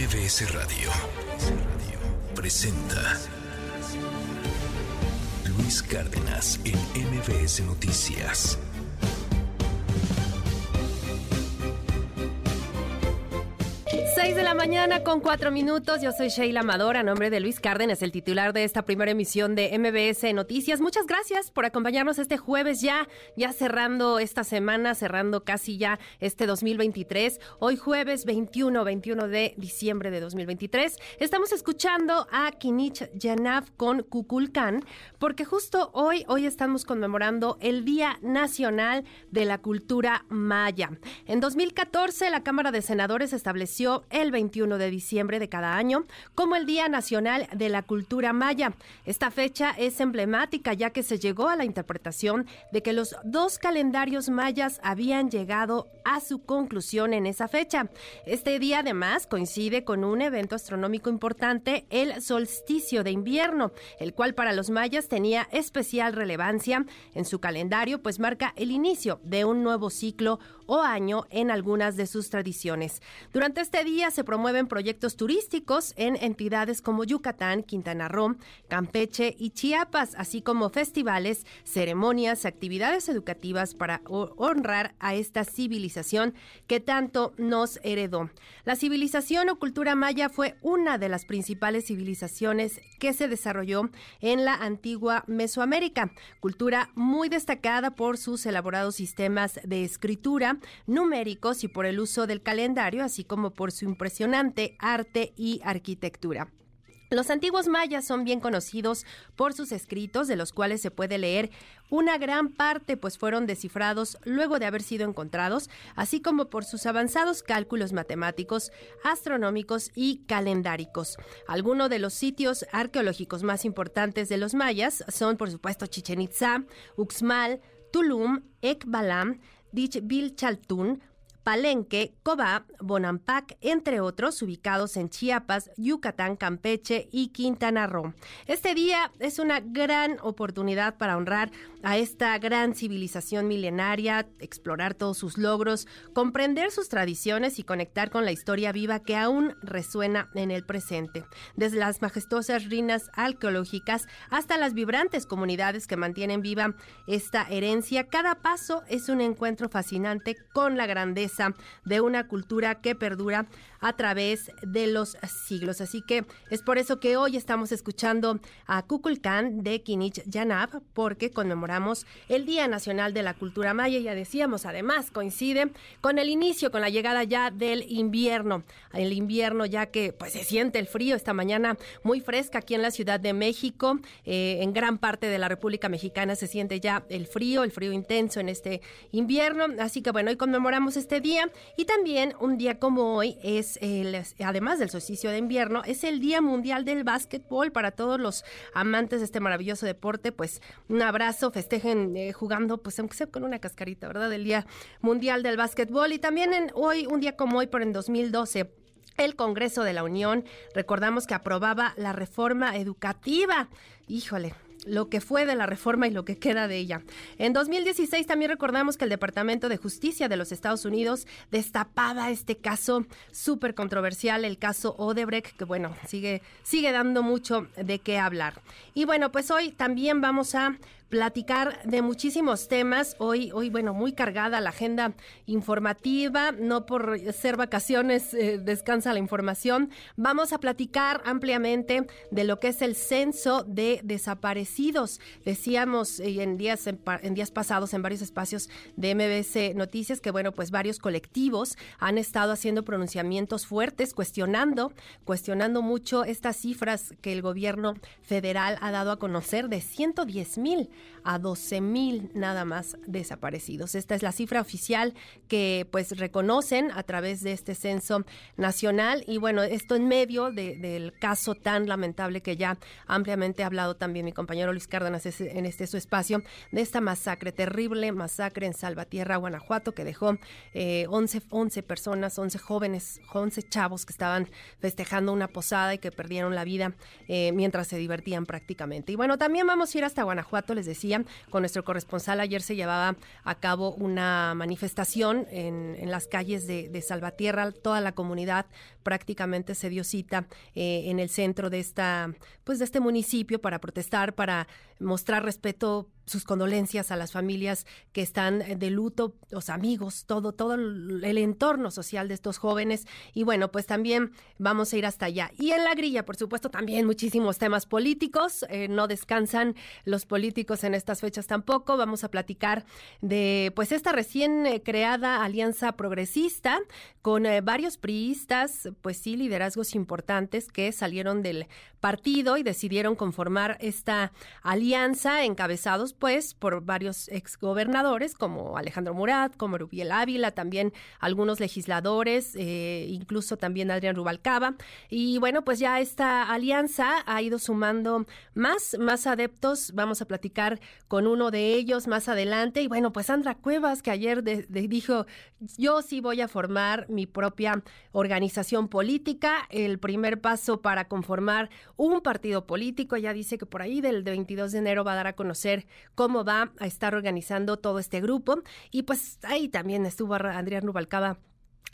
MBS Radio presenta Luis Cárdenas en MBS Noticias. La mañana con cuatro minutos. Yo soy Sheila Amador, a nombre de Luis Cárdenas, el titular de esta primera emisión de MBS Noticias. Muchas gracias por acompañarnos este jueves ya, ya cerrando esta semana, cerrando casi ya este 2023. Hoy jueves 21, 21 de diciembre de 2023. Estamos escuchando a Kinich Yanav con Kukulkan, porque justo hoy, hoy estamos conmemorando el Día Nacional de la Cultura Maya. En 2014, la Cámara de Senadores estableció el 21 de diciembre de cada año como el Día Nacional de la Cultura Maya. Esta fecha es emblemática ya que se llegó a la interpretación de que los dos calendarios mayas habían llegado a su conclusión en esa fecha. Este día además coincide con un evento astronómico importante, el solsticio de invierno, el cual para los mayas tenía especial relevancia en su calendario, pues marca el inicio de un nuevo ciclo o año en algunas de sus tradiciones. Durante este día se promueven proyectos turísticos en entidades como Yucatán, Quintana Roo, Campeche y Chiapas, así como festivales, ceremonias, actividades educativas para honrar a esta civilización que tanto nos heredó. La civilización o cultura maya fue una de las principales civilizaciones que se desarrolló en la antigua Mesoamérica, cultura muy destacada por sus elaborados sistemas de escritura, numéricos y por el uso del calendario, así como por su impresionante arte y arquitectura. Los antiguos mayas son bien conocidos por sus escritos, de los cuales se puede leer una gran parte, pues fueron descifrados luego de haber sido encontrados, así como por sus avanzados cálculos matemáticos, astronómicos y calendáricos. Algunos de los sitios arqueológicos más importantes de los mayas son, por supuesto, Chichen Itza, Uxmal, Tulum, Ekbalam, Chaltún, Palenque, Cobá, Bonampak, entre otros, ubicados en Chiapas, Yucatán, Campeche y Quintana Roo. Este día es una gran oportunidad para honrar a esta gran civilización milenaria, explorar todos sus logros, comprender sus tradiciones y conectar con la historia viva que aún resuena en el presente. Desde las majestuosas ruinas arqueológicas hasta las vibrantes comunidades que mantienen viva esta herencia, cada paso es un encuentro fascinante con la grandeza de una cultura que perdura a través de los siglos. Así que es por eso que hoy estamos escuchando a Kukulkan de Kinich Yanab, porque conmemoramos el Día Nacional de la Cultura Maya. Ya decíamos, además, coincide con el inicio, con la llegada ya del invierno. El invierno ya que pues se siente el frío esta mañana muy fresca aquí en la Ciudad de México. Eh, en gran parte de la República Mexicana se siente ya el frío, el frío intenso en este invierno. Así que bueno, hoy conmemoramos este día y también un día como hoy es el, además del solsticio de invierno, es el Día Mundial del Básquetbol para todos los amantes de este maravilloso deporte. Pues un abrazo, festejen eh, jugando, pues aunque sea con una cascarita, ¿verdad? El Día Mundial del Básquetbol. Y también en hoy, un día como hoy, por en 2012, el Congreso de la Unión, recordamos que aprobaba la reforma educativa. Híjole, lo que fue de la reforma y lo que queda de ella. En 2016 también recordamos que el Departamento de Justicia de los Estados Unidos destapaba este caso súper controversial, el caso Odebrecht, que bueno, sigue, sigue dando mucho de qué hablar. Y bueno, pues hoy también vamos a platicar de muchísimos temas. Hoy, hoy bueno, muy cargada la agenda informativa, no por ser vacaciones eh, descansa la información. Vamos a platicar ampliamente de lo que es el censo de desaparecidos. Decíamos eh, en días en, días pasados en varios espacios de MBC Noticias que bueno, pues varios colectivos han estado haciendo pronunciamientos fuertes cuestionando, cuestionando mucho estas cifras que el gobierno federal ha dado a conocer de 110 mil a 12 mil nada más desaparecidos. Esta es la cifra oficial que pues reconocen a través de este censo nacional y bueno, esto en medio del caso tan lamentable que ya ampliamente ha hablado también mi compañero Luis Cárdenas en este su espacio de esta masacre, terrible masacre en Salvatierra, Guanajuato, que dejó eh, 11, 11 personas, 11 jóvenes, 11 chavos que estaban festejando una posada y que perdieron la vida eh, mientras se divertían prácticamente. Y bueno, también vamos a ir hasta Guanajuato, les decía, con nuestro corresponsal. Ayer se llevaba a cabo una manifestación en, en las calles de, de, Salvatierra. Toda la comunidad prácticamente se dio cita eh, en el centro de esta, pues de este municipio para protestar, para mostrar respeto sus condolencias a las familias que están de luto, los amigos, todo, todo el entorno social de estos jóvenes. Y bueno, pues también vamos a ir hasta allá. Y en la grilla, por supuesto, también muchísimos temas políticos. Eh, no descansan los políticos en estas fechas tampoco. Vamos a platicar de pues esta recién eh, creada alianza progresista con eh, varios priistas, pues sí, liderazgos importantes que salieron del partido y decidieron conformar esta alianza encabezados pues por varios exgobernadores como Alejandro Murat, como Rubiel Ávila, también algunos legisladores, eh, incluso también Adrián Rubalcaba. Y bueno, pues ya esta alianza ha ido sumando más, más adeptos. Vamos a platicar con uno de ellos más adelante. Y bueno, pues Sandra Cuevas, que ayer dijo, yo sí voy a formar mi propia organización política. El primer paso para conformar un partido político, ya dice que por ahí del 22 de enero va a dar a conocer cómo va a estar organizando todo este grupo. Y pues ahí también estuvo Adrián Rubalcaba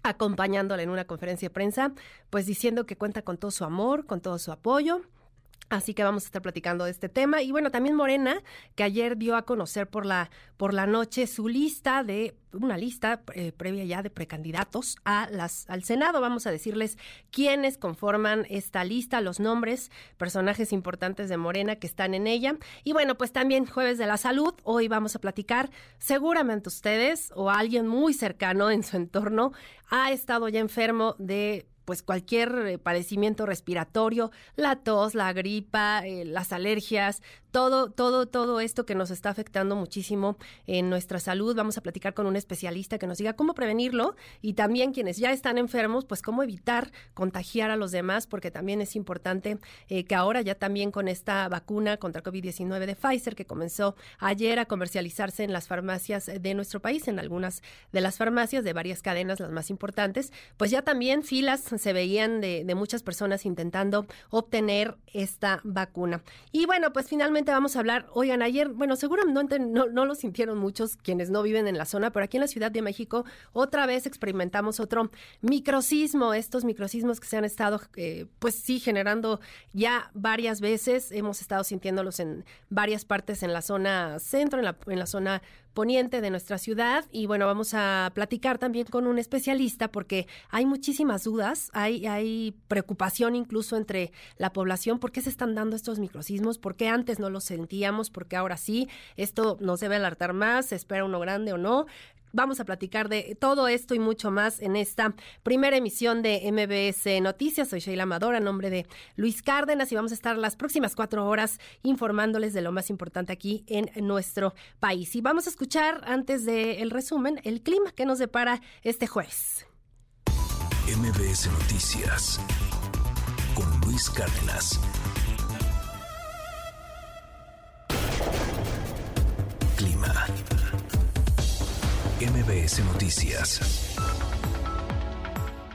acompañándole en una conferencia de prensa, pues diciendo que cuenta con todo su amor, con todo su apoyo Así que vamos a estar platicando de este tema. Y bueno, también Morena, que ayer dio a conocer por la, por la noche su lista de, una lista eh, previa ya de precandidatos a las, al Senado. Vamos a decirles quiénes conforman esta lista, los nombres, personajes importantes de Morena que están en ella. Y bueno, pues también Jueves de la Salud. Hoy vamos a platicar. Seguramente ustedes o alguien muy cercano en su entorno ha estado ya enfermo de pues cualquier eh, padecimiento respiratorio, la tos, la gripa, eh, las alergias, todo, todo, todo esto que nos está afectando muchísimo en nuestra salud. Vamos a platicar con un especialista que nos diga cómo prevenirlo y también quienes ya están enfermos, pues cómo evitar contagiar a los demás, porque también es importante eh, que ahora ya también con esta vacuna contra COVID-19 de Pfizer que comenzó ayer a comercializarse en las farmacias de nuestro país, en algunas de las farmacias de varias cadenas, las más importantes, pues ya también filas se veían de, de muchas personas intentando obtener esta vacuna. Y bueno, pues finalmente vamos a hablar, oigan, ayer, bueno, seguramente no, lo sintieron muchos quienes no viven en la zona, pero aquí en la Ciudad de México otra vez experimentamos otro microcismo, estos microcismos que se han estado, eh, pues sí, generando ya varias veces, hemos estado sintiéndolos en varias partes en la zona centro, en la zona de nuestra ciudad y bueno, vamos a platicar también con un especialista porque hay muchísimas dudas, hay, hay preocupación incluso entre la población, ¿por qué se están dando estos microsismos? ¿Por qué antes no los sentíamos? ¿Por qué ahora sí? Esto nos debe alertar más, se espera uno grande o no. Vamos a platicar de todo esto y mucho más en esta primera emisión de MBS Noticias. Soy Sheila Amador, a nombre de Luis Cárdenas, y vamos a estar las próximas cuatro horas informándoles de lo más importante aquí en nuestro país. Y vamos a escuchar, antes del resumen, el clima que nos depara este jueves. MBS Noticias con Luis Cárdenas. Clima. MBS Noticias.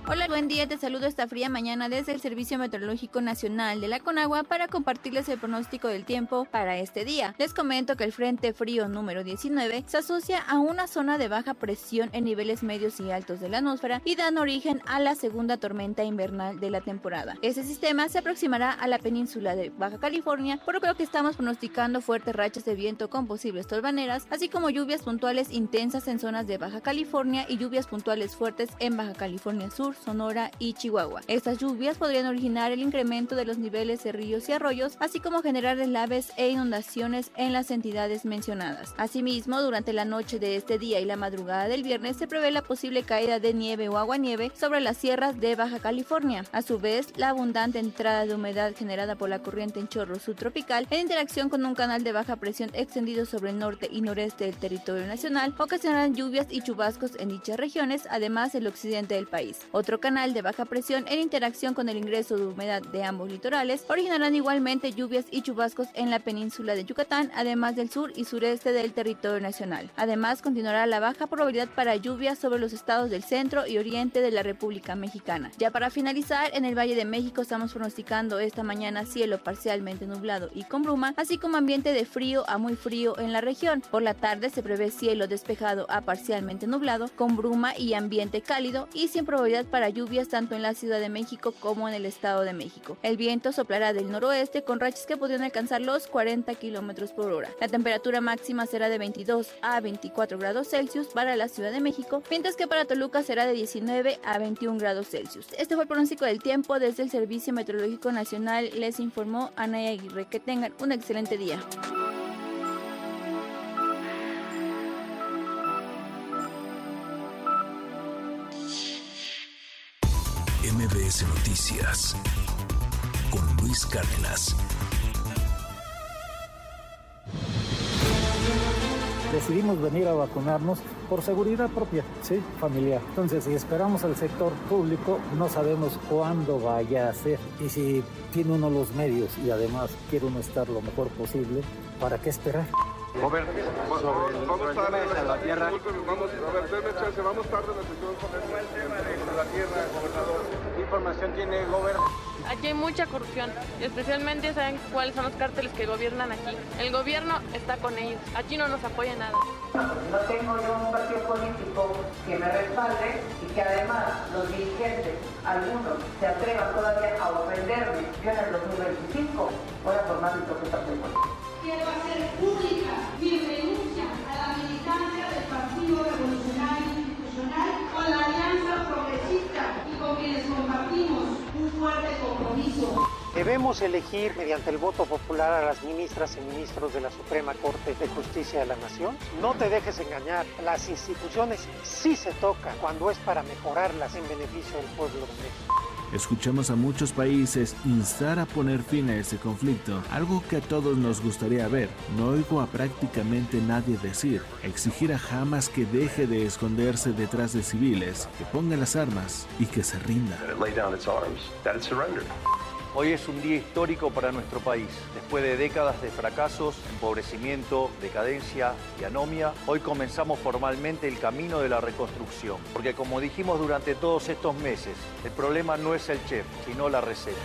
Hola, buen día, te saludo esta fría mañana desde el Servicio Meteorológico Nacional de la Conagua para compartirles el pronóstico del tiempo para este día. Les comento que el Frente Frío número 19 se asocia a una zona de baja presión en niveles medios y altos de la atmósfera y dan origen a la segunda tormenta invernal de la temporada. Este sistema se aproximará a la península de Baja California, por lo que estamos pronosticando fuertes rachas de viento con posibles torbaneras, así como lluvias puntuales intensas en zonas de Baja California y lluvias puntuales fuertes en Baja California Sur, Sonora y Chihuahua. Estas lluvias podrían originar el incremento de los niveles de ríos y arroyos, así como generar deslaves e inundaciones en las entidades mencionadas. Asimismo, durante la noche de este día y la madrugada del viernes se prevé la posible caída de nieve o aguanieve sobre las sierras de Baja California. A su vez, la abundante entrada de humedad generada por la corriente en chorro subtropical en interacción con un canal de baja presión extendido sobre el norte y noreste del territorio nacional ocasionarán lluvias y chubascos en dichas regiones, además el occidente del país. Otro canal de baja presión en interacción con el ingreso de humedad de ambos litorales originarán igualmente lluvias y chubascos en la península de Yucatán, además del sur y sureste del territorio nacional. Además, continuará la baja probabilidad para lluvias sobre los estados del centro y oriente de la República Mexicana. Ya para finalizar, en el Valle de México estamos pronosticando esta mañana cielo parcialmente nublado y con bruma, así como ambiente de frío a muy frío en la región. Por la tarde se prevé cielo despejado a parcialmente nublado, con bruma y ambiente cálido y sin probabilidad para lluvias tanto en la Ciudad de México como en el Estado de México. El viento soplará del noroeste con rachas que podrían alcanzar los 40 kilómetros por hora. La temperatura máxima será de 22 a 24 grados Celsius para la Ciudad de México, mientras que para Toluca será de 19 a 21 grados Celsius. Este fue el pronóstico del tiempo desde el Servicio Meteorológico Nacional. Les informó Ana Aguirre. Que tengan un excelente día. MBS Noticias con Luis Cárdenas. Decidimos venir a vacunarnos por seguridad propia, sí, familiar. Entonces, si esperamos al sector público, no sabemos cuándo vaya a ser. Y si tiene uno los medios y además quiere uno estar lo mejor posible, ¿para qué esperar? Gober, sobre el, vamos tarde en la tierra. Vamos, a ver, denme chance, vamos tarde en la tierra, gobernador. Aquí hay mucha corrupción, especialmente saben cuáles son los cárteles que gobiernan aquí. El gobierno está con ellos, aquí no nos apoya nada. No tengo yo un partido político que me respalde y que además los dirigentes, algunos, se atrevan todavía a ofenderme yo en el 2025, voy a formar mi propio partido Quiero hacer pública mi renuncia a la militancia del Partido Revolucionario Institucional con la Alianza Progresista y con quienes compartimos un fuerte compromiso. Debemos elegir mediante el voto popular a las ministras y ministros de la Suprema Corte de Justicia de la Nación. No te dejes engañar, las instituciones sí se tocan cuando es para mejorarlas en beneficio del pueblo de México. Escuchamos a muchos países instar a poner fin a ese conflicto, algo que a todos nos gustaría ver. No oigo a prácticamente nadie decir, exigir a Hamas que deje de esconderse detrás de civiles, que ponga las armas y que se rinda. Hoy es un día histórico para nuestro país. Después de décadas de fracasos, empobrecimiento, decadencia y anomia, hoy comenzamos formalmente el camino de la reconstrucción. Porque como dijimos durante todos estos meses, el problema no es el chef, sino la receta.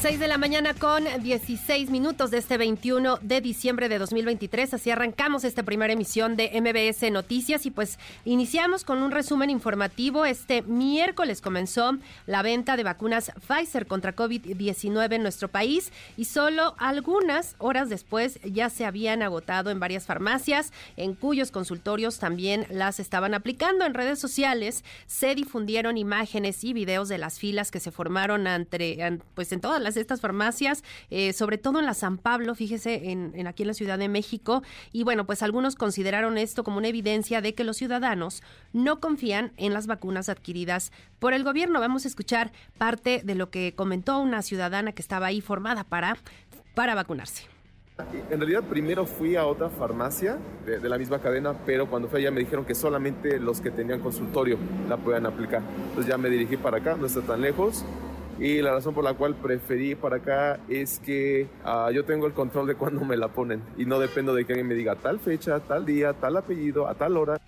6 de la mañana con 16 minutos de este 21 de diciembre de 2023. Así arrancamos esta primera emisión de MBS Noticias y pues iniciamos con un resumen informativo. Este miércoles comenzó la venta de vacunas Pfizer contra COVID-19 en nuestro país y solo algunas horas después ya se habían agotado en varias farmacias en cuyos consultorios también las estaban aplicando. En redes sociales se difundieron imágenes y videos de las filas que se formaron entre, pues en todas las estas farmacias, eh, sobre todo en la San Pablo, fíjese, en, aquí en la Ciudad de México. Y bueno, pues algunos consideraron esto como una evidencia de que los ciudadanos no confían en las vacunas adquiridas por el gobierno. Vamos a escuchar parte de lo que comentó una ciudadana que estaba ahí formada para, para vacunarse. En realidad primero fui a otra farmacia de, de, la misma cadena, pero cuando fui allá me dijeron que solamente los que tenían consultorio la puedan aplicar. Entonces ya me dirigí para acá, no está tan lejos. Y la razón por la cual preferí para acá es que uh, yo tengo el control de cuándo me la ponen y no dependo de que alguien me diga tal fecha, tal día, tal apellido, a tal hora.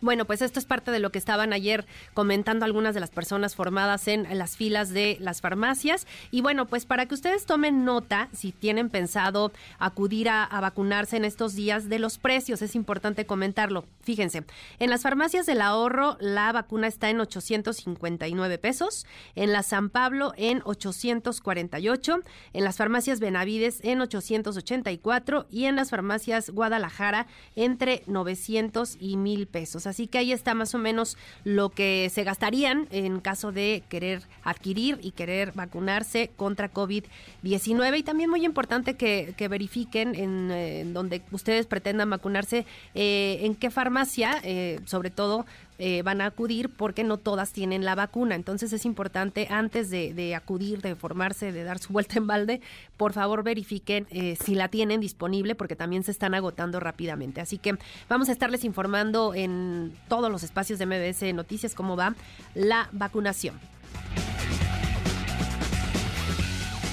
Bueno, pues esto es parte de lo que estaban ayer comentando algunas de las personas formadas en las filas de las farmacias. Y bueno, pues para que ustedes tomen nota, si tienen pensado acudir a, vacunarse en estos días, de los precios, es importante comentarlo. Fíjense, en las farmacias del ahorro la vacuna está en 859 pesos, en la San Pablo en 848, en las farmacias Benavides en 884 y en las farmacias Guadalajara entre 900 y 1000 pesos. Así que ahí está más o menos lo que se gastarían en caso de querer adquirir y querer vacunarse contra COVID-19. Y también muy importante que, que verifiquen en, en, donde ustedes pretendan vacunarse, eh, en qué farmacia, eh, sobre todo eh, van a acudir porque no todas tienen la vacuna. Entonces es importante antes de, acudir, de formarse, de dar su vuelta en balde, por favor verifiquen eh, si la tienen disponible porque también se están agotando rápidamente. Así que vamos a estarles informando en todos los espacios de MBS Noticias cómo va la vacunación.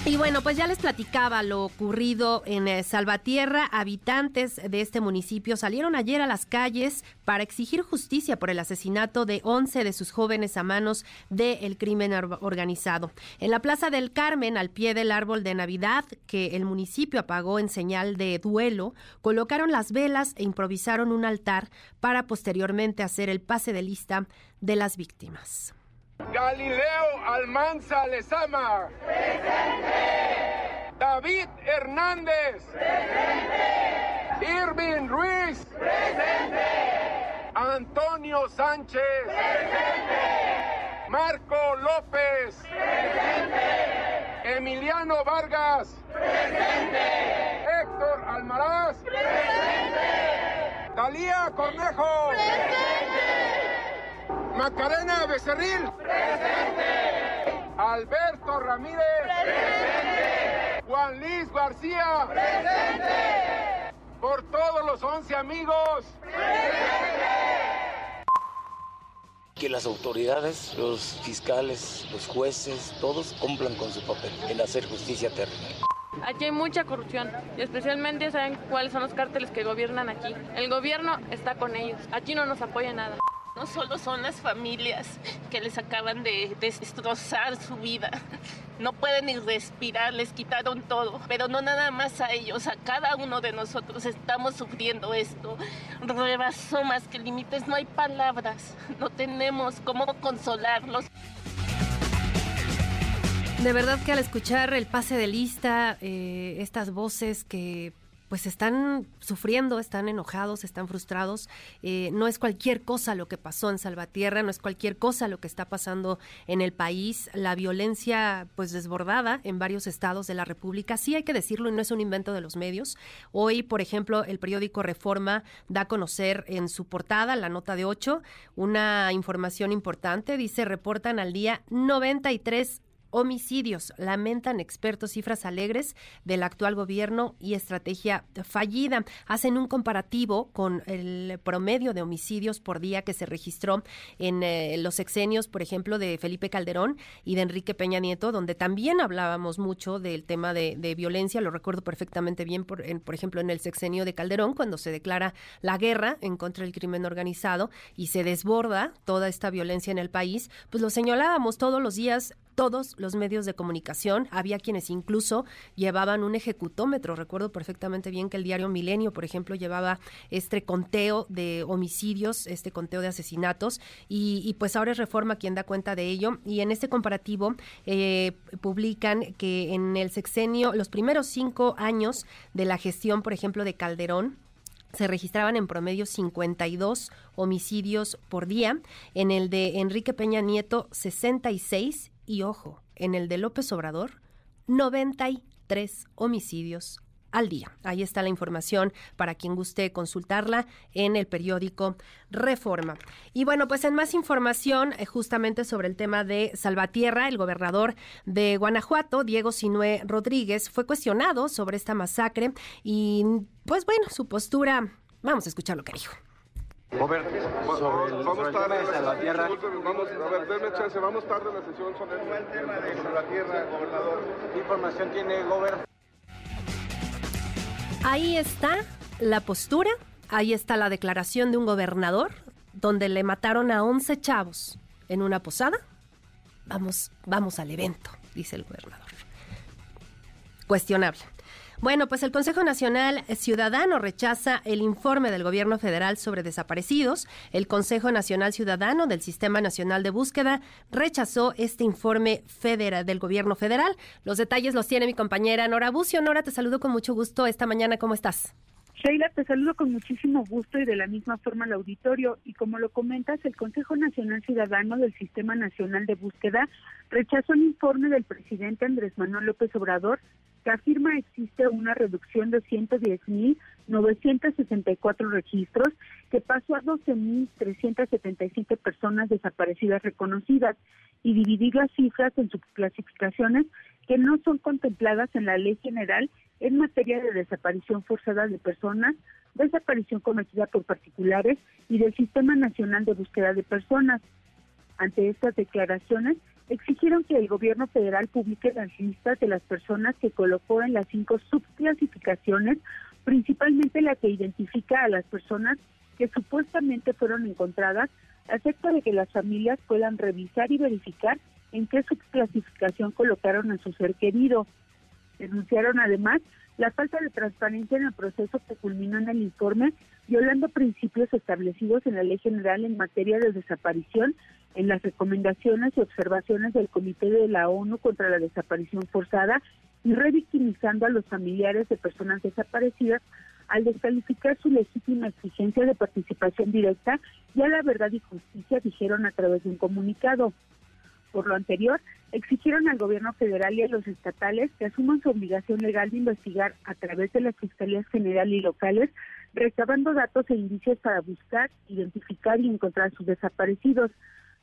Y bueno, pues ya les platicaba lo ocurrido en eh, Salvatierra. Habitantes de este municipio salieron ayer a las calles para exigir justicia por el asesinato de 11 de sus jóvenes a manos del crimen organizado. En la Plaza del Carmen, al pie del árbol de Navidad que el municipio apagó en señal de duelo, colocaron las velas e improvisaron un altar para posteriormente hacer el pase de lista de las víctimas. Galileo Almanza Lezama. Presente. David Hernández. Presente. Irving Ruiz. Presente. Antonio Sánchez. Presente. Marco López. Presente. Emiliano Vargas. Presente. Héctor Almaraz. Presente. Dalía Cornejo. Presente. Macarena Becerril. Presente. Alberto Ramírez. Presente. Juan Luis García. Presente. Por todos los once amigos. Presente. Que las autoridades, los fiscales, los jueces, todos cumplan con su papel en hacer justicia terrenal. Aquí hay mucha corrupción y especialmente saben cuáles son los cárteles que gobiernan aquí. El gobierno está con ellos. Aquí no nos apoya nada. No solo son las familias que les acaban de destrozar su vida. No pueden ni respirar, les quitaron todo. Pero no nada más a ellos, a cada uno de nosotros estamos sufriendo esto. Rebasó más que límites, no hay palabras. No tenemos cómo consolarlos. De verdad que al escuchar el pase de lista, eh, estas voces que pues están sufriendo, están enojados, están frustrados. Eh, no es cualquier cosa lo que pasó en Salvatierra, no es cualquier cosa lo que está pasando en el país. La violencia, pues desbordada en varios estados de la República, sí hay que decirlo y no es un invento de los medios. Hoy, por ejemplo, el periódico Reforma da a conocer en su portada, la nota de 8, una información importante. Dice, reportan al día 93 homicidios. Lamentan expertos cifras alegres del actual gobierno y estrategia fallida. Hacen un comparativo con el promedio de homicidios por día que se registró en eh, los sexenios, por ejemplo, de Felipe Calderón y de Enrique Peña Nieto, donde también hablábamos mucho del tema de, violencia. Lo recuerdo perfectamente bien, por, por ejemplo, en el sexenio de Calderón, cuando se declara la guerra en contra del crimen organizado y se desborda toda esta violencia en el país, pues lo señalábamos todos los días todos los medios de comunicación. Había quienes incluso llevaban un ejecutómetro. Recuerdo perfectamente bien que el diario Milenio, por ejemplo, llevaba este conteo de homicidios, este conteo de asesinatos, y, pues ahora es Reforma quien da cuenta de ello. Y en este comparativo eh, publican que en el sexenio, los primeros cinco años de la gestión, por ejemplo, de Calderón, se registraban en promedio 52 homicidios por día, en el de Enrique Peña Nieto 66 y ojo, en el de López Obrador, 93 homicidios al día. Ahí está la información para quien guste consultarla en el periódico Reforma. Y bueno, pues en más información eh, justamente sobre el tema de Salvatierra, el gobernador de Guanajuato, Diego Sinué Rodríguez, fue cuestionado sobre esta masacre y pues bueno, su postura, vamos a escuchar lo que dijo. Robert, sobre el, vamos tarde de Salvatierra. Vamos, a ver, denme chance, vamos tarde en la sesión sobre el, tema de Salvatierra, gobernador. ¿Qué información tiene, Gobernador? Ahí está la postura, ahí está la declaración de un gobernador donde le mataron a 11 chavos en una posada. Vamos, vamos al evento, dice el gobernador. Cuestionable. Bueno, pues el Consejo Nacional Ciudadano rechaza el informe del Gobierno Federal sobre desaparecidos. El Consejo Nacional Ciudadano del Sistema Nacional de Búsqueda rechazó este informe federal del Gobierno Federal. Los detalles los tiene mi compañera Nora Bucio. Nora, te saludo con mucho gusto esta mañana. ¿Cómo estás? Sheila, te saludo con muchísimo gusto y de la misma forma al auditorio. Y como lo comentas, el Consejo Nacional Ciudadano del Sistema Nacional de Búsqueda rechazó el informe del presidente Andrés Manuel López Obrador que afirma existe una reducción de 110.964 registros que pasó a 12.377 personas desaparecidas reconocidas y dividir las cifras en subclasificaciones que no son contempladas en la Ley General en materia de desaparición forzada de personas, desaparición cometida por particulares y del Sistema Nacional de Búsqueda de Personas. Ante estas declaraciones, exigieron que el gobierno federal publique las listas de las personas que colocó en las cinco subclasificaciones, principalmente la que identifica a las personas que supuestamente fueron encontradas, acerca de que las familias puedan revisar y verificar en qué subclasificación colocaron a su ser querido. Denunciaron además la falta de transparencia en el proceso que culminó en el informe, violando principios establecidos en la Ley General en materia de desaparición, en las recomendaciones y observaciones del Comité de la ONU contra la Desaparición Forzada y revictimizando a los familiares de personas desaparecidas al descalificar su legítima exigencia de participación directa y a la verdad y justicia, dijeron a través de un comunicado. Por lo anterior, exigieron al gobierno federal y a los estatales que asuman su obligación legal de investigar a través de las fiscalías generales y locales, recabando datos e indicios para buscar, identificar y encontrar sus desaparecidos.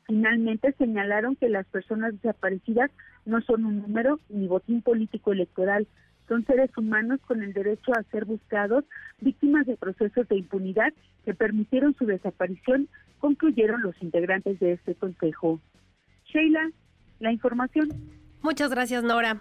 Finalmente señalaron que las personas desaparecidas no son un número ni botín político electoral, son seres humanos con el derecho a ser buscados, víctimas de procesos de impunidad que permitieron su desaparición, concluyeron los integrantes de este consejo. Sheila, la información. Muchas gracias, Nora.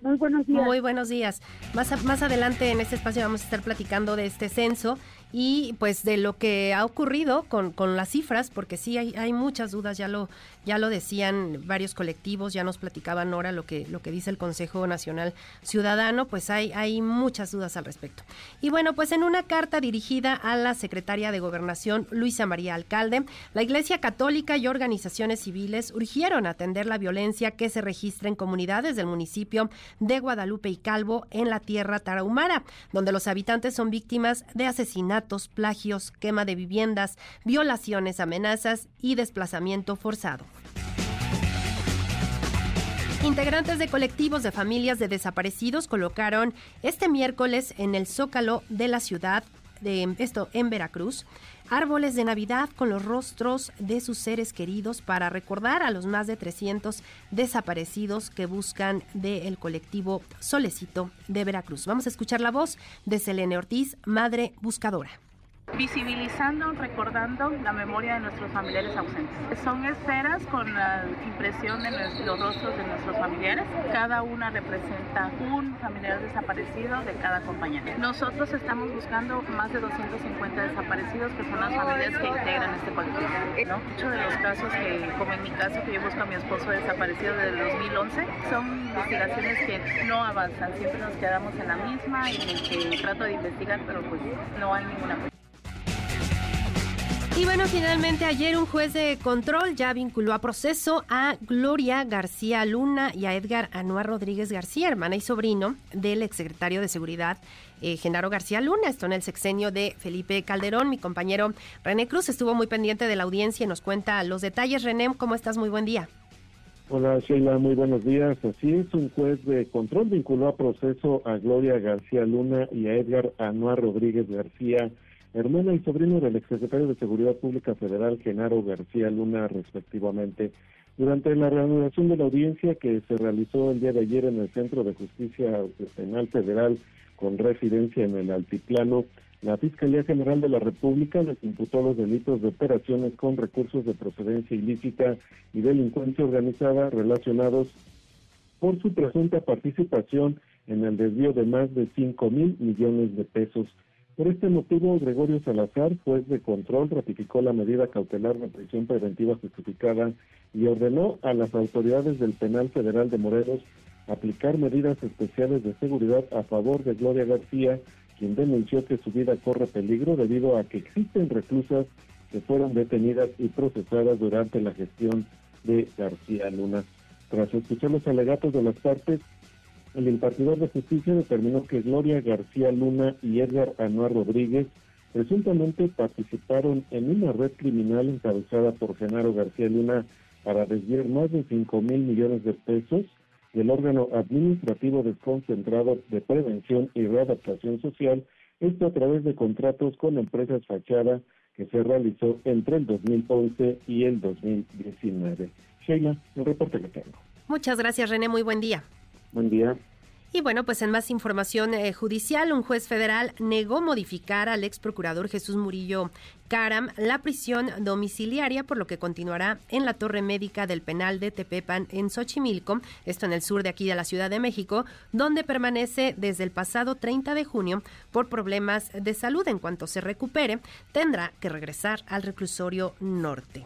Muy buenos días. Muy buenos días. Más, más adelante en este espacio vamos a estar platicando de este censo y pues de lo que ha ocurrido con, con las cifras, porque sí hay, hay muchas dudas, ya lo, ya lo decían varios colectivos, ya nos platicaban ahora lo que, lo que dice el Consejo Nacional Ciudadano, pues hay, hay muchas dudas al respecto. Y bueno, pues en una carta dirigida a la secretaria de Gobernación, Luisa María Alcalde, la Iglesia Católica y organizaciones civiles urgieron atender la violencia que se registra en comunidades del municipio de Guadalupe y Calvo en la tierra tarahumara, donde los habitantes son víctimas de asesinatos plagios, quema de viviendas, violaciones, amenazas y desplazamiento forzado. Integrantes de colectivos de familias de desaparecidos colocaron este miércoles en el Zócalo de la ciudad de esto en Veracruz árboles de Navidad con los rostros de sus seres queridos para recordar a los más de 300 desaparecidos que buscan del colectivo Solecito de Veracruz. Vamos a escuchar la voz de Selene Ortiz, madre buscadora visibilizando, recordando la memoria de nuestros familiares ausentes. Son esferas con la impresión de los rostros de nuestros familiares. Cada una representa un familiar desaparecido de cada compañero. Nosotros estamos buscando más de 250 desaparecidos que son las familias que integran este colectivo. ¿no? Muchos de los casos que, como en mi caso, que yo busco a mi esposo desaparecido desde 2011, son investigaciones que no avanzan. Siempre nos quedamos en la misma y que trato de investigar, pero pues no hay ninguna y bueno, finalmente ayer un juez de control ya vinculó a proceso a Gloria García Luna y a Edgar Anuar Rodríguez García, hermana y sobrino del exsecretario de Seguridad eh, Genaro García Luna. Esto en el sexenio de Felipe Calderón. Mi compañero René Cruz estuvo muy pendiente de la audiencia y nos cuenta los detalles. René, ¿cómo estás? Muy buen día. Hola Sheila, muy buenos días. Así es, un juez de control vinculó a proceso a Gloria García Luna y a Edgar Anuar Rodríguez García hermana y sobrino del exsecretario de Seguridad Pública Federal, Genaro García Luna, respectivamente. Durante la reanudación de la audiencia que se realizó el día de ayer en el Centro de Justicia Penal Federal con residencia en el Altiplano, la Fiscalía General de la República les imputó los delitos de operaciones con recursos de procedencia ilícita y delincuencia organizada relacionados por su presunta participación en el desvío de más de 5 mil millones de pesos por este motivo, Gregorio Salazar, juez de control, ratificó la medida cautelar de prisión preventiva justificada y ordenó a las autoridades del Penal Federal de Morelos aplicar medidas especiales de seguridad a favor de Gloria García, quien denunció que su vida corre peligro debido a que existen reclusas que fueron detenidas y procesadas durante la gestión de García Luna. Tras escuchar los alegatos de las partes, el impartidor de justicia determinó que Gloria García Luna y Edgar Anuar Rodríguez presuntamente participaron en una red criminal encabezada por Genaro García Luna para desviar más de 5 mil millones de pesos del órgano administrativo desconcentrado de prevención y readaptación social, esto a través de contratos con empresas fachada que se realizó entre el 2011 y el 2019. Sheila, el reporte que tengo. Muchas gracias, René. Muy buen día. Buen día. Y bueno, pues en más información eh, judicial, un juez federal negó modificar al ex procurador Jesús Murillo Caram la prisión domiciliaria, por lo que continuará en la torre médica del penal de Tepepan en Xochimilco, esto en el sur de aquí de la Ciudad de México, donde permanece desde el pasado 30 de junio por problemas de salud. En cuanto se recupere, tendrá que regresar al reclusorio norte.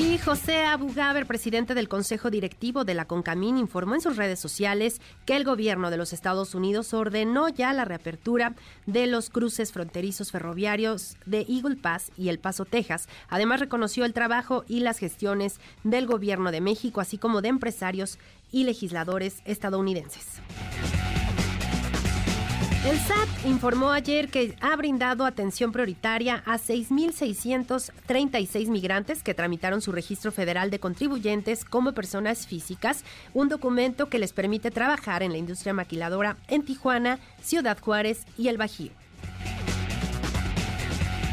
Y José Abugaber, presidente del Consejo Directivo de la CONCAMIN, informó en sus redes sociales que el gobierno de los Estados Unidos ordenó ya la reapertura de los cruces fronterizos ferroviarios de Eagle Pass y El Paso, Texas. Además, reconoció el trabajo y las gestiones del gobierno de México, así como de empresarios y legisladores estadounidenses. El SAT informó ayer que ha brindado atención prioritaria a 6.636 migrantes que tramitaron su registro federal de contribuyentes como personas físicas, un documento que les permite trabajar en la industria maquiladora en Tijuana, Ciudad Juárez y El Bajío.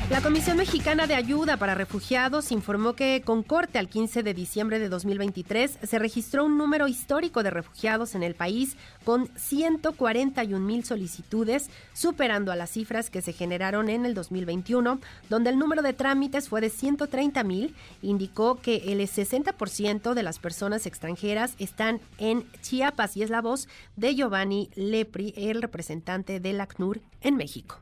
La Comisión Mexicana de Ayuda para Refugiados informó que con corte al 15 de diciembre de 2023 se registró un número histórico de refugiados en el país con 141 mil solicitudes, superando a las cifras que se generaron en el 2021, donde el número de trámites fue de 130 mil. Indicó que el 60% de las personas extranjeras están en Chiapas y es la voz de Giovanni Lepri, el representante del ACNUR en México.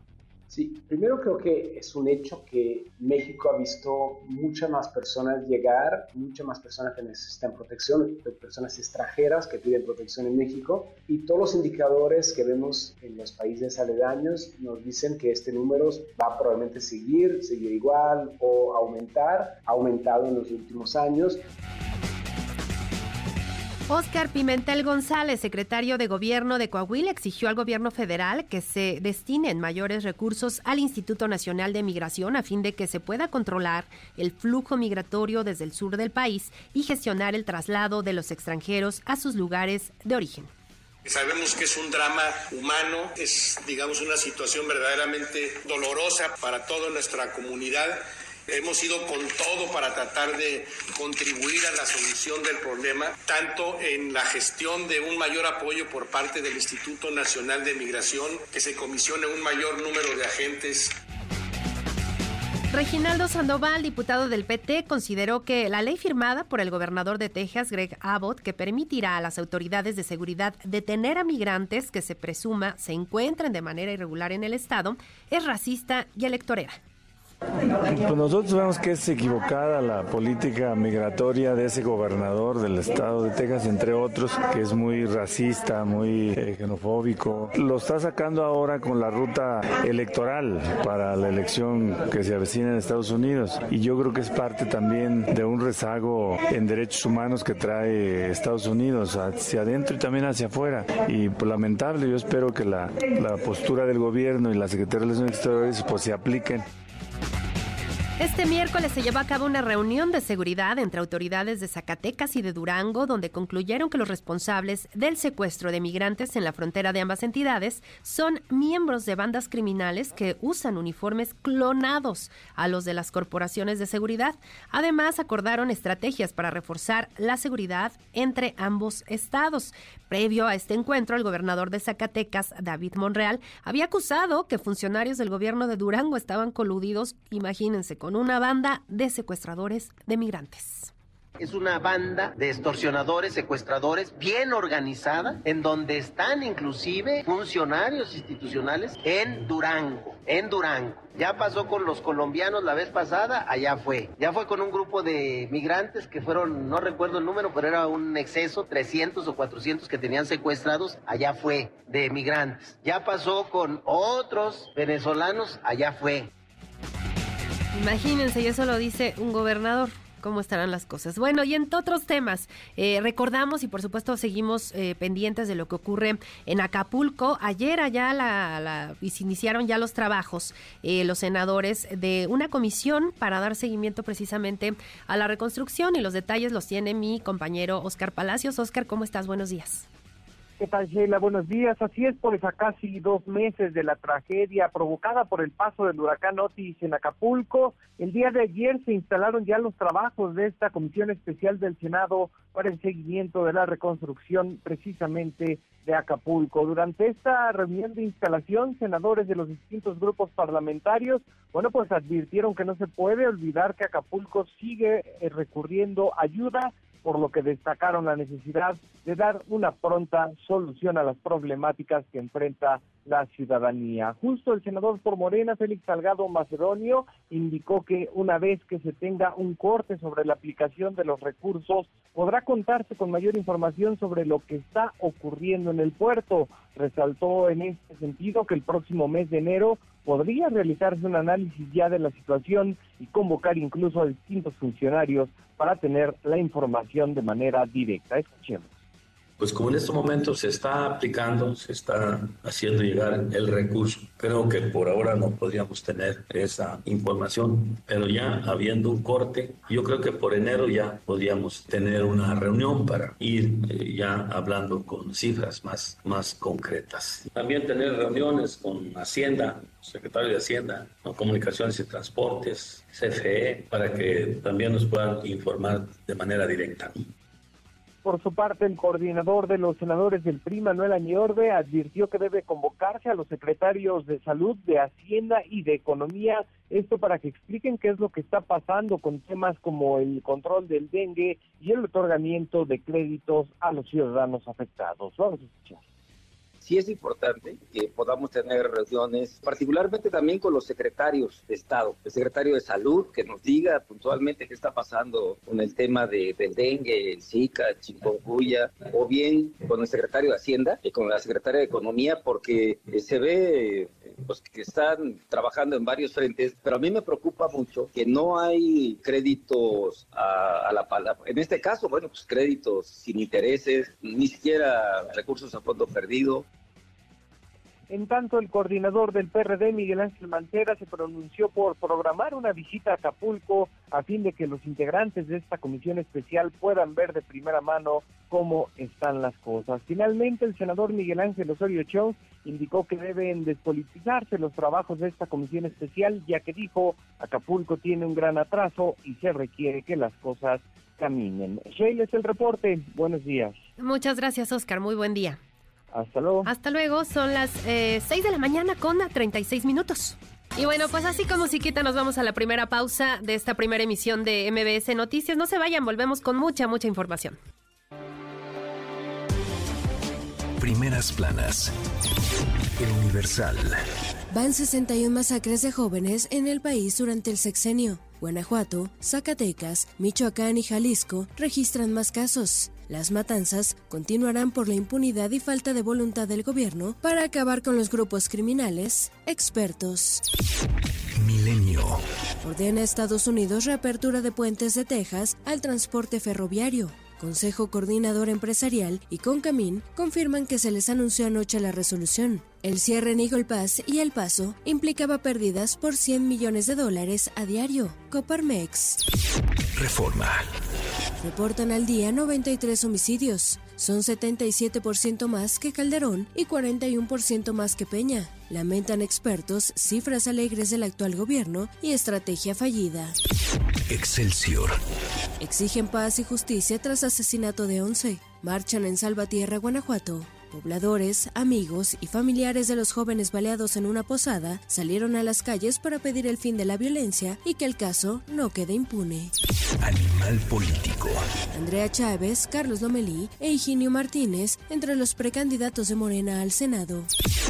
Sí, primero creo que es un hecho que México ha visto muchas más personas llegar, muchas más personas que necesitan protección, personas extranjeras que piden protección en México y todos los indicadores que vemos en los países aledaños nos dicen que este número va probablemente seguir, seguir igual o aumentar, ha aumentado en los últimos años. Oscar Pimentel González, secretario de Gobierno de Coahuila, exigió al gobierno federal que se destinen mayores recursos al Instituto Nacional de Migración a fin de que se pueda controlar el flujo migratorio desde el sur del país y gestionar el traslado de los extranjeros a sus lugares de origen. Sabemos que es un drama humano, es digamos una situación verdaderamente dolorosa para toda nuestra comunidad Hemos ido con todo para tratar de contribuir a la solución del problema, tanto en la gestión de un mayor apoyo por parte del Instituto Nacional de Migración, que se comisione un mayor número de agentes Reginaldo Sandoval, diputado del PT, consideró que la ley firmada por el gobernador de Texas, Greg Abbott, que permitirá a las autoridades de seguridad detener a migrantes que se presuma se encuentren de manera irregular en el Estado, es racista y electorera. Pues nosotros vemos que es equivocada la política migratoria de ese gobernador del estado de Texas, entre otros, que es muy racista, muy eh, xenofóbico. Lo está sacando ahora con la ruta electoral para la elección que se avecina en Estados Unidos. Y yo creo que es parte también de un rezago en derechos humanos que trae Estados Unidos hacia adentro y también hacia afuera. Y pues, lamentable, yo espero que la, postura del gobierno y la Secretaría de Relaciones Exteriores pues se apliquen. Este miércoles se llevó a cabo una reunión de seguridad entre autoridades de Zacatecas y de Durango, donde concluyeron que los responsables del secuestro de migrantes en la frontera de ambas entidades son miembros de bandas criminales que usan uniformes clonados a los de las corporaciones de seguridad. Además, acordaron estrategias para reforzar la seguridad entre ambos estados. Previo a este encuentro, el gobernador de Zacatecas, David Monreal, había acusado que funcionarios del gobierno de Durango estaban coludidos, imagínense, con una banda de secuestradores de migrantes. Es una banda de extorsionadores, secuestradores, bien organizada, en donde están inclusive funcionarios institucionales en Durango, en Durango. Ya pasó con los colombianos la vez pasada, allá fue. Ya fue con un grupo de migrantes que fueron, no recuerdo el número, pero era un exceso, 300 o 400 que tenían secuestrados, allá fue, de migrantes. Ya pasó con otros venezolanos, allá fue. Imagínense, y eso lo dice un gobernador. cómo estarán las cosas. Bueno, y en otros temas, eh, recordamos y por supuesto seguimos eh, pendientes de lo que ocurre en Acapulco. Ayer allá la, se iniciaron ya los trabajos, eh, los senadores, de una comisión para dar seguimiento precisamente a la reconstrucción y los detalles los tiene mi compañero Oscar Palacios. Oscar, ¿cómo estás? Buenos días. ¿Qué tal, Sheila? Buenos días. Así es, pues a casi dos meses de la tragedia provocada por el paso del huracán Otis en Acapulco, el día de ayer se instalaron ya los trabajos de esta comisión especial del Senado para el seguimiento de la reconstrucción precisamente de Acapulco. Durante esta reunión de instalación, senadores de los distintos grupos parlamentarios, bueno, pues advirtieron que no se puede olvidar que Acapulco sigue eh, recurriendo ayuda por lo que destacaron la necesidad de dar una pronta solución a las problemáticas que enfrenta la ciudadanía. Justo el senador por Morena, Félix Salgado Macedonio, indicó que una vez que se tenga un corte sobre la aplicación de los recursos, podrá contarse con mayor información sobre lo que está ocurriendo en el puerto. Resaltó en este sentido que el próximo mes de enero podría realizarse un análisis ya de la situación y convocar incluso a distintos funcionarios para tener la información de manera directa. Escuchemos pues como en estos momentos se está aplicando, se está haciendo llegar el recurso, creo que por ahora no podríamos tener esa información, pero ya habiendo un corte, yo creo que por enero ya podríamos tener una reunión para ir eh, ya hablando con cifras más, más concretas. También tener reuniones con Hacienda, secretario de Hacienda, Comunicaciones y Transportes, CFE, para que también nos puedan informar de manera directa. Por su parte, el coordinador de los senadores del PRI, Manuel Añorbe, advirtió que debe convocarse a los secretarios de Salud, de Hacienda y de Economía, esto para que expliquen qué es lo que está pasando con temas como el control del dengue y el otorgamiento de créditos a los ciudadanos afectados. Vamos a escuchar sí es importante que podamos tener reuniones, particularmente también con los secretarios de Estado, el secretario de Salud, que nos diga puntualmente qué está pasando con el tema de, del dengue, el Zika, el chikungunya, o bien con el secretario de Hacienda y con la secretaria de Economía, porque eh, se ve pues, que están trabajando en varios frentes, pero a mí me preocupa mucho que no hay créditos a, a la palabra. En este caso, bueno, pues créditos sin intereses, ni siquiera recursos a fondo perdido. En tanto, el coordinador del PRD, Miguel Ángel Mancera, se pronunció por programar una visita a Acapulco a fin de que los integrantes de esta comisión especial puedan ver de primera mano cómo están las cosas. Finalmente, el senador Miguel Ángel Osorio Chong indicó que deben despolitizarse los trabajos de esta comisión especial, ya que dijo, Acapulco tiene un gran atraso y se requiere que las cosas caminen. Sheila es el reporte. Buenos días. Muchas gracias, Oscar. Muy buen día. Hasta luego. Hasta luego, son las eh, 6 de la mañana con 36 minutos. Y bueno, pues así como quita, nos vamos a la primera pausa de esta primera emisión de MBS Noticias. No se vayan, volvemos con mucha, mucha información. Primeras planas. El Universal. Van 61 masacres de jóvenes en el país durante el sexenio. Guanajuato, Zacatecas, Michoacán y Jalisco registran más casos. Las matanzas continuarán por la impunidad y falta de voluntad del gobierno para acabar con los grupos criminales. Expertos. Milenio. Ordena Estados Unidos reapertura de puentes de Texas al transporte ferroviario. Consejo Coordinador Empresarial y Concamín confirman que se les anunció anoche la resolución. El cierre en Eagle Pass y El Paso implicaba pérdidas por 100 millones de dólares a diario. Coparmex. Reforma. Reportan al día 93 homicidios. Son 77% más que Calderón y 41% más que Peña. Lamentan expertos cifras alegres del actual gobierno y estrategia fallida. Excelsior. Exigen paz y justicia tras asesinato de 11. Marchan en Salvatierra, Guanajuato. Pobladores, amigos y familiares de los jóvenes baleados en una posada salieron a las calles para pedir el fin de la violencia y que el caso no quede impune. Animal político. Andrea Chávez, Carlos Lomelí e Higinio Martínez entre los precandidatos de Morena al Senado.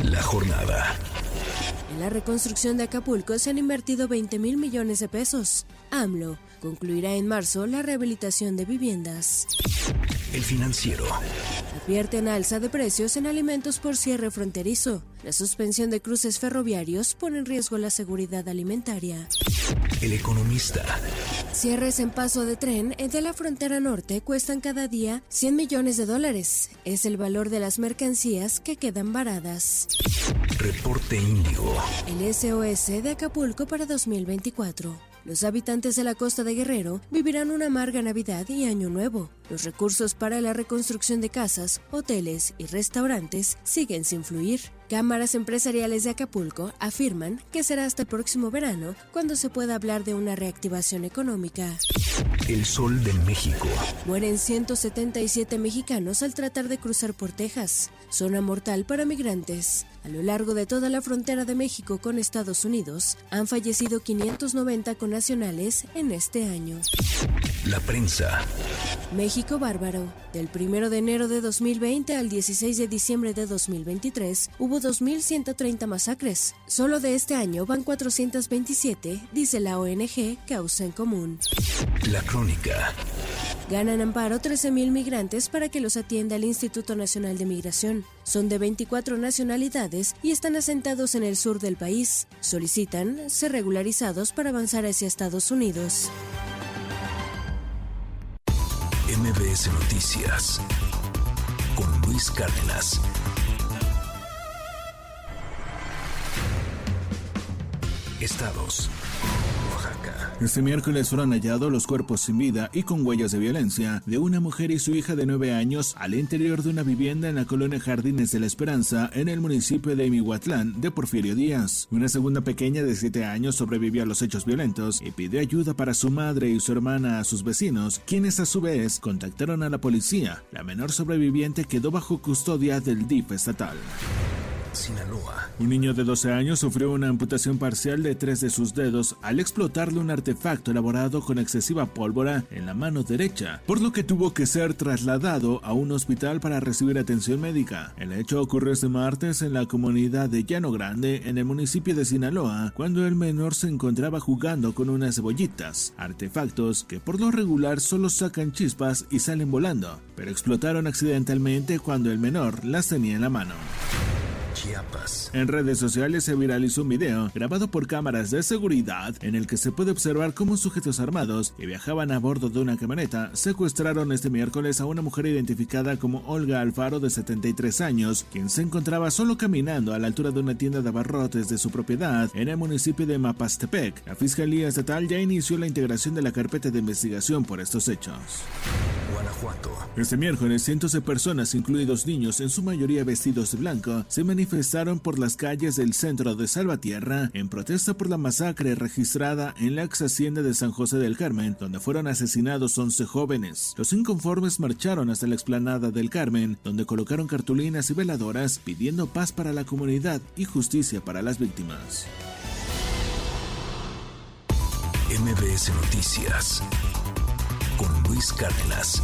La jornada. En la reconstrucción de Acapulco se han invertido 20 mil millones de pesos. AMLO concluirá en marzo la rehabilitación de viviendas. El financiero. Advierten alza de precios en alimentos por cierre fronterizo. La suspensión de cruces ferroviarios pone en riesgo la seguridad alimentaria. El economista. Cierres en paso de tren de la frontera norte cuestan cada día 100 millones de dólares. Es el valor de las mercancías que quedan varadas. Reporte Índigo. El SOS de Acapulco para 2024. Los habitantes de la costa de Guerrero vivirán una amarga Navidad y Año Nuevo. Los recursos para la reconstrucción de casas, hoteles y restaurantes siguen sin fluir. Cámaras empresariales de Acapulco afirman que será hasta el próximo verano cuando se pueda hablar de una reactivación económica. El sol de México. Mueren 177 mexicanos al tratar de cruzar por Texas, zona mortal para migrantes. A lo largo de toda la frontera de México con Estados Unidos, han fallecido 590 connacionales en este año. La prensa. México bárbaro. Del 1 de enero de 2020 al 16 de diciembre de 2023 hubo 2.130 masacres. Solo de este año van 427, dice la ONG Causa en Común. La crónica. Ganan amparo 13.000 migrantes para que los atienda el Instituto Nacional de Migración. Son de 24 nacionalidades y están asentados en el sur del país. Solicitan ser regularizados para avanzar hacia Estados Unidos. MBS Noticias con Luis Cárdenas. Estados. Este miércoles fueron hallados los cuerpos sin vida y con huellas de violencia de una mujer y su hija de nueve años al interior de una vivienda en la colonia Jardines de la Esperanza en el municipio de Mihuatlán de Porfirio Díaz. Una segunda pequeña de siete años sobrevivió a los hechos violentos y pidió ayuda para su madre y su hermana a sus vecinos, quienes a su vez contactaron a la policía. La menor sobreviviente quedó bajo custodia del DIF estatal. Sinaloa. Un niño de 12 años sufrió una amputación parcial de tres de sus dedos al explotarle un artefacto elaborado con excesiva pólvora en la mano derecha, por lo que tuvo que ser trasladado a un hospital para recibir atención médica. El hecho ocurrió este martes en la comunidad de Llano Grande, en el municipio de Sinaloa, cuando el menor se encontraba jugando con unas cebollitas, artefactos que por lo regular solo sacan chispas y salen volando, pero explotaron accidentalmente cuando el menor las tenía en la mano. Chiapas. En redes sociales se viralizó un video grabado por cámaras de seguridad en el que se puede observar cómo sujetos armados que viajaban a bordo de una camioneta secuestraron este miércoles a una mujer identificada como Olga Alfaro de 73 años, quien se encontraba solo caminando a la altura de una tienda de abarrotes de su propiedad en el municipio de Mapastepec. La Fiscalía Estatal ya inició la integración de la carpeta de investigación por estos hechos. Guanajuato. Este miércoles, cientos de personas, incluidos niños, en su mayoría vestidos de blanco, se manifestaron por las calles del centro de Salvatierra en protesta por la masacre registrada en la ex hacienda de San José del Carmen, donde fueron asesinados 11 jóvenes. Los inconformes marcharon hasta la explanada del Carmen, donde colocaron cartulinas y veladoras pidiendo paz para la comunidad y justicia para las víctimas. MBS Noticias con Luis Cárdenas.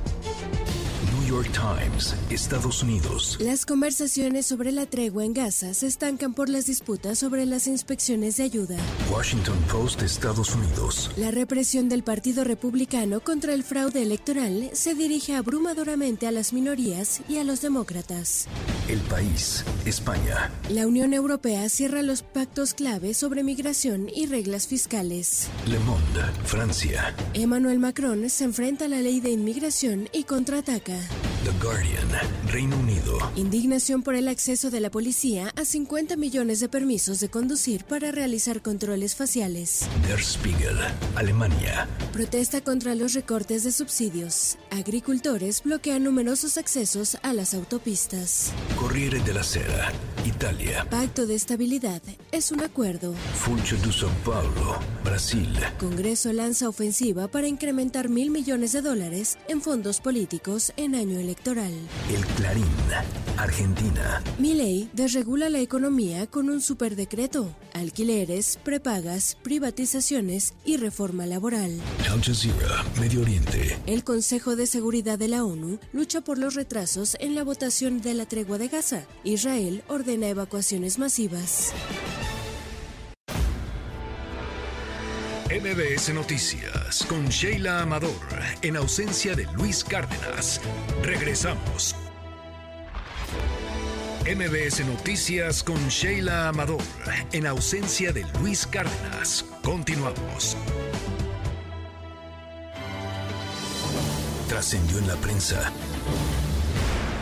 York Times, Estados Unidos. Las conversaciones sobre la tregua en Gaza se estancan por las disputas sobre las inspecciones de ayuda. Washington Post, Estados Unidos. La represión del Partido Republicano contra el fraude electoral se dirige abrumadoramente a las minorías y a los demócratas. El país, España. La Unión Europea cierra los pactos clave sobre migración y reglas fiscales. Le Monde, Francia. Emmanuel Macron se enfrenta a la ley de inmigración y contraataca. The Guardian, Reino Unido. Indignación por el acceso de la policía a 50 millones de permisos de conducir para realizar controles faciales. Der Spiegel, Alemania. Protesta contra los recortes de subsidios. Agricultores bloquean numerosos accesos a las autopistas. Corriere della Sera, Italia. Pacto de estabilidad es un acuerdo. Funcho de São Paulo, Brasil. Congreso lanza ofensiva para incrementar mil millones de dólares en fondos políticos en año electoral. El Clarín, Argentina. Milei desregula la economía con un superdecreto. Alquileres, prepagas, privatizaciones y reforma laboral. Al Jazeera, Medio Oriente. El Consejo de Seguridad de la ONU lucha por los retrasos en la votación de la tregua de Gaza. Israel ordena evacuaciones masivas. MBS Noticias con Sheila Amador, en ausencia de Luis Cárdenas. Regresamos. MBS Noticias con Sheila Amador, en ausencia de Luis Cárdenas. Continuamos. Trascendió en la prensa.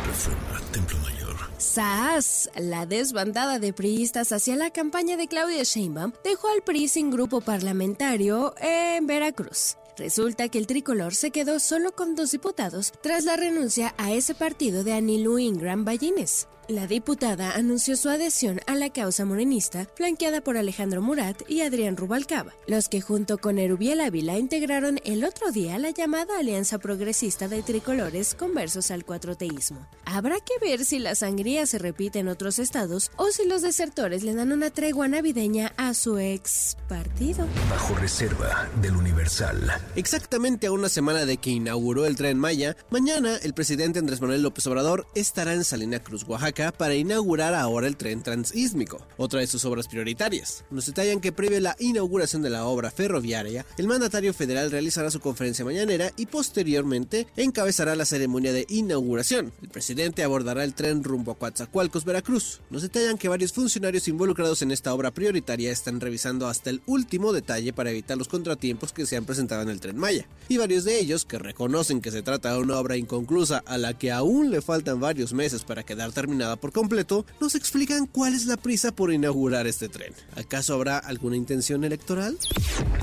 Reforma, Templo Mayor. SAS, la desbandada de priistas hacia la campaña de Claudia Sheinbaum, dejó al PRI sin grupo parlamentario en Veracruz. Resulta que el tricolor se quedó solo con dos diputados tras la renuncia a ese partido de Anilu Ingram Ballines. La diputada anunció su adhesión a la causa morenista, flanqueada por Alejandro Murat y Adrián Rubalcaba, los que junto con Erubiel Ávila integraron el otro día la llamada Alianza Progresista de Tricolores conversos al cuatroteísmo. Habrá que ver si la sangría se repite en otros estados o si los desertores le dan una tregua navideña a su ex partido. Bajo reserva del Universal. Exactamente a una semana de que inauguró el tren Maya, mañana el presidente Andrés Manuel López Obrador estará en Salina Cruz, Oaxaca para inaugurar ahora el tren transísmico, otra de sus obras prioritarias. Nos detallan que previo a la inauguración de la obra ferroviaria, el mandatario federal realizará su conferencia mañanera y posteriormente encabezará la ceremonia de inauguración. El presidente abordará el tren rumbo a Coatzacoalcos, Veracruz. Nos detallan que varios funcionarios involucrados en esta obra prioritaria están revisando hasta el último detalle para evitar los contratiempos que se han presentado en el tren Maya. Y varios de ellos, que reconocen que se trata de una obra inconclusa a la que aún le faltan varios meses para quedar terminada por completo, nos explican cuál es la prisa por inaugurar este tren. ¿Acaso habrá alguna intención electoral?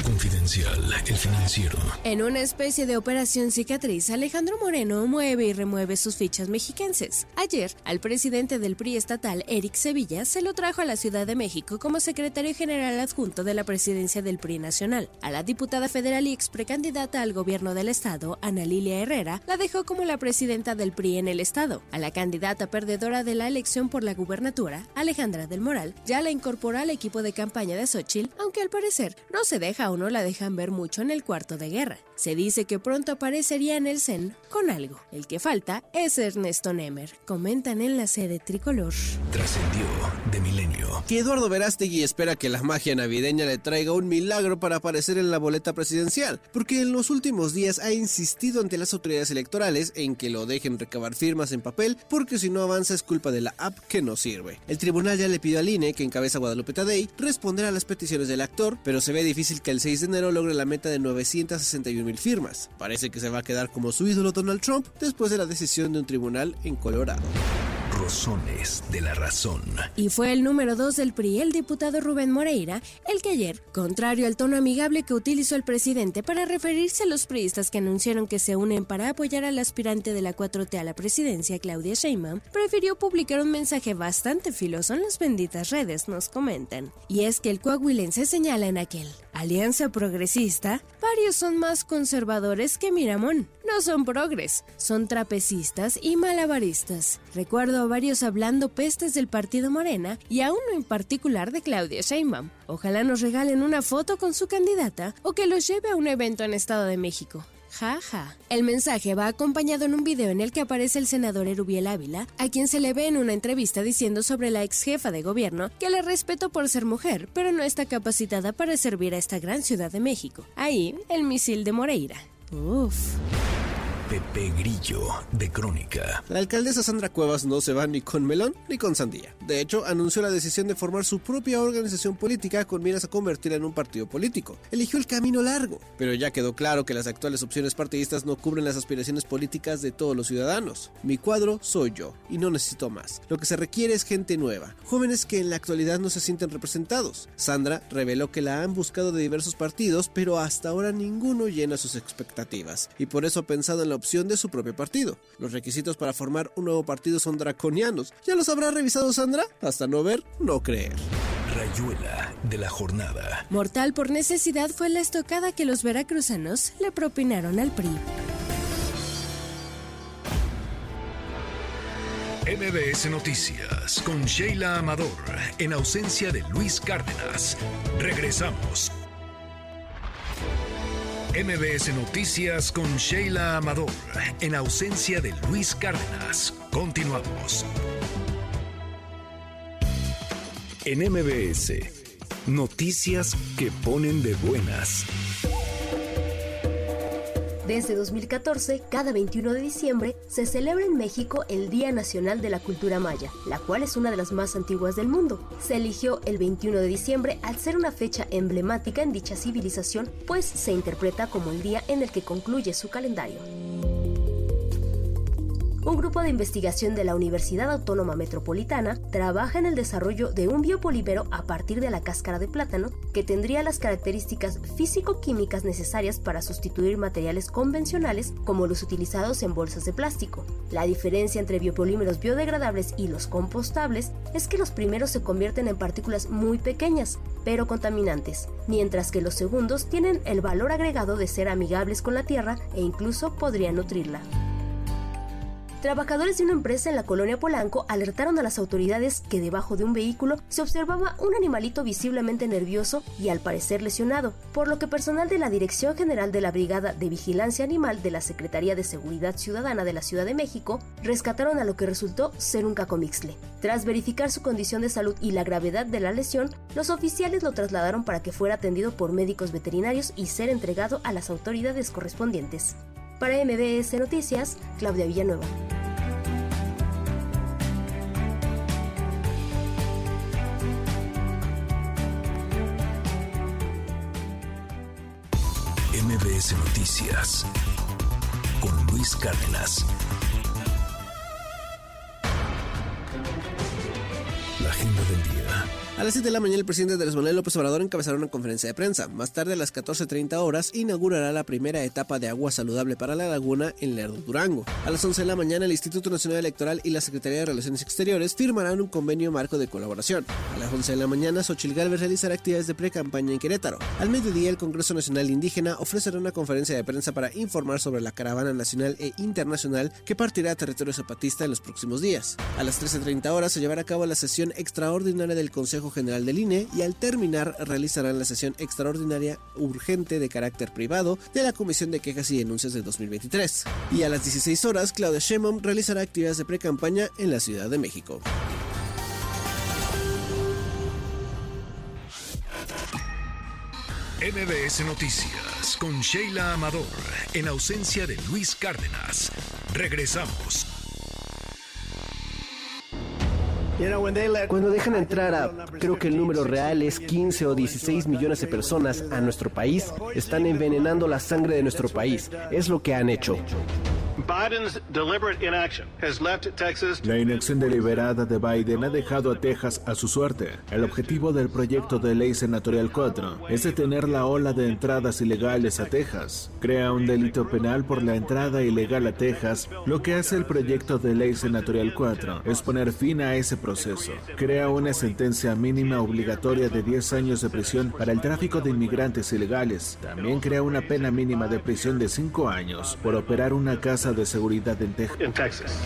Confidencial, el financiero. En una especie de operación cicatriz, Alejandro Moreno mueve y remueve sus fichas mexiquenses. Ayer, al presidente del PRI estatal, Eric Sevilla, se lo trajo a la Ciudad de México como secretario general adjunto de la presidencia del PRI nacional. A la diputada federal y ex precandidata al gobierno del estado, Ana Lilia Herrera, la dejó como la presidenta del PRI en el estado. A la candidata perdedora de la elección por la gubernatura, Alejandra del Moral, ya la incorporó al equipo de campaña de Xochitl, aunque al parecer no se deja o no la dejan ver mucho en el cuarto de guerra. Se dice que pronto aparecería en el CEN con algo. El que falta es Ernesto Nemer, comentan en la sede tricolor. Trascendió de milenio. Que Eduardo Verástegui espera que la magia navideña le traiga un milagro para aparecer en la boleta presidencial, porque en los últimos días ha insistido ante las autoridades electorales en que lo dejen recabar firmas en papel, porque si no avanza es culpa de la app que no sirve. El tribunal ya le pidió al INE, que encabeza Guadalupe Tadei, responder a las peticiones del actor, pero se ve difícil que el 6 de enero logre la meta de 961 mil firmas. Parece que se va a quedar como su ídolo Donald Trump después de la decisión de un tribunal en Colorado. Rosones de la razón. Y fue el número 2 del PRI, el diputado Rubén Moreira, el que ayer, contrario al tono amigable que utilizó el presidente para referirse a los priistas que anunciaron que se unen para apoyar al aspirante de la 4T a la presidencia, Claudia Sheinbaum, prefirió publicar un mensaje bastante filoso en las benditas redes, nos comentan. Y es que el coahuilense señala en aquel Alianza Progresista, varios son más conservadores que Miramón. No son progres, son trapecistas y malabaristas. Recuerdo a varios hablando pestes del partido Morena y a uno en particular de Claudia Sheinbaum. Ojalá nos regalen una foto con su candidata o que los lleve a un evento en Estado de México. Ja, ja. El mensaje va acompañado en un video en el que aparece el senador Erubiel Ávila, a quien se le ve en una entrevista diciendo sobre la ex jefa de gobierno que le respeto por ser mujer, pero no está capacitada para servir a esta gran ciudad de México. Ahí, el misil de Moreira. Oof. Pepe Grillo, de Crónica. La alcaldesa Sandra Cuevas no se va ni con melón ni con sandía. De hecho, anunció la decisión de formar su propia organización política con miras a convertirla en un partido político. Eligió el camino largo, pero ya quedó claro que las actuales opciones partidistas no cubren las aspiraciones políticas de todos los ciudadanos. Mi cuadro soy yo, y no necesito más. Lo que se requiere es gente nueva, jóvenes que en la actualidad no se sienten representados. Sandra reveló que la han buscado de diversos partidos, pero hasta ahora ninguno llena sus expectativas, y por eso ha pensado en la opción de su propio partido. Los requisitos para formar un nuevo partido son draconianos. ¿Ya los habrá revisado Sandra? Hasta no ver, no creer. Rayuela de la jornada. Mortal por necesidad fue la estocada que los veracruzanos le propinaron al PRI. MBS Noticias con Sheila Amador en ausencia de Luis Cárdenas. Regresamos. MBS Noticias con Sheila Amador en ausencia de Luis Cárdenas. Continuamos. En MBS, noticias que ponen de buenas. Desde 2014, cada 21 de diciembre, se celebra en México el Día Nacional de la Cultura Maya, la cual es una de las más antiguas del mundo. Se eligió el 21 de diciembre al ser una fecha emblemática en dicha civilización, pues se interpreta como el día en el que concluye su calendario un grupo de investigación de la Universidad Autónoma Metropolitana trabaja en el desarrollo de un biopolímero a partir de la cáscara de plátano que tendría las características físico-químicas necesarias para sustituir materiales convencionales como los utilizados en bolsas de plástico. La diferencia entre biopolímeros biodegradables y los compostables es que los primeros se convierten en partículas muy pequeñas, pero contaminantes, mientras que los segundos tienen el valor agregado de ser amigables con la tierra e incluso podrían nutrirla. Trabajadores de una empresa en la colonia Polanco alertaron a las autoridades que debajo de un vehículo se observaba un animalito visiblemente nervioso y al parecer lesionado, por lo que personal de la Dirección General de la Brigada de Vigilancia Animal de la Secretaría de Seguridad Ciudadana de la Ciudad de México rescataron a lo que resultó ser un cacomixle. Tras verificar su condición de salud y la gravedad de la lesión, los oficiales lo trasladaron para que fuera atendido por médicos veterinarios y ser entregado a las autoridades correspondientes. Para MBS Noticias, Claudia Villanueva. MBS Noticias con Luis Cárdenas. La agenda del día. A las 7 de la mañana el presidente Andrés Manuel López Obrador encabezará una conferencia de prensa. Más tarde a las 14.30 horas inaugurará la primera etapa de agua saludable para la laguna en Lerdo, Durango. A las 11 de la mañana el Instituto Nacional Electoral y la Secretaría de Relaciones Exteriores firmarán un convenio marco de colaboración. A las 11 de la mañana Xochil Gálvez realizará actividades de pre-campaña en Querétaro. Al mediodía el Congreso Nacional Indígena ofrecerá una conferencia de prensa para informar sobre la caravana nacional e internacional que partirá a territorio zapatista en los próximos días. A las 13.30 horas se llevará a cabo la sesión extraordinaria del Consejo General del INE y al terminar realizarán la sesión extraordinaria urgente de carácter privado de la Comisión de Quejas y Denuncias de 2023. Y a las 16 horas, Claudia Sheinbaum realizará actividades de pre-campaña en la Ciudad de México. MBS Noticias con Sheila Amador, en ausencia de Luis Cárdenas. Regresamos. Cuando dejan entrar a, creo que el número real es 15 o 16 millones de personas a nuestro país, están envenenando la sangre de nuestro país. Es lo que han hecho. La inacción deliberada de Biden ha dejado a Texas a su suerte. El objetivo del proyecto de ley senatorial 4 es detener la ola de entradas ilegales a Texas. Crea un delito penal por la entrada ilegal a Texas. Lo que hace el proyecto de ley senatorial 4 es poner fin a ese proceso. Crea una sentencia mínima obligatoria de 10 años de prisión para el tráfico de inmigrantes ilegales. También crea una pena mínima de prisión de 5 años por operar una casa de seguridad en Texas.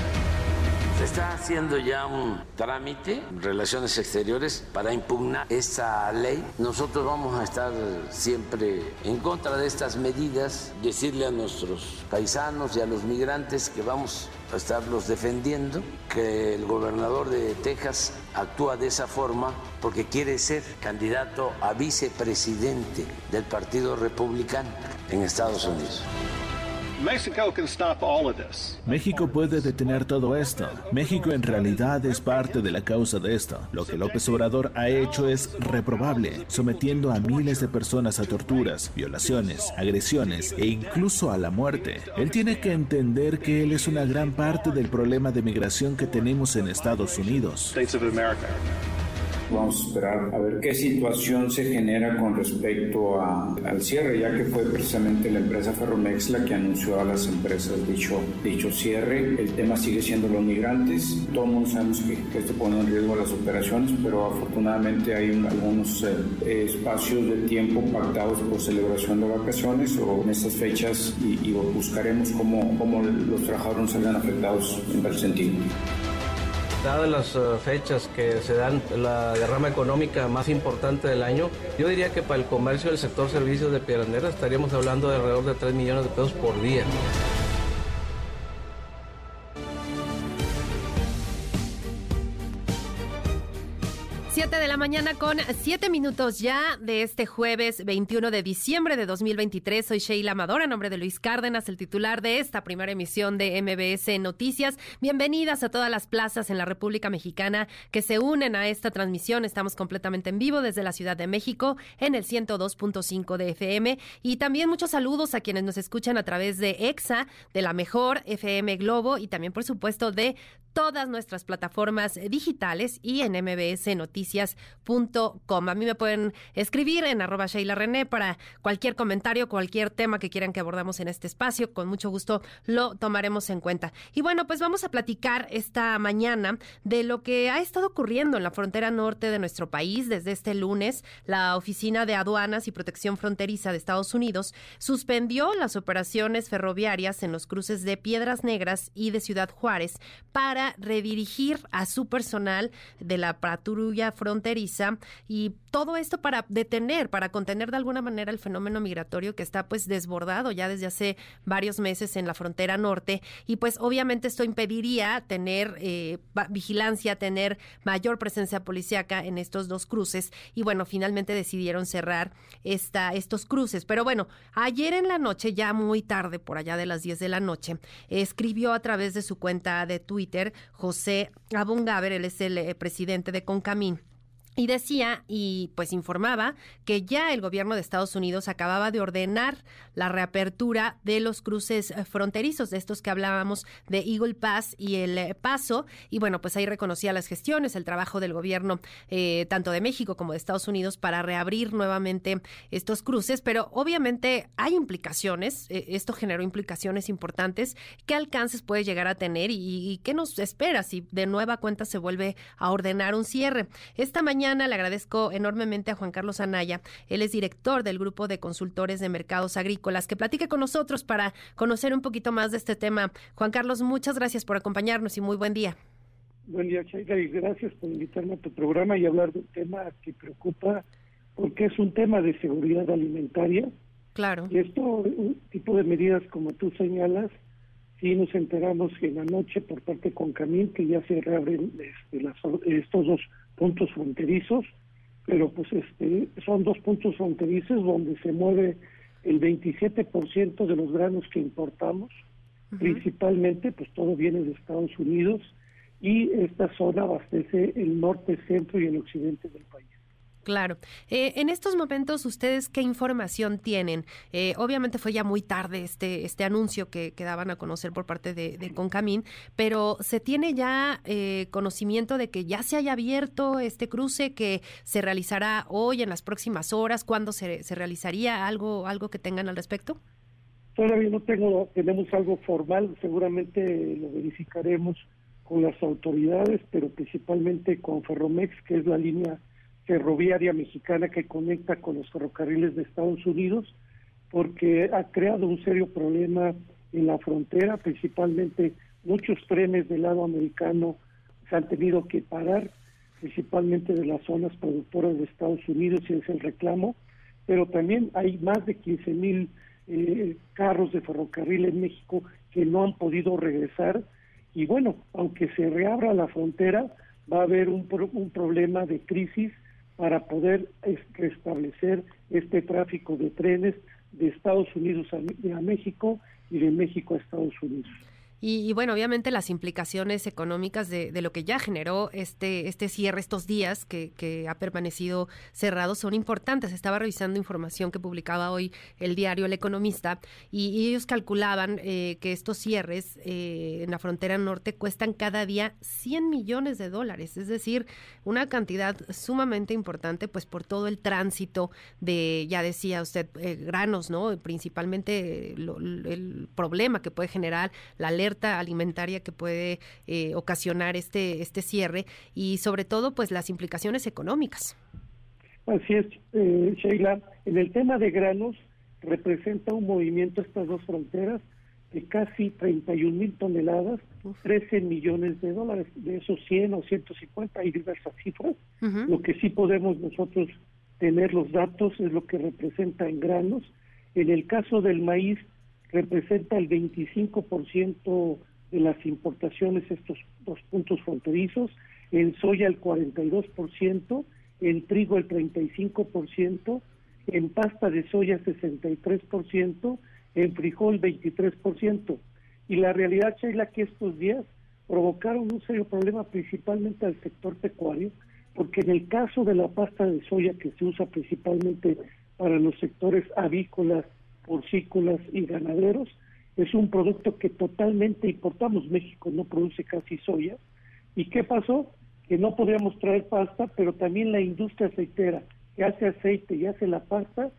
Se está haciendo ya un trámite en Relaciones Exteriores para impugnar esta ley. Nosotros vamos a estar siempre en contra de estas medidas, decirle a nuestros paisanos y a los migrantes que vamos a estarlos defendiendo, que el gobernador de Texas actúa de esa forma porque quiere ser candidato a vicepresidente del Partido Republicano en Estados Unidos. México puede detener todo esto. México en realidad es parte de la causa de esto. Lo que López Obrador ha hecho es reprobable, sometiendo a miles de personas a torturas, violaciones, agresiones e incluso a la muerte. Él tiene que entender que él es una gran parte del problema de migración que tenemos en Estados Unidos. Vamos a esperar a ver qué situación se genera con respecto al cierre, ya que fue precisamente la empresa Ferromex la que anunció a las empresas dicho, dicho cierre. El tema sigue siendo los migrantes. Todo el mundo sabemos que, esto pone en riesgo las operaciones, pero afortunadamente hay algunos eh, espacios de tiempo pactados por celebración de vacaciones o en estas fechas y, buscaremos cómo, cómo los trabajadores salgan afectados en tal sentido. Dadas las eh, fechas que se dan la derrama económica más importante del año, yo diría que para el comercio del sector servicios de Piedranera estaríamos hablando de alrededor de 3 millones de pesos por día. 7 de la mañana con 7 minutos ya de este jueves 21 de diciembre de 2023. Soy Sheila Amador, a nombre de Luis Cárdenas, el titular de esta primera emisión de MBS Noticias. Bienvenidas a todas las plazas en la República Mexicana que se unen a esta transmisión. Estamos completamente en vivo desde la Ciudad de México en el 102.5 de FM y también muchos saludos a quienes nos escuchan a través de EXA, de la mejor FM Globo y también por supuesto de todas nuestras plataformas digitales y en mbsnoticias.com. A mí me pueden escribir en arroba Sheila para cualquier comentario, cualquier tema que quieran que abordamos en este espacio. Con mucho gusto lo tomaremos en cuenta. Y bueno, pues vamos a platicar esta mañana de lo que ha estado ocurriendo en la frontera norte de nuestro país. Desde este lunes, la Oficina de Aduanas y Protección Fronteriza de Estados Unidos suspendió las operaciones ferroviarias en los cruces de Piedras Negras y de Ciudad Juárez para redirigir a su personal de la patrulla fronteriza y todo esto para detener, para contener de alguna manera el fenómeno migratorio que está pues desbordado ya desde hace varios meses en la frontera norte y pues obviamente esto impediría tener eh, vigilancia, tener mayor presencia policíaca en estos dos cruces y bueno, finalmente decidieron cerrar esta, estos cruces. Pero bueno, ayer en la noche, ya muy tarde, por allá de las 10 de la noche, escribió a través de su cuenta de Twitter José Abungaber, él es el eh, presidente de Concamín y decía y pues informaba que ya el gobierno de Estados Unidos acababa de ordenar la reapertura de los cruces eh, fronterizos, de estos que hablábamos de Eagle Pass y el eh, Paso. Y bueno, pues ahí reconocía las gestiones, el trabajo del gobierno eh, tanto de México como de Estados Unidos para reabrir nuevamente estos cruces. Pero obviamente hay implicaciones, esto generó implicaciones importantes. ¿Qué alcances puede llegar a tener y, y qué nos espera si de nueva cuenta se vuelve a ordenar un cierre? Esta mañana mañana le agradezco enormemente a Juan Carlos Anaya. Él es director del grupo de consultores de mercados agrícolas, que platique con nosotros para conocer un poquito más de este tema. Juan Carlos, muchas gracias por acompañarnos y muy buen día. Buen día, Chaika, y gracias por invitarme a tu programa y hablar de un tema que preocupa porque es un tema de seguridad alimentaria. Claro. Y esto, un tipo de medidas como tú señalas, sí nos enteramos en la noche por parte con Camín que ya se reabren este, estos dos puntos fronterizos, pero pues este son dos puntos fronterizos donde se mueve el 27% de los granos que importamos, principalmente pues todo viene de Estados Unidos y esta zona abastece el norte, centro y el occidente del país. Claro. Eh, en estos momentos, ¿ustedes qué información tienen? Eh, obviamente fue ya muy tarde este, este anuncio que, daban a conocer por parte de, de Concamín, pero ¿se tiene ya eh, conocimiento de que ya se haya abierto este cruce que se realizará hoy, en las próximas horas? ¿Cuándo se, se realizaría? ¿Algo, ¿Algo que tengan al respecto? Todavía no tengo, tenemos algo formal, seguramente lo verificaremos con las autoridades, pero principalmente con Ferromex, que es la línea ferroviaria mexicana que conecta con los ferrocarriles de Estados Unidos, porque ha creado un serio problema en la frontera, principalmente muchos trenes del lado americano se han tenido que parar, principalmente de las zonas productoras de Estados Unidos, y es el reclamo, pero también hay más de 15 mil eh, carros de ferrocarril en México que no han podido regresar, y bueno, aunque se reabra la frontera, va a haber un, un problema de crisis para poder restablecer este tráfico de trenes de Estados Unidos a, México y de México a Estados Unidos. Y, bueno, obviamente las implicaciones económicas de, lo que ya generó este, este cierre estos días que, ha permanecido cerrado son importantes. Estaba revisando información que publicaba hoy el diario El Economista y, ellos calculaban eh, que estos cierres eh, en la frontera norte cuestan cada día 100 millones de dólares, es decir, una cantidad sumamente importante pues por todo el tránsito de, ya decía usted, eh, granos, ¿no? Principalmente el problema que puede generar la alimentaria que puede eh, ocasionar este, este cierre y sobre todo pues las implicaciones económicas. Así es, eh, Sheila. En el tema de granos representa un movimiento estas dos fronteras de casi 31 mil toneladas, 13 millones de dólares, de esos 100 o 150, hay diversas cifras. Lo que sí podemos nosotros tener los datos es lo que representa en granos. En el caso del maíz, representa el 25% de las importaciones estos dos puntos fronterizos. en soya el 42%, en trigo el 35%, en pasta de soya 63%, en frijol 23%. Y la realidad, Sheila, que estos días provocaron un serio problema principalmente al sector pecuario, porque en el caso de la pasta de soya que se usa principalmente para los sectores avícolas, porcícolas y ganaderos, es un producto que totalmente importamos. México no produce casi soya. ¿Y qué pasó? Que no podíamos traer pasta, pero también la industria aceitera que hace aceite y hace la pasta,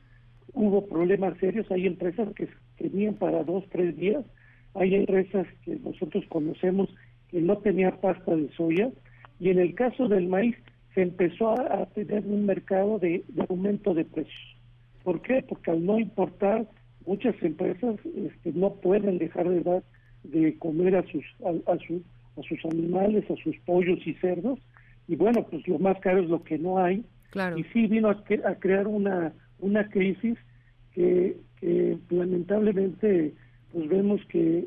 hubo problemas serios. Hay empresas que tenían para dos, tres días. Hay empresas que nosotros conocemos que no tenían pasta de soya. Y en el caso del maíz, se empezó a, tener un mercado de, aumento de precios. ¿Por qué? Porque al no importar, muchas empresas este, no pueden dejar de dar de comer a sus a, a sus animales, a sus pollos y cerdos. Y bueno, pues lo más caro es lo que no hay. Claro. Y sí vino a, a crear una, una crisis que, que lamentablemente pues vemos que,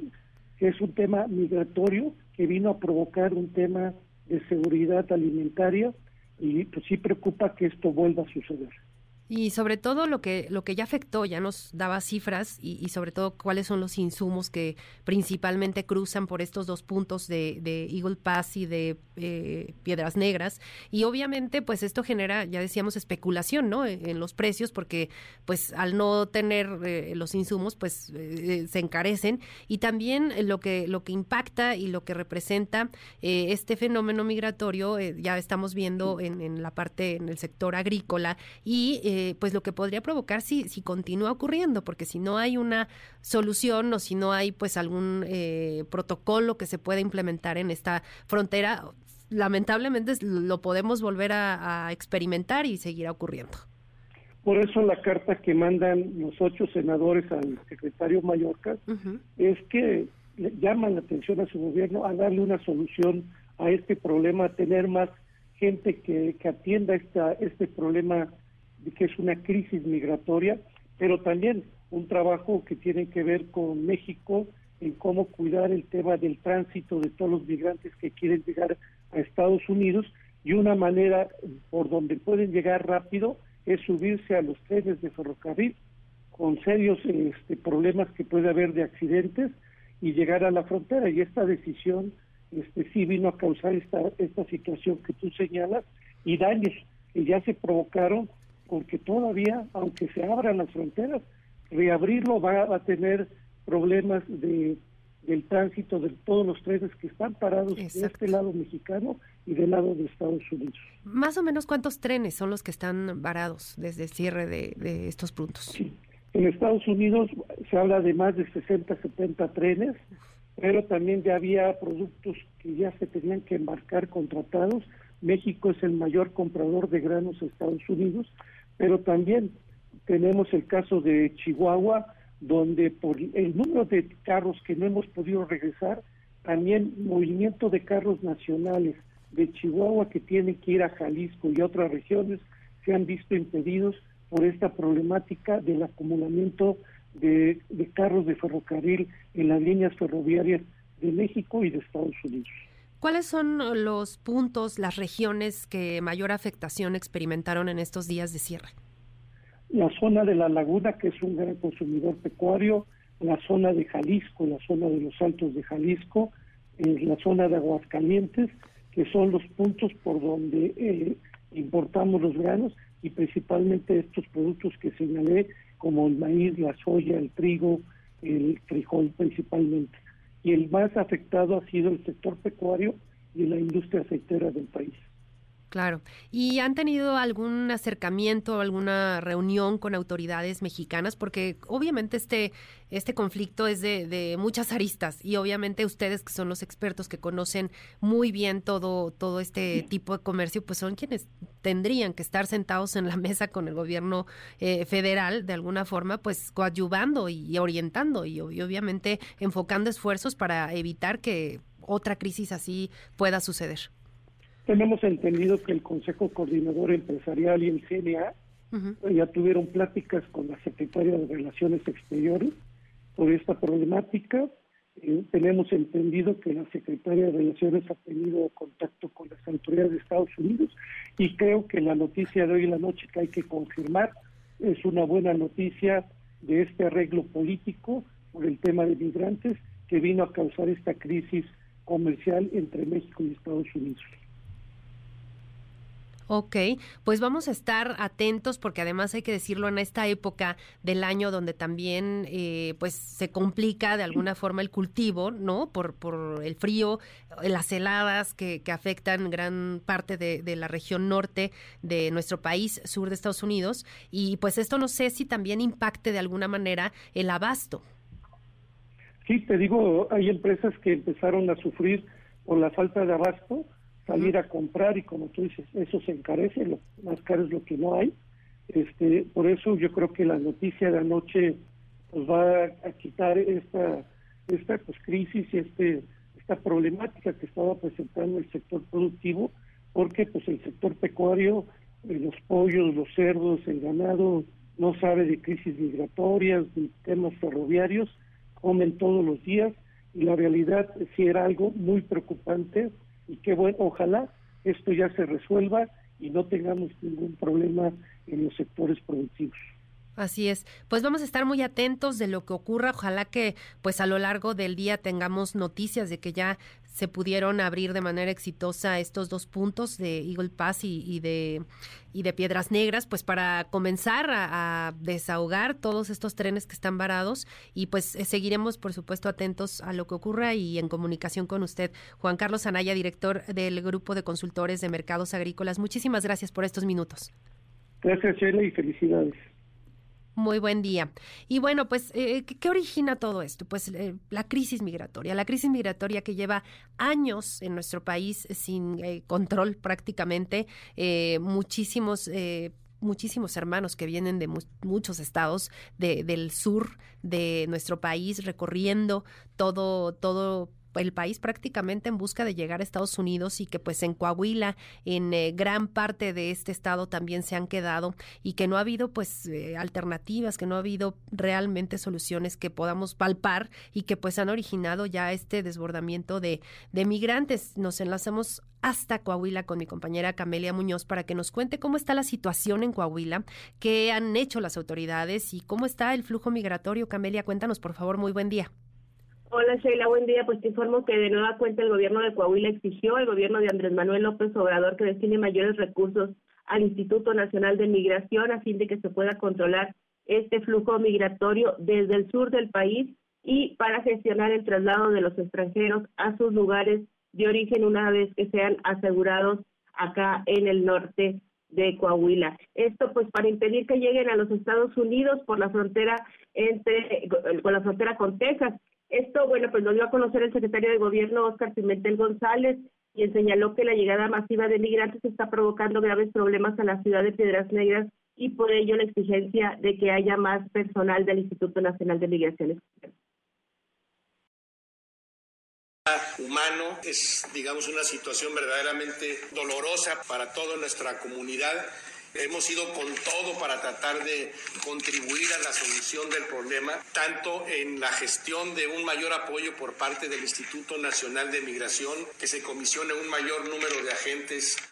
que es un tema migratorio que vino a provocar un tema de seguridad alimentaria y pues sí preocupa que esto vuelva a suceder. Y sobre todo lo que, lo que ya afectó, ya nos daba cifras y, sobre todo cuáles son los insumos que principalmente cruzan por estos dos puntos de, de Eagle Pass y de eh, Piedras Negras. Y obviamente pues esto genera, ya decíamos, especulación ¿no? en, los precios porque pues al no tener eh, los insumos pues eh, se encarecen. Y también lo que, lo que impacta y lo que representa este fenómeno migratorio ya estamos viendo en, en la parte, en el sector agrícola y eh, pues lo que podría provocar si, si continúa ocurriendo, porque si no hay una solución o si no hay pues algún eh, protocolo que se pueda implementar en esta frontera, lamentablemente lo podemos volver a, experimentar y seguirá ocurriendo. Por eso la carta que mandan los ocho senadores al secretario Mallorca es que llaman la atención a su gobierno a darle una solución a este problema, a tener más gente que, que atienda esta, este problema que es una crisis migratoria, pero también un trabajo que tiene que ver con México en cómo cuidar el tema del tránsito de todos los migrantes que quieren llegar a Estados Unidos. Y una manera por donde pueden llegar rápido es subirse a los trenes de ferrocarril con serios este, problemas que puede haber de accidentes y llegar a la frontera. Y esta decisión este sí vino a causar esta esta situación que tú señalas y daños que ya se provocaron porque todavía, aunque se abran las fronteras, reabrirlo va a tener problemas de del tránsito de todos los trenes que están parados de este lado mexicano y del lado de Estados Unidos. Más o menos cuántos trenes son los que están varados desde el cierre de, de estos puntos. Sí. En Estados Unidos se habla de más de 60, 70 trenes, pero también ya había productos que ya se tenían que embarcar contratados. México es el mayor comprador de granos a Estados Unidos pero también tenemos el caso de Chihuahua, donde por el número de carros que no hemos podido regresar, también movimiento de carros nacionales de Chihuahua que tienen que ir a Jalisco y otras regiones se han visto impedidos por esta problemática del acumulamiento de, de carros de ferrocarril en las líneas ferroviarias de México y de Estados Unidos. ¿Cuáles son los puntos, las regiones que mayor afectación experimentaron en estos días de cierre? La zona de la laguna, que es un gran consumidor pecuario, la zona de Jalisco, la zona de los Altos de Jalisco, eh, la zona de Aguascalientes, que son los puntos por donde eh, importamos los granos y principalmente estos productos que señalé, como el maíz, la soya, el trigo, el frijol principalmente y el más afectado ha sido el sector pecuario y la industria aceitera del país. Claro. ¿Y han tenido algún acercamiento, alguna reunión con autoridades mexicanas? Porque obviamente este, este conflicto es de, de, muchas aristas y obviamente ustedes que son los expertos que conocen muy bien todo, todo este tipo de comercio, pues son quienes tendrían que estar sentados en la mesa con el gobierno eh, federal de alguna forma, pues coadyuvando y orientando y obviamente enfocando esfuerzos para evitar que otra crisis así pueda suceder. Tenemos entendido que el Consejo Coordinador Empresarial y el CNA ya tuvieron pláticas con la Secretaria de Relaciones Exteriores por esta problemática Eh, tenemos entendido que la Secretaría de Relaciones ha tenido contacto con las autoridades de Estados Unidos y creo que la noticia de hoy en la noche que hay que confirmar es una buena noticia de este arreglo político por el tema de migrantes que vino a causar esta crisis comercial entre México y Estados Unidos. Ok, pues vamos a estar atentos porque además hay que decirlo en esta época del año donde también eh, pues se complica de alguna forma el cultivo, ¿no? Por, por el frío, las heladas que, que afectan gran parte de, de, la región norte de nuestro país, sur de Estados Unidos, y pues esto no sé si también impacte de alguna manera el abasto. Sí, te digo, hay empresas que empezaron a sufrir por la falta de abasto salir a comprar y como tú dices, eso se encarece, lo más caro es lo que no hay. Este, por eso yo creo que la noticia de anoche pues va a quitar esta esta pues, crisis y este esta problemática que estaba presentando el sector productivo, porque pues el sector pecuario, eh, los pollos, los cerdos, el ganado no sabe de crisis migratorias, de temas ferroviarios, comen todos los días y la realidad sí era algo muy preocupante y qué bueno, ojalá esto ya se resuelva y no tengamos ningún problema en los sectores productivos. Así es. Pues vamos a estar muy atentos de lo que ocurra. Ojalá que pues a lo largo del día tengamos noticias de que ya se pudieron abrir de manera exitosa estos dos puntos de Eagle Pass y, de y de Piedras Negras, pues para comenzar a, desahogar todos estos trenes que están varados y pues eh, seguiremos por supuesto atentos a lo que ocurra y en comunicación con usted, Juan Carlos Anaya, director del grupo de consultores de mercados agrícolas. Muchísimas gracias por estos minutos. Gracias, Sheila, y felicidades. Muy buen día. Y bueno, pues, eh, ¿qué origina todo esto? Pues eh, la crisis migratoria, la crisis migratoria que lleva años en nuestro país sin eh, control prácticamente, eh, muchísimos muchísimos hermanos que vienen de mu muchos estados de, del sur de nuestro país recorriendo todo todo el país prácticamente en busca de llegar a Estados Unidos y que pues en Coahuila, en eh, gran parte de este estado también se han quedado y que no ha habido pues eh, alternativas, que no ha habido realmente soluciones que podamos palpar y que pues han originado ya este desbordamiento de, de migrantes. Nos enlazamos hasta Coahuila con mi compañera Camelia Muñoz para que nos cuente cómo está la situación en Coahuila, qué han hecho las autoridades y cómo está el flujo migratorio. Camelia, cuéntanos por favor, muy buen día. Hola Sheila, buen día. Pues te informo que de nueva cuenta el gobierno de Coahuila exigió al gobierno de Andrés Manuel López Obrador que destine mayores recursos al Instituto Nacional de Migración a fin de que se pueda controlar este flujo migratorio desde el sur del país y para gestionar el traslado de los extranjeros a sus lugares de origen una vez que sean asegurados acá en el norte de Coahuila. Esto pues para impedir que lleguen a los Estados Unidos por la frontera entre con la frontera con Texas. Esto, bueno, pues lo dio a conocer el secretario de Gobierno, Oscar Pimentel González, quien señaló que la llegada masiva de migrantes está provocando graves problemas a la ciudad de Piedras Negras y por ello la exigencia de que haya más personal del Instituto Nacional de Migraciones. humano es digamos una situación verdaderamente dolorosa para toda nuestra comunidad Hemos ido con todo para tratar de contribuir a la solución del problema, tanto en la gestión de un mayor apoyo por parte del Instituto Nacional de Migración, que se comisione un mayor número de agentes.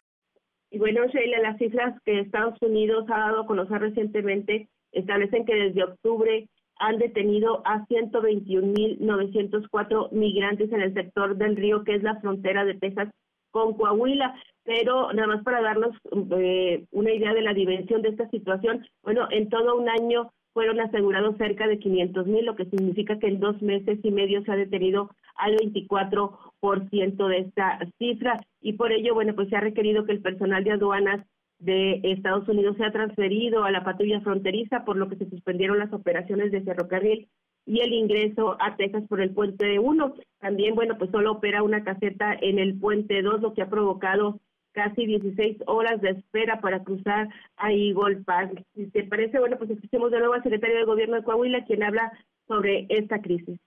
Y bueno, Sheila, las cifras que Estados Unidos ha dado a conocer recientemente establecen que desde octubre han detenido a 121.904 migrantes en el sector del río, que es la frontera de Texas con Coahuila pero nada más para darnos eh, una idea de la dimensión de esta situación, bueno, en todo un año fueron asegurados cerca de 500 mil, lo que significa que en dos meses y medio se ha detenido al 24% de esta cifra y por ello, bueno, pues se ha requerido que el personal de aduanas de Estados Unidos sea transferido a la patrulla fronteriza, por lo que se suspendieron las operaciones de ferrocarril y el ingreso a Texas por el puente 1. También, bueno, pues solo opera una caseta en el puente 2, lo que ha provocado casi 16 horas de espera para cruzar a Eagle Pass. Si te parece, bueno, pues escuchemos de nuevo al secretario de Gobierno de Coahuila, quien habla sobre esta crisis.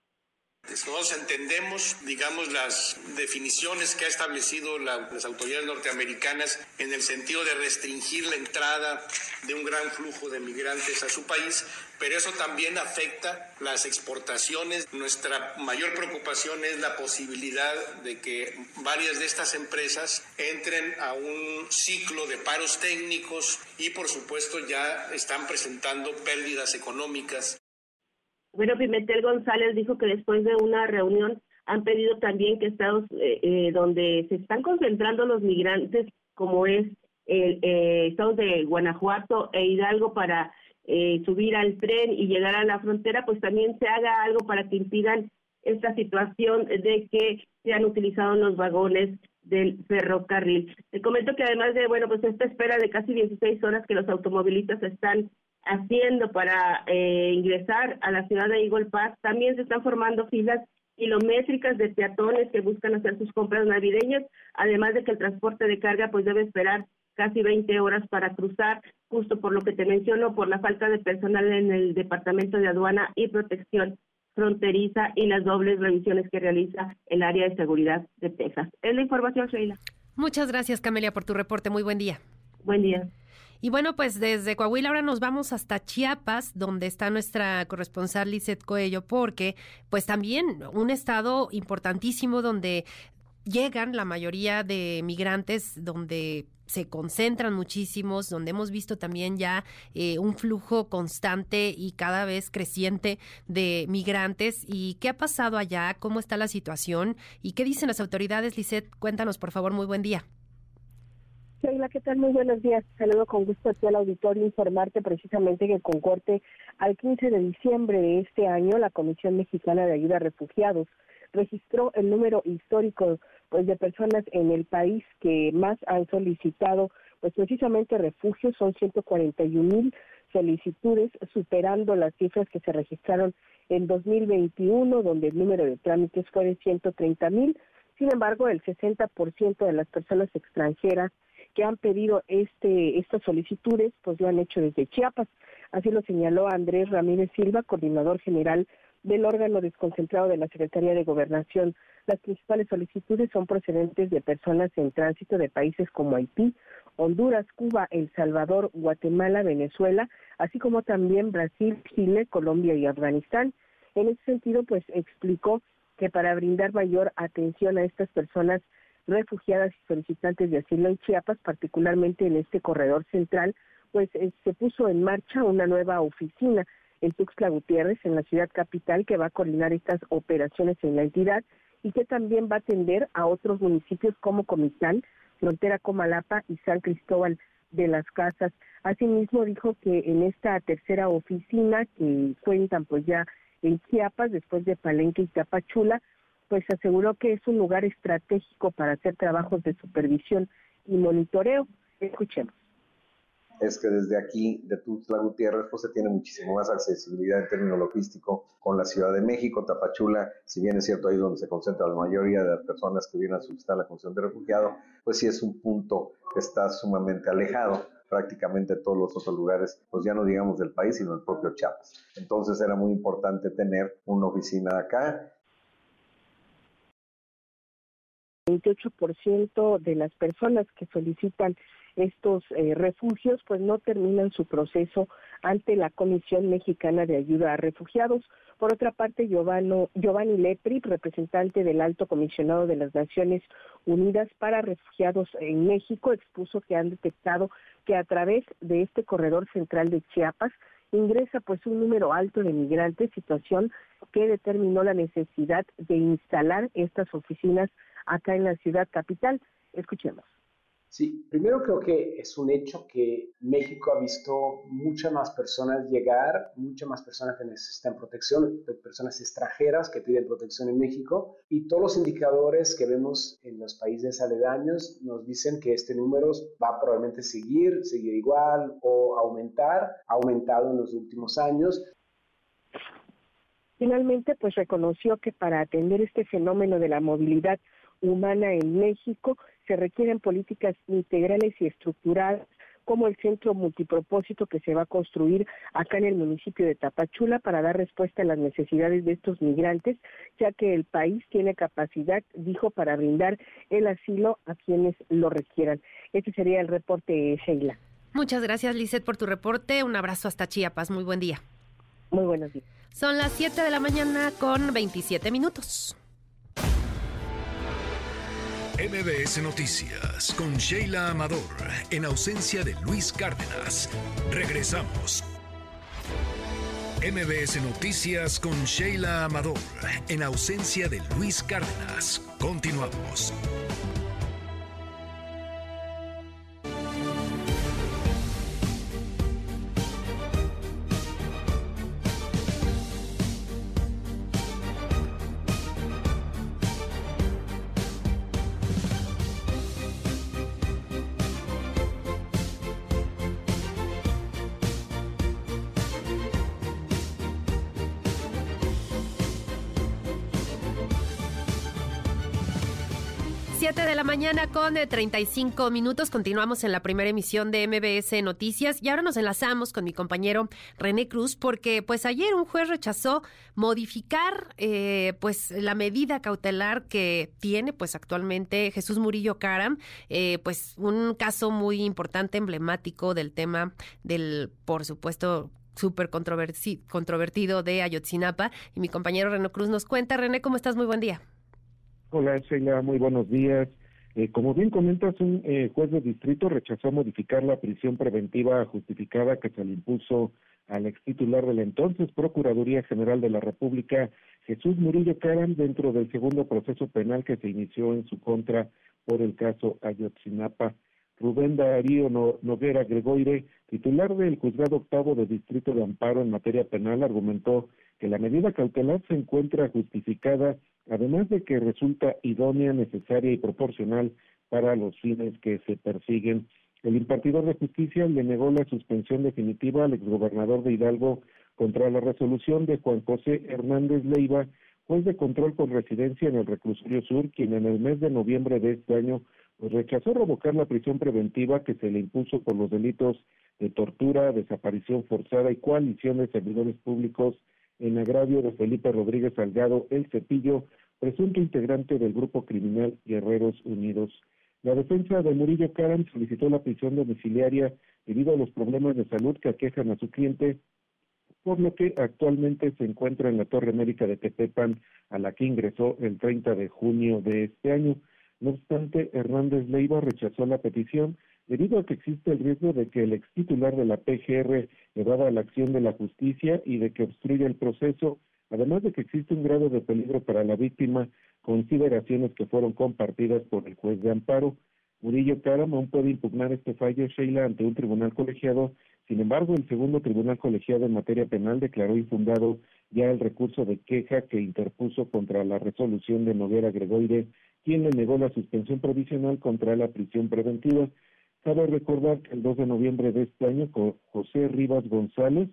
Nosotros entendemos, digamos, las definiciones que ha establecido la, las autoridades norteamericanas en el sentido de restringir la entrada de un gran flujo de migrantes a su país, pero eso también afecta las exportaciones. Nuestra mayor preocupación es la posibilidad de que varias de estas empresas entren a un ciclo de paros técnicos y por supuesto ya están presentando pérdidas económicas. Bueno, Pimentel González dijo que después de una reunión han pedido también que estados eh, eh, donde se están concentrando los migrantes, como es el eh, estados de Guanajuato e Hidalgo, para eh, subir al tren y llegar a la frontera, pues también se haga algo para que impidan esta situación de que se han utilizado los vagones del ferrocarril. Te comento que además de, bueno, pues esta espera de casi 16 horas que los automovilistas están haciendo para eh, ingresar a la ciudad de Eagle Pass, también se están formando filas kilométricas de peatones que buscan hacer sus compras navideñas, además de que el transporte de carga pues debe esperar casi 20 horas para cruzar, justo por lo que te menciono, por la falta de personal en el Departamento de Aduana y Protección Fronteriza y las dobles revisiones que realiza el área de seguridad de Texas. Es la información, Sheila. Muchas gracias, Camelia, por tu reporte. Muy buen día. Buen día. Y bueno, pues desde Coahuila ahora nos vamos hasta Chiapas, donde está nuestra corresponsal Lizeth Coello, porque pues también un estado importantísimo donde llegan la mayoría de migrantes, donde se concentran muchísimos, donde hemos visto también ya eh, un flujo constante y cada vez creciente de migrantes. ¿Y qué ha pasado allá? ¿Cómo está la situación? ¿Y qué dicen las autoridades? Lisette, cuéntanos, por favor, muy buen día. Hola, ¿qué tal? Muy buenos días. Saludo con gusto a ti al auditorio informarte precisamente que con corte al 15 de diciembre de este año, la Comisión Mexicana de Ayuda a Refugiados registró el número histórico pues de personas en el país que más han solicitado pues precisamente refugio. Son 141 mil solicitudes superando las cifras que se registraron en 2021 donde el número de trámites fue de 130 mil. Sin embargo el 60% de las personas extranjeras que han pedido este estas solicitudes pues lo han hecho desde Chiapas. Así lo señaló Andrés Ramírez Silva coordinador general del órgano desconcentrado de la Secretaría de Gobernación. Las principales solicitudes son procedentes de personas en tránsito de países como Haití, Honduras, Cuba, El Salvador, Guatemala, Venezuela, así como también Brasil, Chile, Colombia y Afganistán. En ese sentido, pues explicó que para brindar mayor atención a estas personas refugiadas y solicitantes de asilo en Chiapas, particularmente en este corredor central, pues eh, se puso en marcha una nueva oficina en Tuxtla Gutiérrez, en la ciudad capital, que va a coordinar estas operaciones en la entidad y que también va a atender a otros municipios como Comitán, Frontera Comalapa y San Cristóbal de las Casas. Asimismo dijo que en esta tercera oficina que cuentan pues ya en Chiapas, después de Palenque y Tapachula, pues aseguró que es un lugar estratégico para hacer trabajos de supervisión y monitoreo. Escuchemos es que desde aquí, de Tuxtla Gutiérrez, pues se tiene muchísimo más accesibilidad en términos logístico con la Ciudad de México, Tapachula, si bien es cierto ahí donde se concentra la mayoría de las personas que vienen a solicitar la condición de refugiado, pues sí es un punto que está sumamente alejado prácticamente todos los otros lugares, pues ya no digamos del país, sino del propio Chiapas. Entonces era muy importante tener una oficina acá 28% de las personas que solicitan estos eh, refugios pues no terminan su proceso ante la Comisión Mexicana de Ayuda a Refugiados. Por otra parte, Giovanni, Giovanni Lepri, representante del Alto Comisionado de las Naciones Unidas para Refugiados en México, expuso que han detectado que a través de este corredor central de Chiapas ingresa pues un número alto de migrantes, situación que determinó la necesidad de instalar estas oficinas acá en la ciudad capital. Escuchemos. Sí, primero creo que es un hecho que México ha visto muchas más personas llegar, muchas más personas que necesitan protección, personas extranjeras que piden protección en México y todos los indicadores que vemos en los países aledaños nos dicen que este número va probablemente seguir, seguir igual o aumentar, ha aumentado en los últimos años. Finalmente, pues reconoció que para atender este fenómeno de la movilidad humana en México, se requieren políticas integrales y estructuradas como el centro multipropósito que se va a construir acá en el municipio de Tapachula para dar respuesta a las necesidades de estos migrantes, ya que el país tiene capacidad, dijo, para brindar el asilo a quienes lo requieran. Este sería el reporte, Sheila. Muchas gracias, Lizeth, por tu reporte. Un abrazo hasta Chiapas. Muy buen día. Muy buenos días. Son las 7 de la mañana con 27 minutos. MBS Noticias con Sheila Amador, en ausencia de Luis Cárdenas. Regresamos. MBS Noticias con Sheila Amador, en ausencia de Luis Cárdenas. Continuamos. Mañana con 35 eh, minutos. Continuamos en la primera emisión de MBS Noticias y ahora nos enlazamos con mi compañero René Cruz porque pues ayer un juez rechazó modificar eh, pues la medida cautelar que tiene pues actualmente Jesús Murillo Caram, eh, pues un caso muy importante, emblemático del tema del, por supuesto, súper controvertido de Ayotzinapa. Y mi compañero René Cruz nos cuenta. René, ¿cómo estás? Muy buen día. Hola Sheila, muy buenos días. Eh, como bien comentas, un eh, juez de distrito rechazó modificar la prisión preventiva justificada que se le impuso al ex titular de la entonces Procuraduría General de la República, Jesús Murillo Caram, dentro del segundo proceso penal que se inició en su contra por el caso Ayotzinapa. Rubén Darío Noguera Gregoire, titular del juzgado octavo de distrito de amparo en materia penal, argumentó que la medida cautelar se encuentra justificada además de que resulta idónea, necesaria y proporcional para los fines que se persiguen. El impartidor de justicia le negó la suspensión definitiva al exgobernador de Hidalgo contra la resolución de Juan José Hernández Leiva, juez de control con residencia en el reclusorio sur, quien en el mes de noviembre de este año pues, rechazó revocar la prisión preventiva que se le impuso por los delitos de tortura, desaparición forzada y coalición de servidores públicos en agravio de Felipe Rodríguez Salgado El Cepillo, presunto integrante del grupo criminal Guerreros Unidos. La defensa de Murillo Caram solicitó la prisión domiciliaria debido a los problemas de salud que aquejan a su cliente, por lo que actualmente se encuentra en la Torre América de Tepepan, a la que ingresó el 30 de junio de este año. No obstante, Hernández Leiva rechazó la petición debido a que existe el riesgo de que el ex titular de la PGR evada la acción de la justicia y de que obstruya el proceso, además de que existe un grado de peligro para la víctima, consideraciones que fueron compartidas por el juez de amparo. Murillo Caram aún puede impugnar este fallo Sheila ante un tribunal colegiado, sin embargo, el segundo tribunal colegiado en materia penal declaró infundado ya el recurso de queja que interpuso contra la resolución de Noguera Gregoire, quien le negó la suspensión provisional contra la prisión preventiva Cabe recordar que el 2 de noviembre de este año, José Rivas González,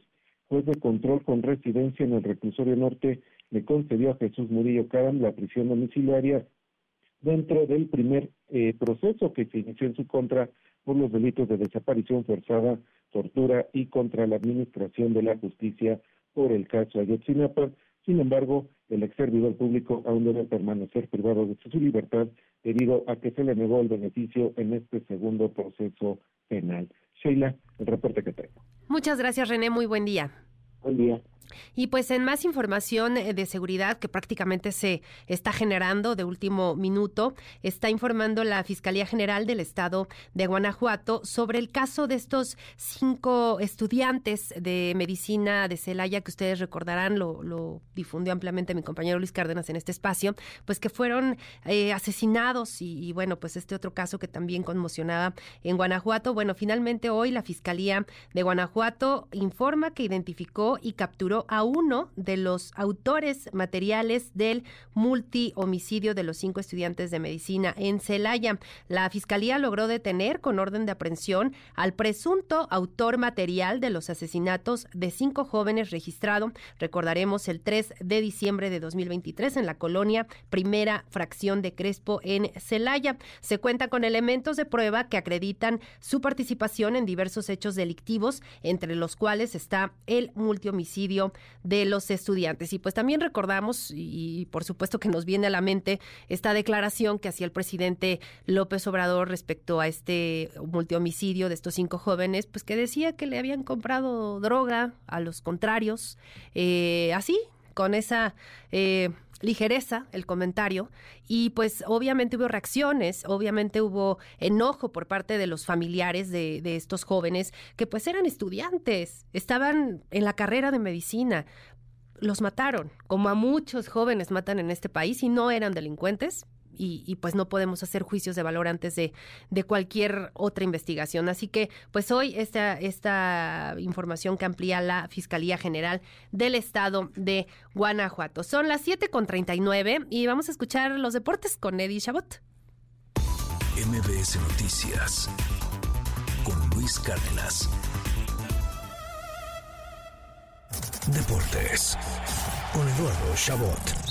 juez de control con residencia en el reclusorio norte, le concedió a Jesús Murillo Caram la prisión domiciliaria dentro del primer eh, proceso que se inició en su contra por los delitos de desaparición forzada, tortura y contra la administración de la justicia por el caso Ayotzinapa. Sin embargo, el ex servidor público aún debe permanecer privado de su libertad debido a que se le negó el beneficio en este segundo proceso penal. Sheila, el reporte que tengo. Muchas gracias, René. Muy buen día. Buen día. Y pues en más información eh, de seguridad que prácticamente se está generando de último minuto, está informando la Fiscalía General del Estado de Guanajuato sobre el caso de estos cinco estudiantes de medicina de Celaya que ustedes recordarán, lo, difundió ampliamente mi compañero Luis Cárdenas en este espacio, pues que fueron eh, asesinados y, y, bueno, pues este otro caso que también conmocionaba en Guanajuato. Bueno, finalmente hoy la Fiscalía de Guanajuato informa que identificó y capturó a uno de los autores materiales del multihomicidio de los cinco estudiantes de medicina en Celaya. La fiscalía logró detener con orden de aprehensión al presunto autor material de los asesinatos de cinco jóvenes registrado, recordaremos, el 3 de diciembre de 2023 en la colonia Primera Fracción de Crespo en Celaya. Se cuenta con elementos de prueba que acreditan su participación en diversos hechos delictivos, entre los cuales está el multihomicidio de los estudiantes. Y pues también recordamos, y por supuesto que nos viene a la mente esta declaración que hacía el presidente López Obrador respecto a este multihomicidio de estos cinco jóvenes, pues que decía que le habían comprado droga a los contrarios, eh, así, con esa eh, ligereza el comentario y pues obviamente hubo reacciones, obviamente hubo enojo por parte de los familiares de, de, estos jóvenes que pues eran estudiantes, estaban en la carrera de medicina. Los mataron, como a muchos jóvenes matan en este país y no eran delincuentes, y, pues no podemos hacer juicios de valor antes de, de, cualquier otra investigación. Así que pues hoy esta, esta información que amplía la Fiscalía General del Estado de Guanajuato. Son las 7.39 y vamos a escuchar los deportes con Eddie Chabot. MBS Noticias con Luis Cárdenas. Deportes con Eduardo Chabot.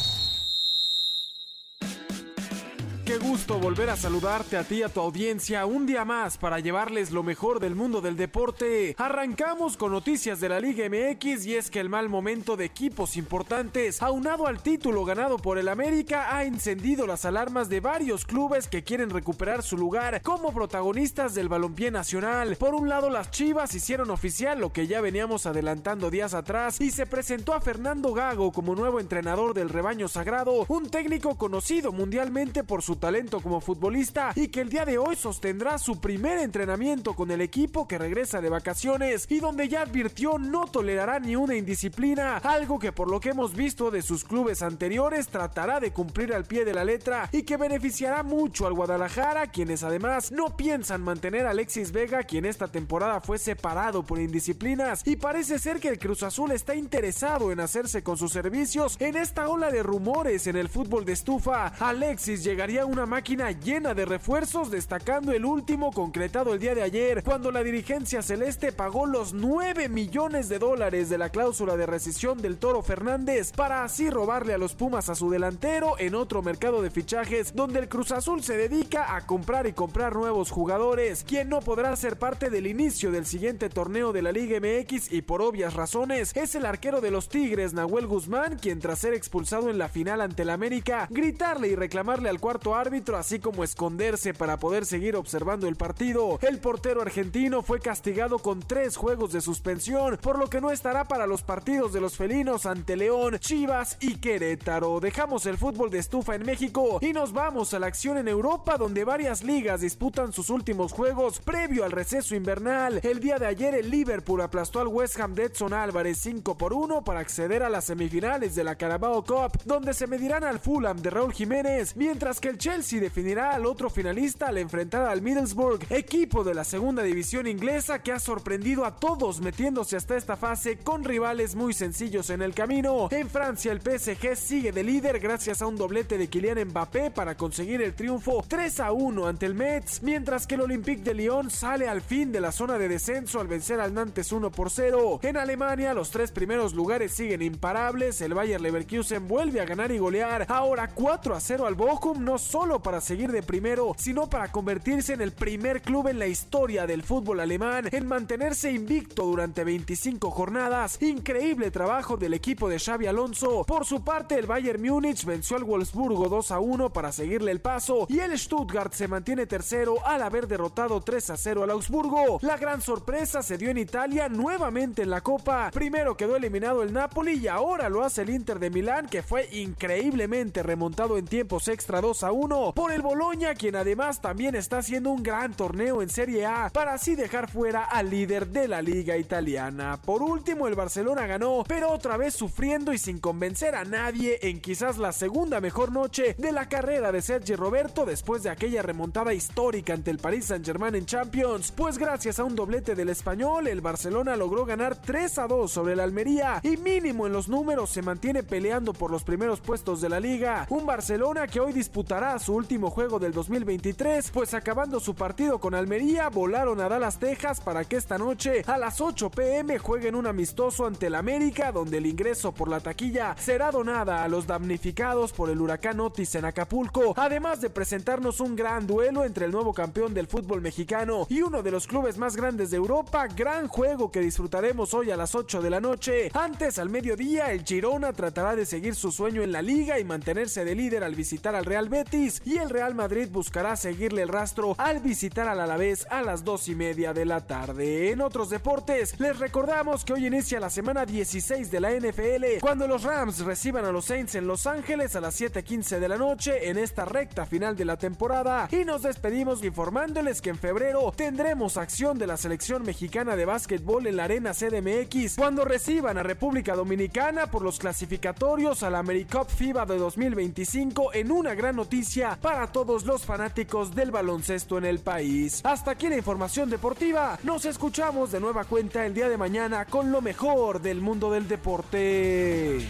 Qué gusto volver a saludarte a ti y a tu audiencia un día más para llevarles lo mejor del mundo del deporte. Arrancamos con noticias de la Liga MX y es que el mal momento de equipos importantes, aunado al título ganado por el América, ha encendido las alarmas de varios clubes que quieren recuperar su lugar como protagonistas del balompié nacional. Por un lado, las Chivas hicieron oficial lo que ya veníamos adelantando días atrás y se presentó a Fernando Gago como nuevo entrenador del rebaño sagrado, un técnico conocido mundialmente por su talento como futbolista y que el día de hoy sostendrá su primer entrenamiento con el equipo que regresa de vacaciones y donde ya advirtió no tolerará ni una indisciplina, algo que por lo que hemos visto de sus clubes anteriores tratará de cumplir al pie de la letra y que beneficiará mucho al Guadalajara, quienes además no piensan mantener a Alexis Vega, quien esta temporada fue separado por indisciplinas y parece ser que el Cruz Azul está interesado en hacerse con sus servicios en esta ola de rumores en el fútbol de estufa. Alexis llegaría a una máquina llena de refuerzos, destacando el último concretado el día de ayer, cuando la dirigencia celeste pagó los 9 millones de dólares de la cláusula de rescisión del Toro Fernández para así robarle a los Pumas a su delantero en otro mercado de fichajes donde el Cruz Azul se dedica a comprar y comprar nuevos jugadores, quien no podrá ser parte del inicio del siguiente torneo de la Liga MX y por obvias razones es el arquero de los Tigres, Nahuel Guzmán, quien tras ser expulsado en la final ante el América, gritarle y reclamarle al cuarto árbitro, así como esconderse para poder seguir observando el partido. El portero argentino fue castigado con tres juegos de suspensión, por lo que no estará para los partidos de los felinos ante León, Chivas y Querétaro. Dejamos el fútbol de estufa en México y nos vamos a la acción en Europa, donde varias ligas disputan sus últimos juegos previo al receso invernal. El día de ayer el Liverpool aplastó al West Ham de Edson Álvarez 5 por 1 para acceder a las semifinales de la Carabao Cup, donde se medirán al Fulham de Raúl Jiménez, mientras que el Chelsea definirá al otro finalista al enfrentar al Middlesbrough, equipo de la segunda división inglesa que ha sorprendido a todos metiéndose hasta esta fase con rivales muy sencillos en el camino. En Francia el PSG sigue de líder gracias a un doblete de Kylian Mbappé para conseguir el triunfo 3 a 1 ante el Metz, mientras que el Olympique de Lyon sale al fin de la zona de descenso al vencer al Nantes 1 por 0. En Alemania los tres primeros lugares siguen imparables, el Bayer Leverkusen vuelve a ganar y golear ahora 4 a 0 al Bochum no solo para seguir de primero, sino para convertirse en el primer club en la historia del fútbol alemán en mantenerse invicto durante 25 jornadas. Increíble trabajo del equipo de Xavi Alonso. Por su parte, el Bayern Múnich venció al Wolfsburgo 2 a 1 para seguirle el paso y el Stuttgart se mantiene tercero al haber derrotado 3 a 0 al Augsburgo. La gran sorpresa se dio en Italia nuevamente en la Copa. Primero quedó eliminado el Napoli y ahora lo hace el Inter de Milán que fue increíblemente remontado en tiempos extra 2 a 1 por el Boloña, quien además también está haciendo un gran torneo en Serie A para así dejar fuera al líder de la liga italiana. Por último, el Barcelona ganó, pero otra vez sufriendo y sin convencer a nadie en quizás la segunda mejor noche de la carrera de Sergio Roberto después de aquella remontada histórica ante el Paris Saint-Germain en Champions, pues gracias a un doblete del español, el Barcelona logró ganar 3 a 2 sobre el Almería y mínimo en los números se mantiene peleando por los primeros puestos de la liga. Un Barcelona que hoy disputará su último juego del 2023, pues acabando su partido con Almería, volaron a Dallas, Texas para que esta noche a las 8 pm jueguen un amistoso ante el América, donde el ingreso por la taquilla será donada a los damnificados por el huracán Otis en Acapulco, además de presentarnos un gran duelo entre el nuevo campeón del fútbol mexicano y uno de los clubes más grandes de Europa, gran juego que disfrutaremos hoy a las 8 de la noche. Antes, al mediodía, el Girona tratará de seguir su sueño en la liga y mantenerse de líder al visitar al Real Betis y el Real Madrid buscará seguirle el rastro al visitar al Alavés a las 2 y media de la tarde. En otros deportes, les recordamos que hoy inicia la semana 16 de la NFL cuando los Rams reciban a los Saints en Los Ángeles a las 7:15 de la noche en esta recta final de la temporada y nos despedimos informándoles que en febrero tendremos acción de la selección mexicana de básquetbol en la Arena CDMX cuando reciban a República Dominicana por los clasificatorios a la AmeriCup FIBA de 2025 en una gran noticia para todos los fanáticos del baloncesto en el país. Hasta aquí la información deportiva. Nos escuchamos de nueva cuenta el día de mañana con lo mejor del mundo del deporte.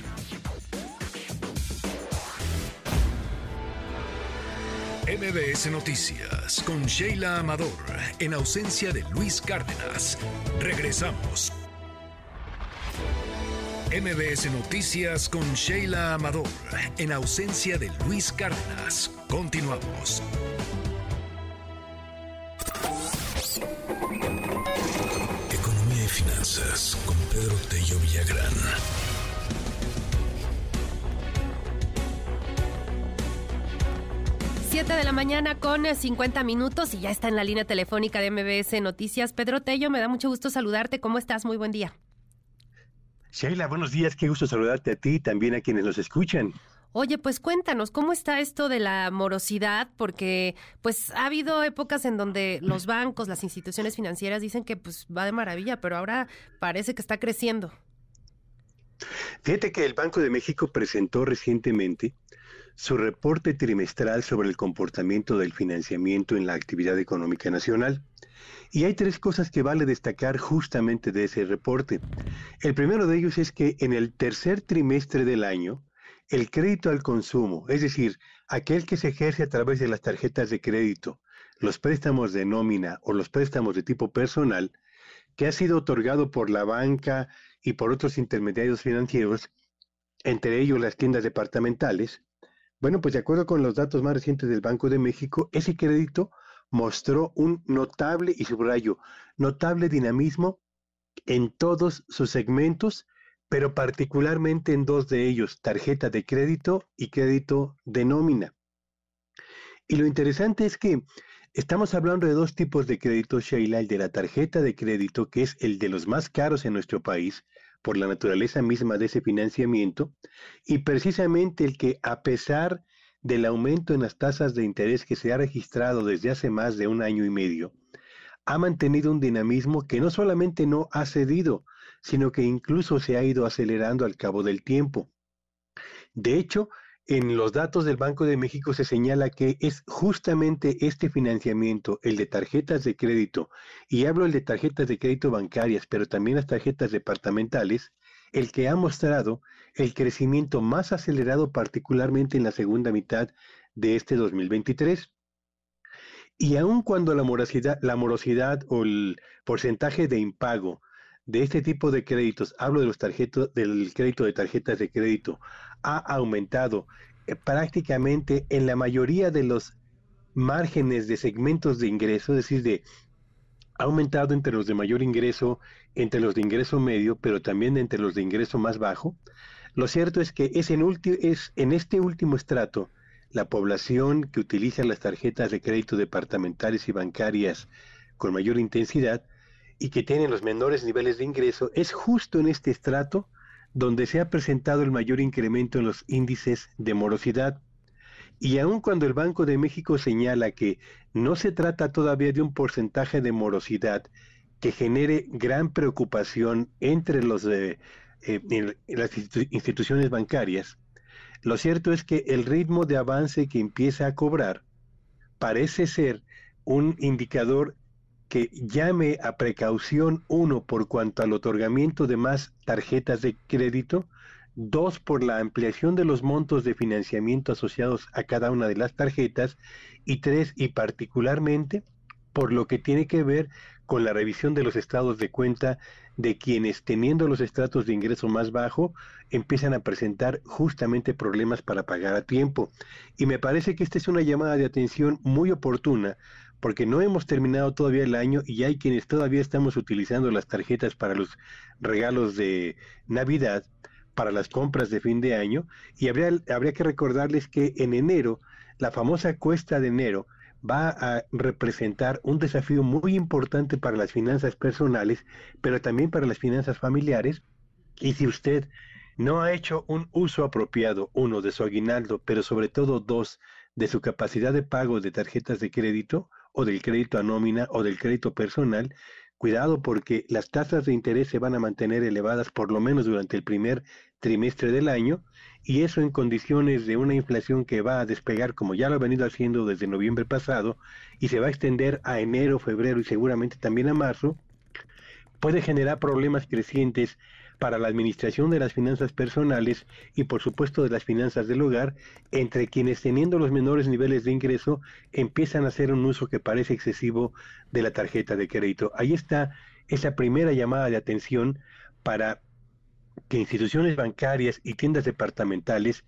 MBS Noticias con Sheila Amador en ausencia de Luis Cárdenas. Regresamos. MBS Noticias con Sheila Amador en ausencia de Luis Cárdenas. Continuamos. Economía y finanzas con Pedro Tello Villagrán. 7 de la mañana con 50 eh, minutos y ya está en la línea telefónica de MBS Noticias. Pedro Tello, me da mucho gusto saludarte. ¿Cómo estás? Muy buen día. Sheila, buenos días. Qué gusto saludarte a ti y también a quienes nos escuchan. Oye, pues cuéntanos, ¿cómo está esto de la morosidad? Porque pues ha habido épocas en donde los bancos, las instituciones financieras dicen que pues va de maravilla, pero ahora parece que está creciendo. Fíjate que el Banco de México presentó recientemente su reporte trimestral sobre el comportamiento del financiamiento en la actividad económica nacional. Y hay tres cosas que vale destacar justamente de ese reporte. El primero de ellos es que en el tercer trimestre del año, el crédito al consumo, es decir, aquel que se ejerce a través de las tarjetas de crédito, los préstamos de nómina o los préstamos de tipo personal, que ha sido otorgado por la banca y por otros intermediarios financieros, entre ellos las tiendas departamentales, bueno, pues de acuerdo con los datos más recientes del Banco de México, ese crédito mostró un notable, y subrayo, notable dinamismo en todos sus segmentos, pero particularmente en dos de ellos, tarjeta de crédito y crédito de nómina. Y lo interesante es que estamos hablando de dos tipos de crédito, Sheila, el de la tarjeta de crédito, que es el de los más caros en nuestro país, por la naturaleza misma de ese financiamiento y precisamente el que a pesar del aumento en las tasas de interés que se ha registrado desde hace más de un año y medio, ha mantenido un dinamismo que no solamente no ha cedido, sino que incluso se ha ido acelerando al cabo del tiempo. De hecho, en los datos del Banco de México se señala que es justamente este financiamiento, el de tarjetas de crédito, y hablo el de tarjetas de crédito bancarias, pero también las tarjetas departamentales, el que ha mostrado el crecimiento más acelerado particularmente en la segunda mitad de este 2023. Y aun cuando la morosidad, la morosidad o el porcentaje de impago de este tipo de créditos, hablo de los tarjetos, del crédito de tarjetas de crédito, ha aumentado eh, prácticamente en la mayoría de los márgenes de segmentos de ingreso, es decir, de ha aumentado entre los de mayor ingreso, entre los de ingreso medio, pero también entre los de ingreso más bajo. Lo cierto es que es en, es en este último estrato la población que utiliza las tarjetas de crédito departamentales y bancarias con mayor intensidad y que tienen los menores niveles de ingreso, es justo en este estrato donde se ha presentado el mayor incremento en los índices de morosidad. Y aun cuando el Banco de México señala que no se trata todavía de un porcentaje de morosidad que genere gran preocupación entre los de, eh, las instituciones bancarias, lo cierto es que el ritmo de avance que empieza a cobrar parece ser un indicador que llame a precaución uno por cuanto al otorgamiento de más tarjetas de crédito, dos por la ampliación de los montos de financiamiento asociados a cada una de las tarjetas y tres y particularmente por lo que tiene que ver con la revisión de los estados de cuenta de quienes teniendo los estratos de ingreso más bajo empiezan a presentar justamente problemas para pagar a tiempo. Y me parece que esta es una llamada de atención muy oportuna porque no hemos terminado todavía el año y hay quienes todavía estamos utilizando las tarjetas para los regalos de Navidad, para las compras de fin de año y habría, habría que recordarles que en enero, la famosa cuesta de enero, va a representar un desafío muy importante para las finanzas personales, pero también para las finanzas familiares. Y si usted no ha hecho un uso apropiado, uno, de su aguinaldo, pero sobre todo dos, de su capacidad de pago de tarjetas de crédito o del crédito a nómina o del crédito personal, cuidado porque las tasas de interés se van a mantener elevadas por lo menos durante el primer trimestre del año y eso en condiciones de una inflación que va a despegar como ya lo ha venido haciendo desde noviembre pasado y se va a extender a enero, febrero y seguramente también a marzo, puede generar problemas crecientes para la administración de las finanzas personales y por supuesto de las finanzas del hogar, entre quienes teniendo los menores niveles de ingreso empiezan a hacer un uso que parece excesivo de la tarjeta de crédito. Ahí está esa primera llamada de atención para que instituciones bancarias y tiendas departamentales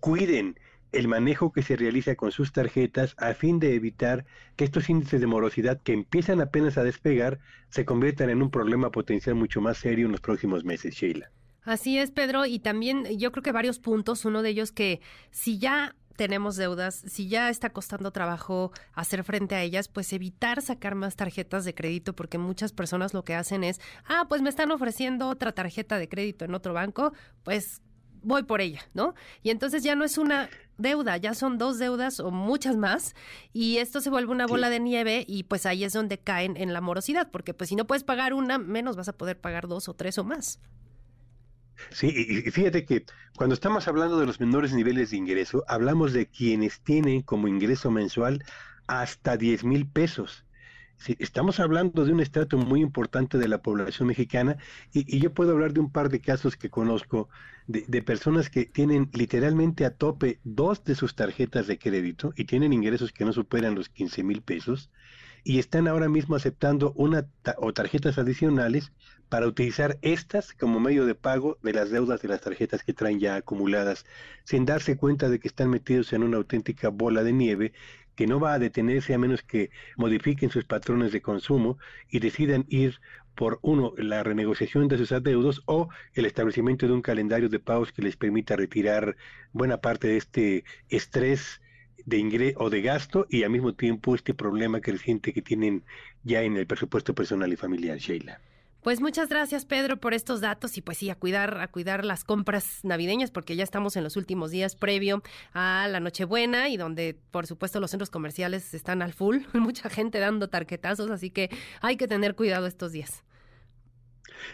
cuiden el manejo que se realiza con sus tarjetas a fin de evitar que estos índices de morosidad que empiezan apenas a despegar se conviertan en un problema potencial mucho más serio en los próximos meses, Sheila. Así es, Pedro, y también yo creo que varios puntos, uno de ellos que si ya tenemos deudas, si ya está costando trabajo hacer frente a ellas, pues evitar sacar más tarjetas de crédito, porque muchas personas lo que hacen es, ah, pues me están ofreciendo otra tarjeta de crédito en otro banco, pues voy por ella, ¿no? Y entonces ya no es una deuda, ya son dos deudas o muchas más, y esto se vuelve una bola de nieve y pues ahí es donde caen en la morosidad, porque pues si no puedes pagar una, menos vas a poder pagar dos o tres o más. Sí, y fíjate que cuando estamos hablando de los menores niveles de ingreso, hablamos de quienes tienen como ingreso mensual hasta 10 mil pesos. Sí, estamos hablando de un estrato muy importante de la población mexicana y, yo puedo hablar de un par de casos que conozco de, de, personas que tienen literalmente a tope dos de sus tarjetas de crédito y tienen ingresos que no superan los 15 mil pesos y están ahora mismo aceptando una o tarjetas adicionales para utilizar estas como medio de pago de las deudas de las tarjetas que traen ya acumuladas, sin darse cuenta de que están metidos en una auténtica bola de nieve que no va a detenerse a menos que modifiquen sus patrones de consumo y decidan ir por uno, la renegociación de sus adeudos o el establecimiento de un calendario de pagos que les permita retirar buena parte de este estrés de ingreso o de gasto y al mismo tiempo este problema creciente que tienen ya en el presupuesto personal y familiar, Sheila. Pues muchas gracias, Pedro, por estos datos y pues sí, a cuidar, a cuidar las compras navideñas, porque ya estamos en los últimos días previo a la Nochebuena y donde, por supuesto, los centros comerciales están al full, mucha gente dando tarquetazos, así que hay que tener cuidado estos días.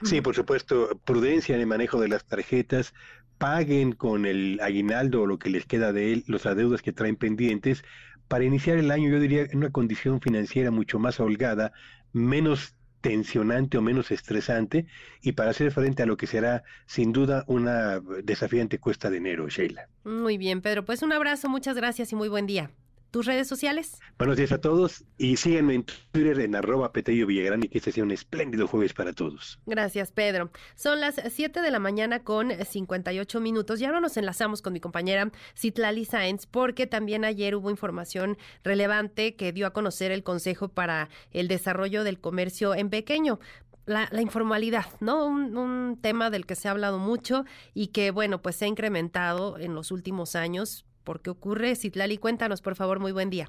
Sí, por supuesto, prudencia en el manejo de las tarjetas, paguen con el aguinaldo o lo que les queda de él los adeudos que traen pendientes para iniciar el año, yo diría, en una condición financiera mucho más holgada, menos tensionante o menos estresante y para hacer frente a lo que será sin duda una desafiante cuesta de enero, Sheila. Muy bien, Pedro. Pues un abrazo, muchas gracias y muy buen día tus redes sociales. Buenos días a todos y síganme en Twitter en arroba Petello Villagrán y que este sea un espléndido jueves para todos. Gracias, Pedro. Son las 7 de la mañana con 58 minutos y ahora nos enlazamos con mi compañera Citlali Sáenz porque también ayer hubo información relevante que dio a conocer el Consejo para el Desarrollo del Comercio en Pequeño. La, informalidad, ¿no? Un, un, tema del que se ha hablado mucho y que, bueno, pues se ha incrementado en los últimos años por qué ocurre. Citlali, cuéntanos, por favor, muy buen día.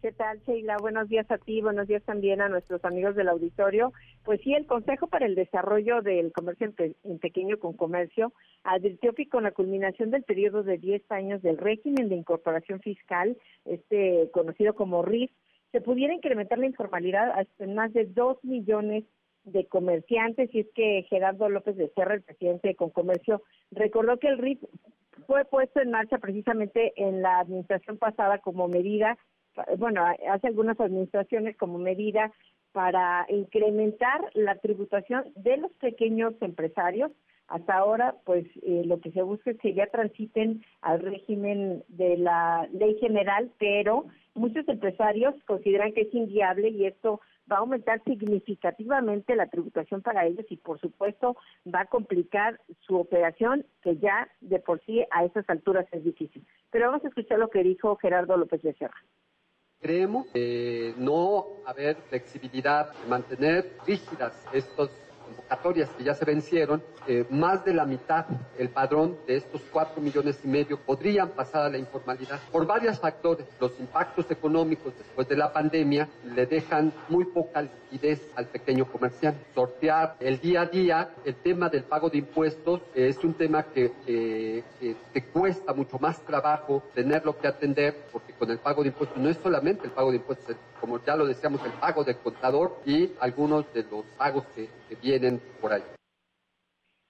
¿Qué tal, Sheila? Buenos días a ti, buenos días también a nuestros amigos del auditorio. Pues sí, el Consejo para el Desarrollo del Comercio en, Pequeño con Comercio advirtió que con la culminación del periodo de 10 años del régimen de incorporación fiscal, este conocido como RIF, se pudiera incrementar la informalidad hasta en más de 2 millones de comerciantes y es que Gerardo López de Serra, el presidente de Concomercio, recordó que el RIF fue puesto en marcha precisamente en la administración pasada como medida, bueno, hace algunas administraciones como medida para incrementar la tributación de los pequeños empresarios. Hasta ahora, pues eh, lo que se busca es que ya transiten al régimen de la ley general, pero muchos empresarios consideran que es inviable y esto va a aumentar significativamente la tributación para ellos y por supuesto va a complicar su operación que ya de por sí a esas alturas es difícil. Pero vamos a escuchar lo que dijo Gerardo López Becerra. Creemos que no haber flexibilidad, mantener rígidas estos convocatorias que ya se vencieron, eh, más de la mitad, el padrón de estos cuatro millones y medio, podrían pasar a la informalidad por varios factores. Los impactos económicos después de la pandemia le dejan muy poca liquidez al pequeño comerciante. Sortear el día a día, el tema del pago de impuestos eh, es un tema que, te cuesta mucho más trabajo tenerlo que atender, porque con el pago de impuestos no es solamente el pago de impuestos, como ya lo decíamos, el pago del contador y algunos de los pagos que vienen por ahí.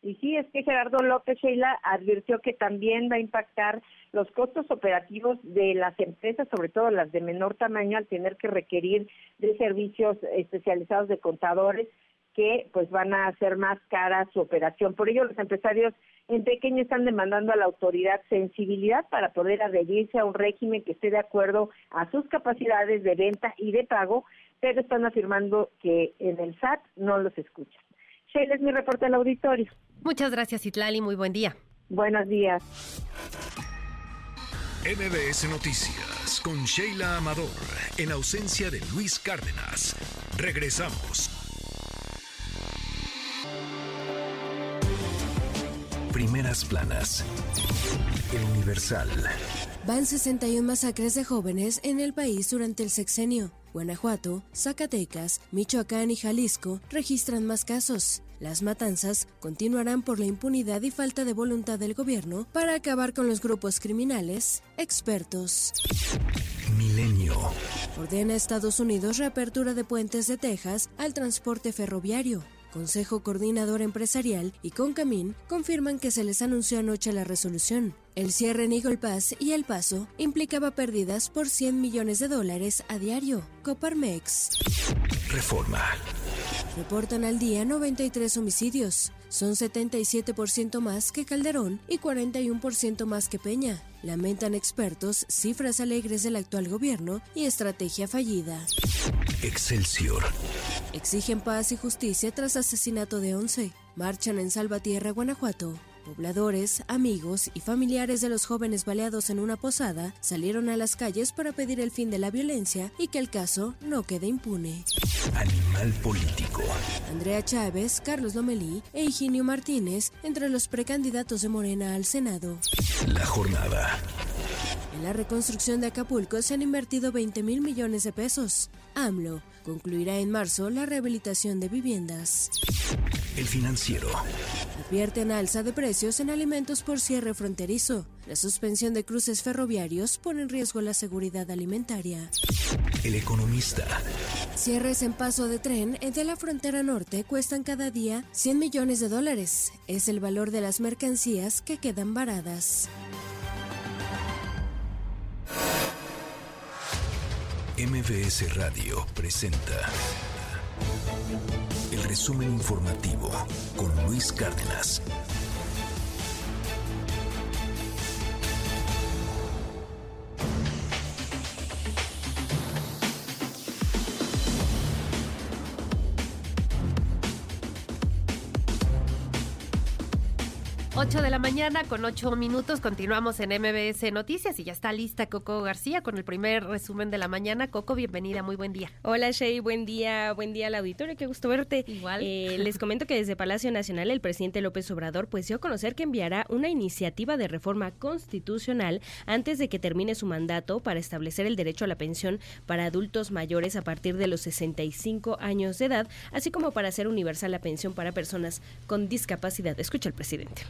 Y sí, es que Gerardo López Sheila advirtió que también va a impactar los costos operativos de las empresas, sobre todo las de menor tamaño, al tener que requerir de servicios especializados de contadores que pues van a hacer más cara su operación. Por ello, los empresarios en pequeño están demandando a la autoridad sensibilidad para poder adherirse a un régimen que esté de acuerdo a sus capacidades de venta y de pago, pero están afirmando que en el SAT no los escuchan. Sheila es mi reporte al auditorio. Muchas gracias, Itlali. Muy buen día. Buenos días. MBS Noticias con Sheila Amador, en ausencia de Luis Cárdenas. Regresamos. Primeras planas. El Universal. Van 61 masacres de jóvenes en el país durante el sexenio. Guanajuato, Zacatecas, Michoacán y Jalisco registran más casos. Las matanzas continuarán por la impunidad y falta de voluntad del gobierno para acabar con los grupos criminales. Expertos. Milenio. Ordena a Estados Unidos reapertura de puentes de Texas al transporte ferroviario. Consejo Coordinador Empresarial y Concamín confirman que se les anunció anoche la resolución. El cierre en Eagle Pass y El Paso implicaba pérdidas por 100 millones de dólares a diario. Coparmex. Reforma. Reportan al día 93 homicidios. Son 77% más que Calderón y 41% más que Peña. Lamentan expertos cifras alegres del actual gobierno y estrategia fallida. Excelsior. Exigen paz y justicia tras asesinato de 11. Marchan en Salvatierra, Guanajuato. Pobladores, amigos y familiares de los jóvenes baleados en una posada salieron a las calles para pedir el fin de la violencia y que el caso no quede impune. Animal político. Andrea Chávez, Carlos Lomelí e Higinio Martínez entre los precandidatos de Morena al Senado. La jornada. En la reconstrucción de Acapulco se han invertido 20 mil millones de pesos. AMLO concluirá en marzo la rehabilitación de viviendas. El financiero. Advierten alza de precios en alimentos por cierre fronterizo. La suspensión de cruces ferroviarios pone en riesgo la seguridad alimentaria. El economista. Cierres en paso de tren entre la frontera norte cuestan cada día 100 millones de dólares. Es el valor de las mercancías que quedan varadas. MBS Radio presenta resumen informativo con Luis Cárdenas. 8 de la mañana con 8 minutos. Continuamos en MBS Noticias y ya está lista Coco García con el primer resumen de la mañana. Coco, bienvenida, muy buen día. Hola Shay, buen día, buen día al auditorio, qué gusto verte. Igual. Eh, les comento que desde Palacio Nacional el presidente López Obrador pues dio a conocer que enviará una iniciativa de reforma constitucional antes de que termine su mandato para establecer el derecho a la pensión para adultos mayores a partir de los 65 años de edad, así como para hacer universal la pensión para personas con discapacidad. Escucha el presidente.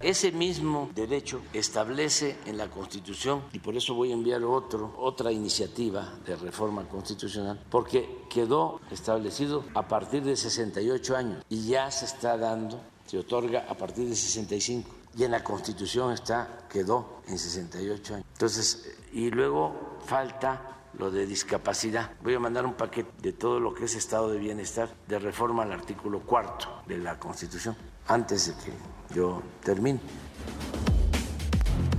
Ese mismo derecho establece en la Constitución, y por eso voy a enviar otro, otra iniciativa de reforma constitucional, porque quedó establecido a partir de 68 años y ya se está dando, se otorga a partir de 65 y en la Constitución está quedó en 68 años. Entonces, y luego falta lo de discapacidad. Voy a mandar un paquete de todo lo que es estado de bienestar de reforma al artículo cuarto de la Constitución antes de que yo termine.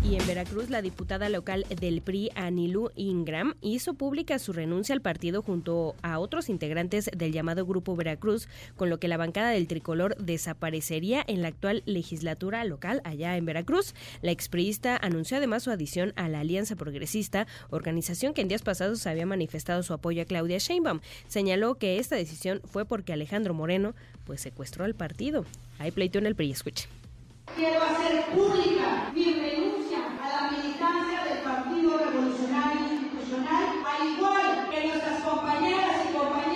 Y en Veracruz, la diputada local del PRI, Anilú Ingram, hizo pública su renuncia al partido junto a otros integrantes del llamado Grupo Veracruz, con lo que la bancada del tricolor desaparecería en la actual legislatura local allá en Veracruz. La expriista anunció además su adición a la Alianza Progresista, organización que en días pasados había manifestado su apoyo a Claudia Sheinbaum. Señaló que esta decisión fue porque Alejandro Moreno pues secuestró al partido. Hay pleito en el PRI, escuche. Quiero hacer pública mi renuncia a la militancia del Partido Revolucionario Institucional, al igual que nuestras compañeras y compañeros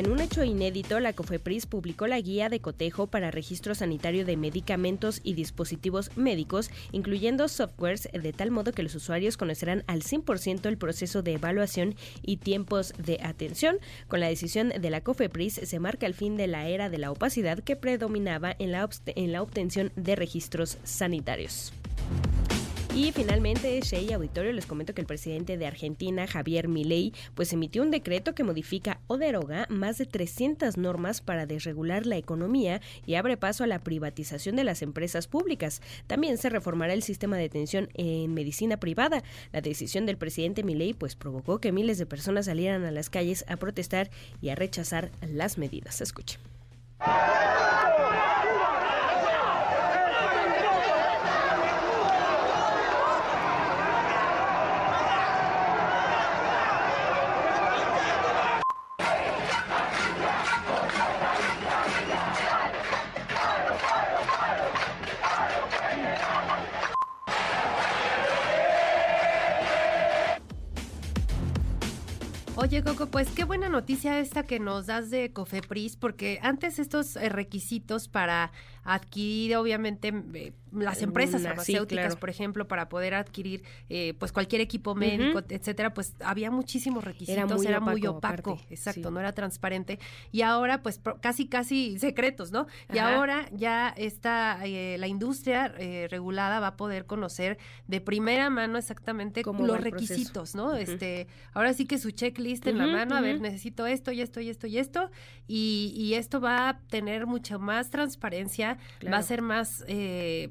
en un hecho inédito, la COFEPRIS publicó la guía de cotejo para registro sanitario de medicamentos y dispositivos médicos, incluyendo softwares, de tal modo que los usuarios conocerán al 100% el proceso de evaluación y tiempos de atención. Con la decisión de la COFEPRIS se marca el fin de la era de la opacidad que predominaba en la, en la obtención de registros sanitarios. Y finalmente, Shea Auditorio, les comento que el presidente de Argentina, Javier Milei, pues emitió un decreto que modifica o deroga más de 300 normas para desregular la economía y abre paso a la privatización de las empresas públicas. También se reformará el sistema de atención en medicina privada. La decisión del presidente Milei pues provocó que miles de personas salieran a las calles a protestar y a rechazar las medidas. Escuche. Pues qué buena noticia esta que nos das de Cofepris, porque antes estos eh, requisitos para adquirir, obviamente, eh, las empresas Una, sí, farmacéuticas, claro. por ejemplo, para poder adquirir eh, pues cualquier equipo médico, etcétera, pues había muchísimos requisitos, era muy, opaco, aparte, exacto, sí. no era transparente. Y ahora, pues casi, casi secretos, ¿no? Y Ajá. ahora ya está eh, la industria eh, regulada va a poder conocer de primera mano exactamente Cómo los proceso. requisitos, ¿no? Este, ahora sí que su checklist en la mano, a ver, necesito esto y esto y esto y esto, y, y esto va a tener mucha más transparencia, va a ser más eh,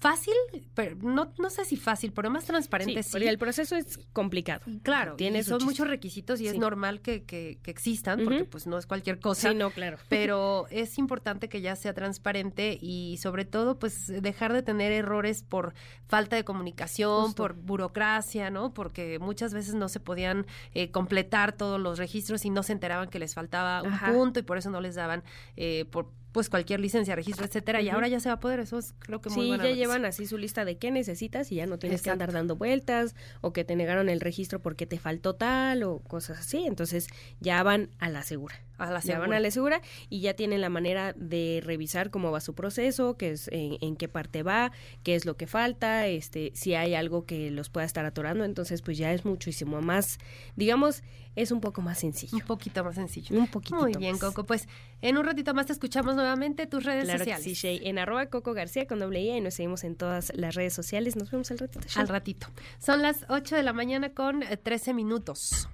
fácil, pero no, no sé si fácil, pero más transparente Sí, el proceso es complicado. Claro, Tiene son muchos requisitos y es normal que, que- que existan, porque pues no es cualquier cosa. Sí, no, claro. Pero es importante que ya sea transparente y sobre todo pues dejar de tener errores por falta de comunicación, Justo. por burocracia, ¿no? Porque muchas veces no se podían eh, completar todos los registros y no se enteraban que les faltaba un Ajá. punto y por eso no les daban eh, por pues cualquier licencia, registro, etcétera. Y ahora ya se va a poder, eso es creo que muy Sí, buena ya noticia. llevan así su lista de qué necesitas y ya no tienes que andar dando vueltas o que te negaron el registro porque te faltó tal o cosas así. Entonces ya van a la segura. A la Ya van segura. a la segura y ya tienen la manera de revisar cómo va su proceso, qué es, en, en qué parte va, qué es lo que falta, este, si hay algo que los pueda estar atorando. Entonces, pues ya es muchísimo más, digamos, es un poco más sencillo. Un poquito más sencillo. Un poquito Muy bien, más. Coco. Pues en un ratito más te escuchamos nuevamente tus redes Claro que sociales. sí, Shay. En arroba Coco García con doble I y nos seguimos en todas las redes sociales. Nos vemos al ratito. Shay. Al ratito. Son las 8 de la mañana con eh, 13 minutos.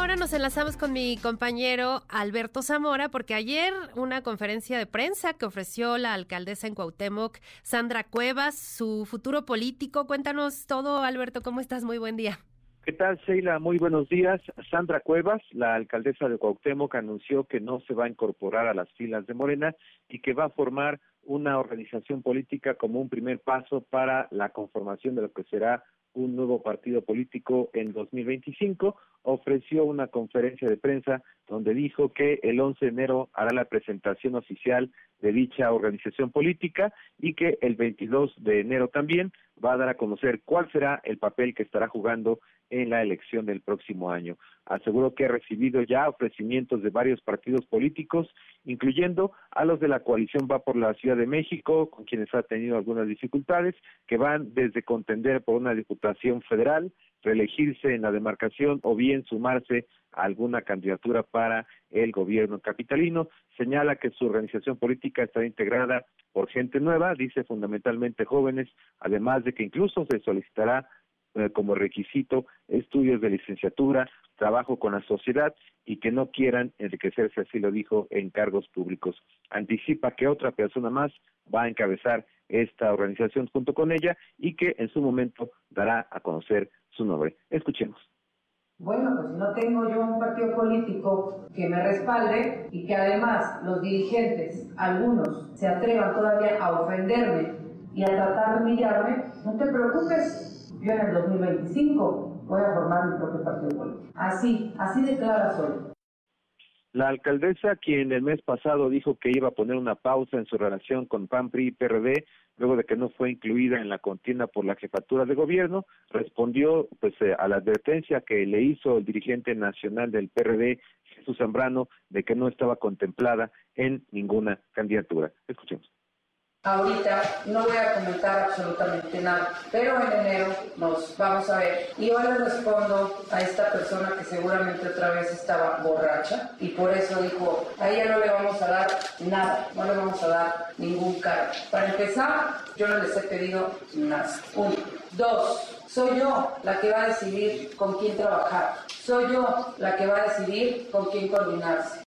Ahora nos enlazamos con mi compañero Alberto Zamora, porque ayer una conferencia de prensa que ofreció la alcaldesa en Cuauhtémoc, Sandra Cuevas, su futuro político. Cuéntanos todo, Alberto, ¿cómo estás? Muy buen día. ¿Qué tal, Sheila? Muy buenos días. Sandra Cuevas, la alcaldesa de Cuauhtémoc, anunció que no se va a incorporar a las filas de Morena y que va a formar una organización política como un primer paso para la conformación de lo que será un nuevo partido político en 2025, ofreció una conferencia de prensa donde dijo que el 11 de enero hará la presentación oficial de dicha organización política y que el 22 de enero también va a dar a conocer cuál será el papel que estará jugando en la elección del próximo año. Aseguró que ha recibido ya ofrecimientos de varios partidos políticos, incluyendo a los de la coalición Va por la Ciudad de México, con quienes ha tenido algunas dificultades, que van desde contender por una diputación federal, reelegirse en la demarcación o bien sumarse a alguna candidatura para el gobierno capitalino. Señala que su organización política está integrada por gente nueva, dice fundamentalmente jóvenes, además de que incluso se solicitará eh, como requisito estudios de licenciatura, trabajo con la sociedad y que no quieran enriquecerse, así lo dijo, en cargos públicos. Anticipa que otra persona más va a encabezar esta organización junto con ella y que en su momento dará a conocer su nombre. Escuchemos. Bueno, pues si no tengo yo un partido político que me respalde y que además los dirigentes, algunos, se atrevan todavía a ofenderme y a tratar de humillarme, no te preocupes, yo en el 2025 voy a formar mi propio partido político. Así, así de clara soy. La alcaldesa, quien el mes pasado dijo que iba a poner una pausa en su relación con PAN, PRI y PRD, luego de que no fue incluida en la contienda por la jefatura de gobierno, respondió pues eh, a la advertencia que le hizo el dirigente nacional del PRD, Jesús Zambrano, de que no estaba contemplada en ninguna candidatura. Escuchemos. Ahorita no voy a comentar absolutamente nada, pero en enero nos vamos a ver. Y hoy le respondo a esta persona que seguramente otra vez estaba borracha y por eso dijo, a ella no le vamos a dar nada, no le vamos a dar ningún cargo. Para empezar, yo no les he pedido nada. Uno. Dos, soy yo la que va a decidir con quién trabajar. Soy yo la que va a decidir con quién coordinarse.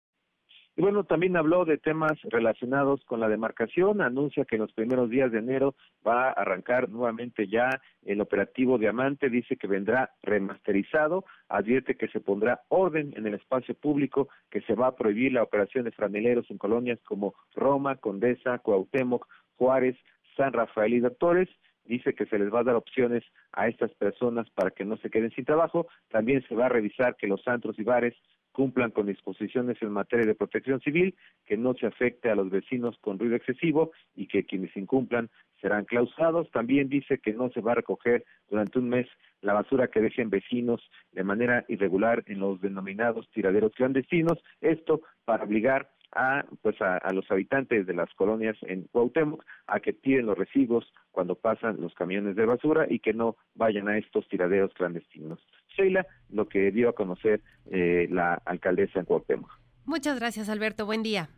Y bueno, también habló de temas relacionados con la demarcación, anuncia que en los primeros días de enero va a arrancar nuevamente ya el operativo Diamante, dice que vendrá remasterizado, advierte que se pondrá orden en el espacio público, que se va a prohibir la operación de franeleros en colonias como Roma, Condesa, Cuauhtémoc, Juárez, San Rafael y Doctores, dice que se les va a dar opciones a estas personas para que no se queden sin trabajo. También se va a revisar que los antros y bares cumplan con disposiciones en materia de protección civil, que no se afecte a los vecinos con ruido excesivo y que quienes incumplan serán clausados. También dice que no se va a recoger durante un mes la basura que dejen vecinos de manera irregular en los denominados tiraderos clandestinos, esto para obligar a pues a, los habitantes de las colonias en Cuauhtémoc a que tiren los residuos cuando pasan los camiones de basura y que no vayan a estos tiraderos clandestinos. Sheila, lo que dio a conocer eh, la alcaldesa en Cuauhtémoc. Muchas gracias, Alberto. Buen día.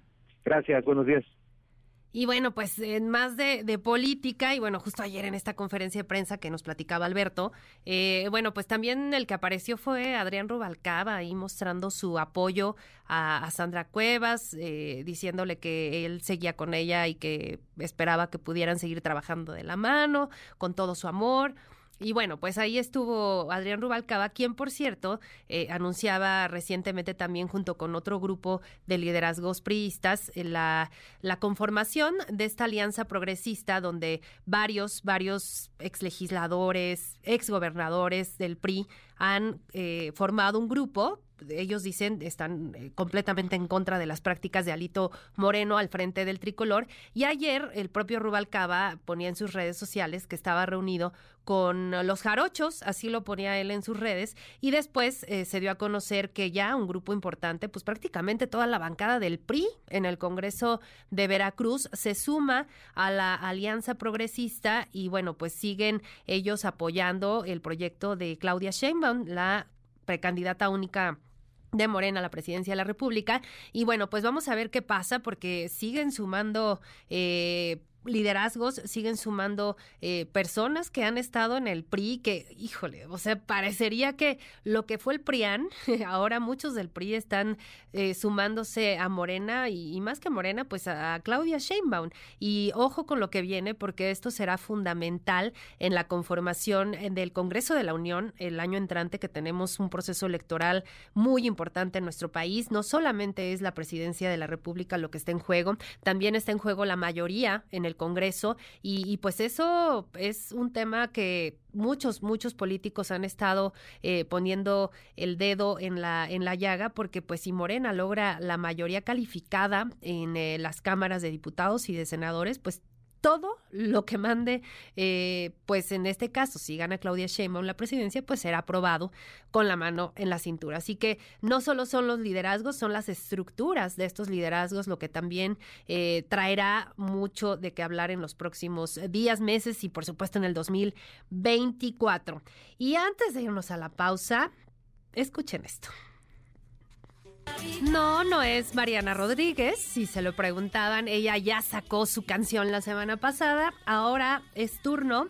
Gracias, buenos días. Y bueno, pues en más de, política, y bueno, justo ayer en esta conferencia de prensa que nos platicaba Alberto, eh, bueno, pues también el que apareció fue Adrián Rubalcaba, ahí mostrando su apoyo a, Sandra Cuevas, eh, diciéndole que él seguía con ella y que esperaba que pudieran seguir trabajando de la mano, con todo su amor. Y bueno, pues ahí estuvo Adrián Rubalcaba, quien por cierto eh, anunciaba recientemente también junto con otro grupo de liderazgos priistas eh, la, la conformación de esta alianza progresista donde varios, varios exlegisladores, exgobernadores del PRI han eh, formado un grupo ellos dicen están eh, completamente en contra de las prácticas de Alito Moreno al frente del tricolor. Y ayer el propio Rubalcaba ponía en sus redes sociales que estaba reunido con los jarochos, así lo ponía él en sus redes, y después eh, se dio a conocer que ya un grupo importante, pues prácticamente toda la bancada del PRI en el Congreso de Veracruz se suma a la Alianza Progresista y bueno, pues siguen ellos apoyando el proyecto de Claudia Sheinbaum, la precandidata única de Morena a la presidencia de la República. Y bueno, pues vamos a ver qué pasa porque siguen sumando eh, liderazgos siguen sumando eh, personas que han estado en el PRI, que, híjole, o sea, parecería que lo que fue el PRIAN, ahora muchos del PRI están eh, sumándose a Morena y, más que Morena, pues a, Claudia Sheinbaum. Y ojo con lo que viene, porque esto será fundamental en la conformación del Congreso de la Unión el año entrante, que tenemos un proceso electoral muy importante en nuestro país. No solamente es la presidencia de la República lo que está en juego, también está en juego la mayoría en el el Congreso y, pues eso es un tema que muchos, muchos políticos han estado eh, poniendo el dedo en la, en la llaga porque pues si Morena logra la mayoría calificada en eh, las cámaras de diputados y de senadores, pues todo lo que mande, eh, pues en este caso, si gana Claudia Sheinbaum la presidencia, pues será aprobado con la mano en la cintura. Así que no solo son los liderazgos, son las estructuras de estos liderazgos lo que también eh, traerá mucho de qué hablar en los próximos días, meses y por supuesto en el 2024. Y antes de irnos a la pausa, escuchen esto. No, no es Mariana Rodríguez. Si se lo preguntaban, ella ya sacó su canción la semana pasada. Ahora es turno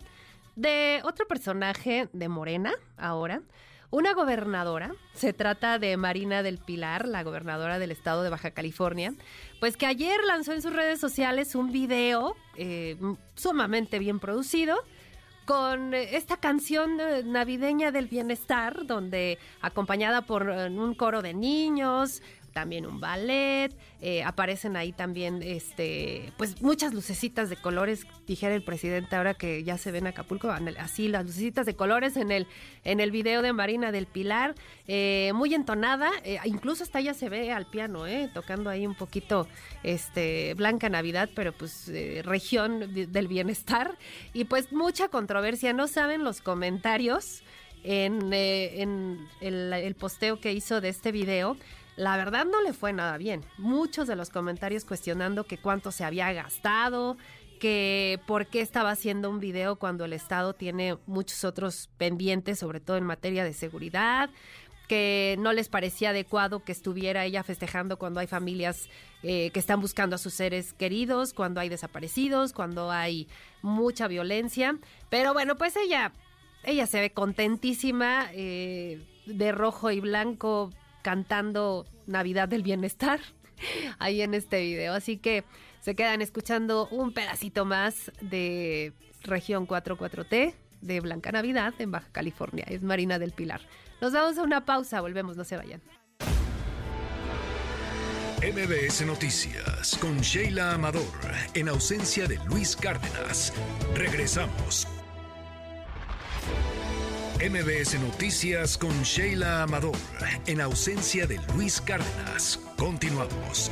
de otro personaje de Morena, ahora. Una gobernadora, se trata de Marina del Pilar, la gobernadora del estado de Baja California, pues que ayer lanzó en sus redes sociales un video eh, sumamente bien producido con eh, esta canción eh, navideña del bienestar, donde acompañada por eh, un coro de niños, también un ballet, eh, aparecen ahí también este pues muchas lucecitas de colores, dijera el presidente ahora que ya se ven en Acapulco, así las lucecitas de colores en el, en el video de Marina del Pilar, eh, muy entonada, eh, incluso hasta ella se ve al piano, tocando ahí un poquito este Blanca Navidad, pero pues región del bienestar, y pues mucha controversia, no saben los comentarios en, en el posteo que hizo de este video la verdad no le fue nada bien. Muchos de los comentarios cuestionando que cuánto se había gastado, que por qué estaba haciendo un video cuando el Estado tiene muchos otros pendientes, sobre todo en materia de seguridad, que no les parecía adecuado que estuviera ella festejando cuando hay familias eh, que están buscando a sus seres queridos, cuando hay desaparecidos, cuando hay mucha violencia. Pero bueno, pues ella, ella se ve contentísima eh, de rojo y blanco cantando Navidad del Bienestar ahí en este video. Así que se quedan escuchando un pedacito más de Región 44T de Blanca Navidad en Baja California. Es Marina del Pilar. Nos damos a una pausa, volvemos, no se vayan. MBS Noticias con Sheila Amador en ausencia de Luis Cárdenas. Regresamos. MBS Noticias con Sheila Amador, en ausencia de Luis Cárdenas. Continuamos.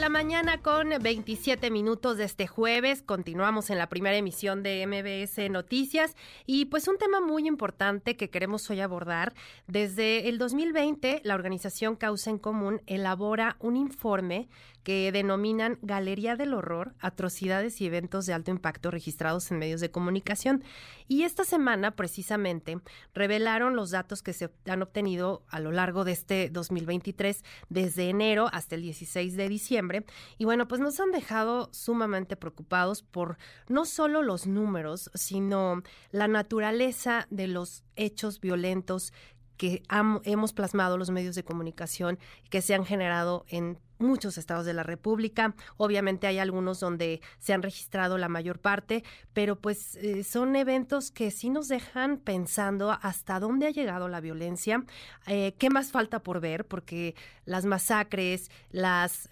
8 de la mañana con 27 minutos de este jueves. Continuamos en la primera emisión de MBS Noticias y pues un tema muy importante que queremos hoy abordar. Desde el 2020, la organización Causa en Común elabora un informe que denominan Galería del Horror, atrocidades y eventos de alto impacto registrados en medios de comunicación. Y esta semana, precisamente, revelaron los datos que se han obtenido a lo largo de este 2023, desde enero hasta el 16 de diciembre. Y bueno, pues nos han dejado sumamente preocupados por no solo los números, sino la naturaleza de los hechos violentos que hemos plasmado los medios de comunicación que se han generado en muchos estados de la República. Obviamente hay algunos donde se han registrado la mayor parte, pero pues eh, son eventos que sí nos dejan pensando hasta dónde ha llegado la violencia, eh, qué más falta por ver, porque las masacres, las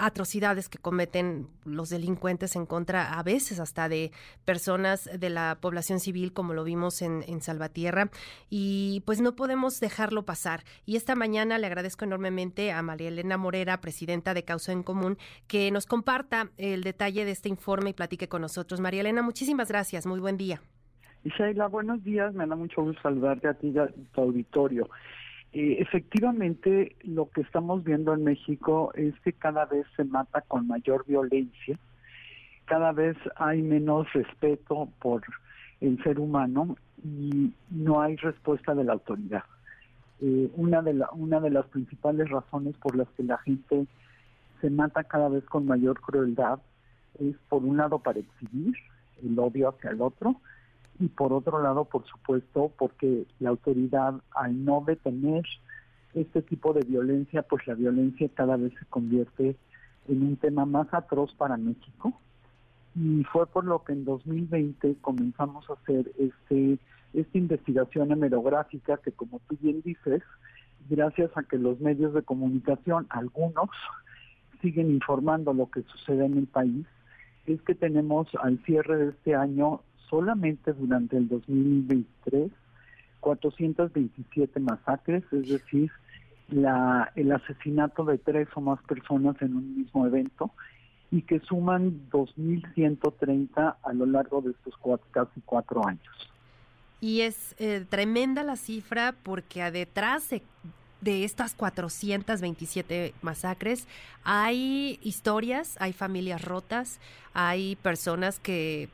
atrocidades que cometen los delincuentes en contra a veces hasta de personas de la población civil como lo vimos en, en, Salvatierra y pues no podemos dejarlo pasar y esta mañana le agradezco enormemente a María Elena Morera, presidenta de Causa en Común, que nos comparta el detalle de este informe y platique con nosotros. María Elena, muchísimas gracias, muy buen día. Sheila, buenos días, me da mucho gusto saludarte a ti y a tu auditorio. Eh, efectivamente, lo que estamos viendo en México es que cada vez se mata con mayor violencia, cada vez hay menos respeto por el ser humano y no hay respuesta de la autoridad. Eh, una, de la, una de las principales razones por las que la gente se mata cada vez con mayor crueldad es, por un lado, para exhibir el odio hacia el otro, y por otro lado, por supuesto, porque la autoridad al no detener este tipo de violencia, pues la violencia cada vez se convierte en un tema más atroz para México. Y fue por lo que en 2020 comenzamos a hacer este esta investigación hemerográfica que, como tú bien dices, gracias a que los medios de comunicación, algunos, siguen informando lo que sucede en el país, es que tenemos al cierre de este año solamente durante el 2023 427 masacres, es decir, la, el asesinato de tres o más personas en un mismo evento y que suman 2.130 a lo largo de estos casi cuatro años. Y es eh, tremenda la cifra porque detrás de, de estas 427 masacres hay historias, hay familias rotas, hay personas que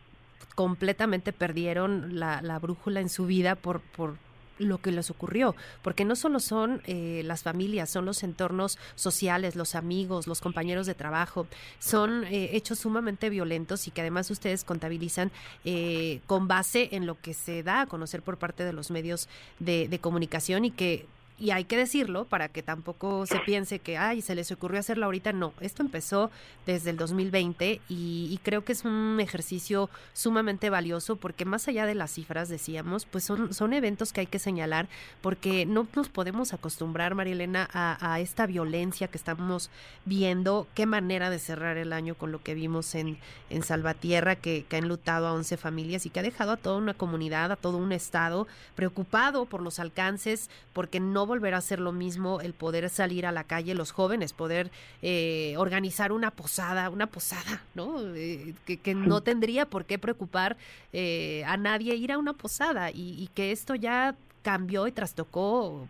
completamente perdieron la, la brújula en su vida por, por lo que les ocurrió, porque no solo son eh, las familias, son los entornos sociales, los amigos, los compañeros de trabajo, son eh, hechos sumamente violentos y que además ustedes contabilizan eh, con base en lo que se da a conocer por parte de los medios de, de comunicación y que y hay que decirlo para que tampoco se piense que, ay, se les ocurrió hacerlo ahorita. No, esto empezó desde el 2020 y, y, creo que es un ejercicio sumamente valioso porque más allá de las cifras, decíamos, pues son, son eventos que hay que señalar porque no nos podemos acostumbrar, Marielena, a, a esta violencia que estamos viendo. Qué manera de cerrar el año con lo que vimos en, en Salvatierra, que, que ha enlutado a 11 familias y que ha dejado a toda una comunidad, a todo un estado preocupado por los alcances, porque no volver a hacer lo mismo el poder salir a la calle, los jóvenes, poder eh, organizar una posada, una posada, ¿no? Eh, que, no tendría por qué preocupar eh, a nadie ir a una posada y, y, que esto ya cambió y trastocó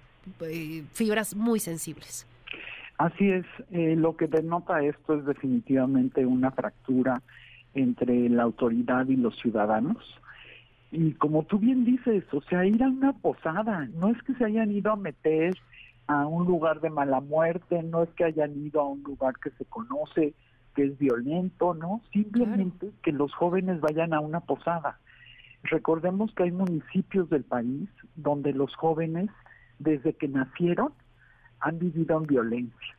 fibras muy sensibles. Así es, lo que denota esto es definitivamente una fractura entre la autoridad y los ciudadanos y como tú bien dices, o sea, ir a una posada, no es que se hayan ido a meter a un lugar de mala muerte, no es que hayan ido a un lugar que se conoce que es violento, ¿no? Simplemente que los jóvenes vayan a una posada. Recordemos que hay municipios del país donde los jóvenes, desde que nacieron, han vivido en violencia.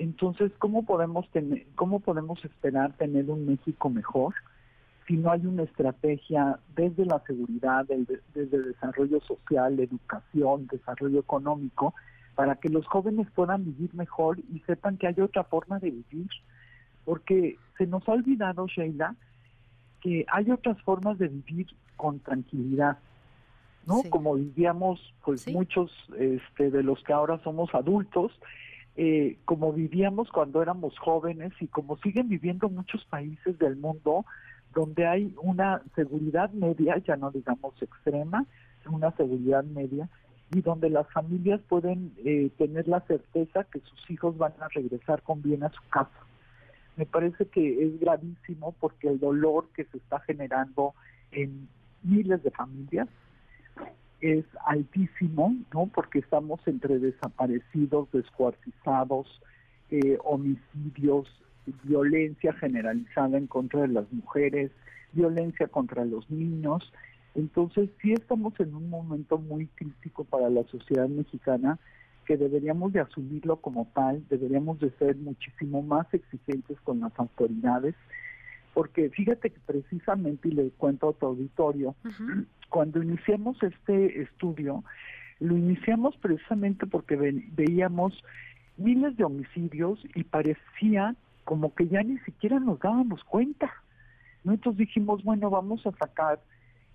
Entonces, ¿cómo podemos tener, cómo podemos esperar tener un México mejor? Si no hay una estrategia desde la seguridad, desde desarrollo social, educación, desarrollo económico, para que los jóvenes puedan vivir mejor y sepan que hay otra forma de vivir. Porque se nos ha olvidado, Sheila, que hay otras formas de vivir con tranquilidad, ¿no? Como vivíamos, pues muchos este, de los que ahora somos adultos, eh, como vivíamos cuando éramos jóvenes y como siguen viviendo muchos países del mundo, donde hay una seguridad media, ya no digamos extrema, una seguridad media, y donde las familias pueden eh, tener la certeza que sus hijos van a regresar con bien a su casa. Me parece que es gravísimo porque el dolor que se está generando en miles de familias es altísimo, ¿no? Porque estamos entre desaparecidos, descuartizados, eh, homicidios, violencia generalizada en contra de las mujeres, violencia contra los niños. Entonces sí estamos en un momento muy crítico para la sociedad mexicana que deberíamos de asumirlo como tal, deberíamos de ser muchísimo más exigentes con las autoridades, porque fíjate que precisamente, y le cuento a tu auditorio, cuando iniciamos este estudio, lo iniciamos precisamente porque veíamos miles de homicidios y parecía como que ya ni siquiera nos dábamos cuenta. ¿no? Entonces dijimos, bueno, vamos a sacar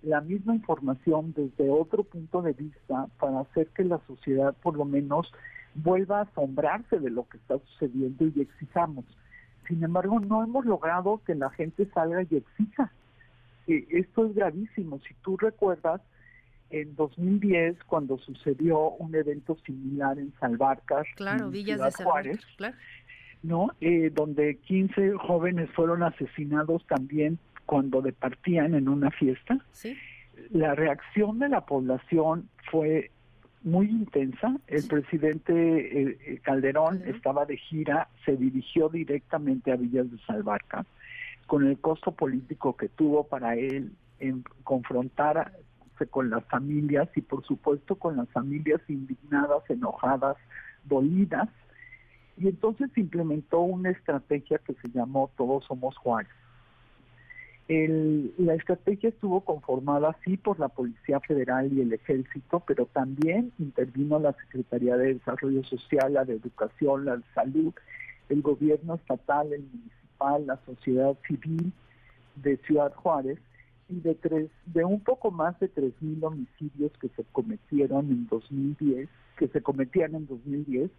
la misma información desde otro punto de vista para hacer que la sociedad por lo menos vuelva a asombrarse de lo que está sucediendo y exijamos. Sin embargo, no hemos logrado que la gente salga y exija. Eh, esto es gravísimo. Si tú recuerdas, en 2010, cuando sucedió un evento similar en Salvarcas, claro, en Villas de Juárez, claro. ¿No? Eh, donde 15 jóvenes fueron asesinados también cuando departían en una fiesta. ¿Sí? La reacción de la población fue muy intensa. El presidente eh, eh, Calderón estaba de gira, se dirigió directamente a Villas de Salvarca, con el costo político que tuvo para él en confrontarse con las familias y por supuesto con las familias indignadas, enojadas, dolidas, y entonces implementó una estrategia que se llamó Todos Somos Juárez. la estrategia estuvo conformada sí por la Policía Federal y el Ejército, pero también intervino la Secretaría de Desarrollo Social, la de Educación, la de Salud, el gobierno estatal, el municipal, la sociedad civil de Ciudad Juárez y de, tres, de un poco más de 3.000 homicidios que se cometieron en 2010, que se cometían en 2010,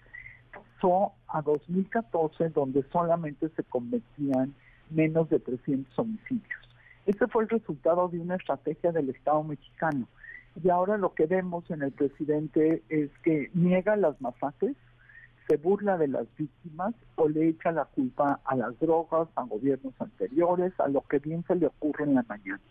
pasó a 2014 donde solamente se cometían menos de 300 homicidios. Ese fue el resultado de una estrategia del Estado mexicano. Y ahora lo que vemos en el presidente es que niega las masacres, se burla de las víctimas o le echa la culpa a las drogas, a gobiernos anteriores, a lo que bien se le ocurre en la mañana.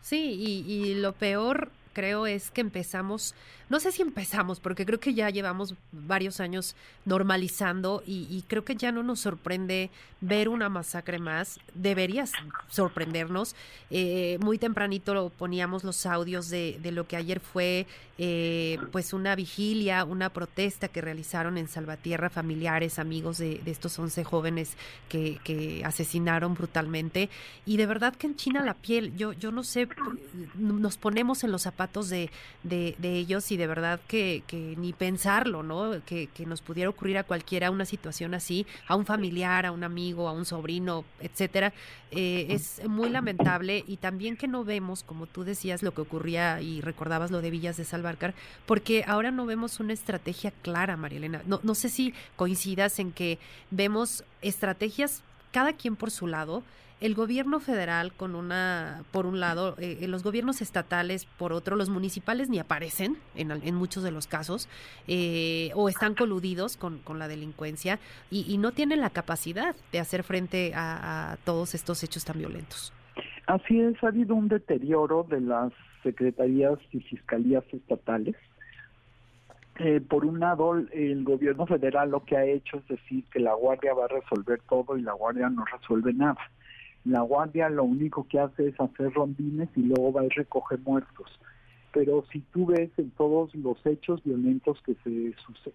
Sí, y lo peor creo es que empezamos, no sé si empezamos, porque creo que ya llevamos varios años normalizando y, creo que ya no nos sorprende ver una masacre más. Debería sorprendernos. Eh, muy tempranito poníamos los audios de, lo que ayer fue eh, pues una vigilia, una protesta que realizaron en Salvatierra familiares, amigos de, estos 11 jóvenes que, que, asesinaron brutalmente. Y de verdad que en China la piel, yo, yo no sé, nos ponemos en los zapatos de, de, ellos y de verdad que, que ni pensarlo, ¿no? Que, que, nos pudiera ocurrir a cualquiera una situación así, a un familiar, a un amigo, a un sobrino, etcétera, eh, es muy lamentable y también que no vemos, como tú decías, lo que ocurría y recordabas lo de Villas de Salvarcar, porque ahora no vemos una estrategia clara, María Elena. No, no sé si coincidas en que vemos estrategias cada quien por su lado, el gobierno federal con una, por un lado, eh, los gobiernos estatales por otro, los municipales ni aparecen en, en muchos de los casos, eh, o están coludidos con, con la delincuencia y, no tienen la capacidad de hacer frente a, todos estos hechos tan violentos. Así es, ha habido un deterioro de las secretarías y fiscalías estatales. Eh, por un lado, el gobierno federal lo que ha hecho es decir que la Guardia va a resolver todo y la Guardia no resuelve nada. La guardia lo único que hace es hacer rondines y luego va a recoger muertos. Pero si tú ves en todos los hechos violentos que, se,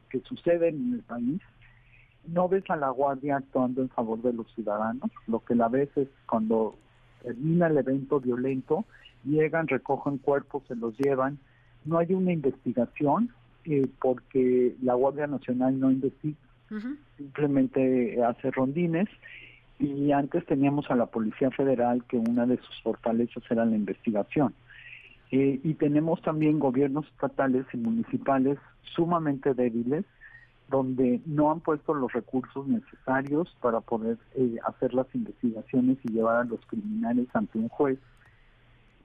que suceden en el país, no ves a la guardia actuando en favor de los ciudadanos. Lo que la ves es cuando termina el evento violento, llegan, recogen cuerpos, se los llevan. No hay una investigación eh, porque la Guardia Nacional no investiga, simplemente hace rondines y antes teníamos a la Policía Federal que una de sus fortalezas era la investigación. Eh, y tenemos también gobiernos estatales y municipales sumamente débiles donde no han puesto los recursos necesarios para poder eh, hacer las investigaciones y llevar a los criminales ante un juez.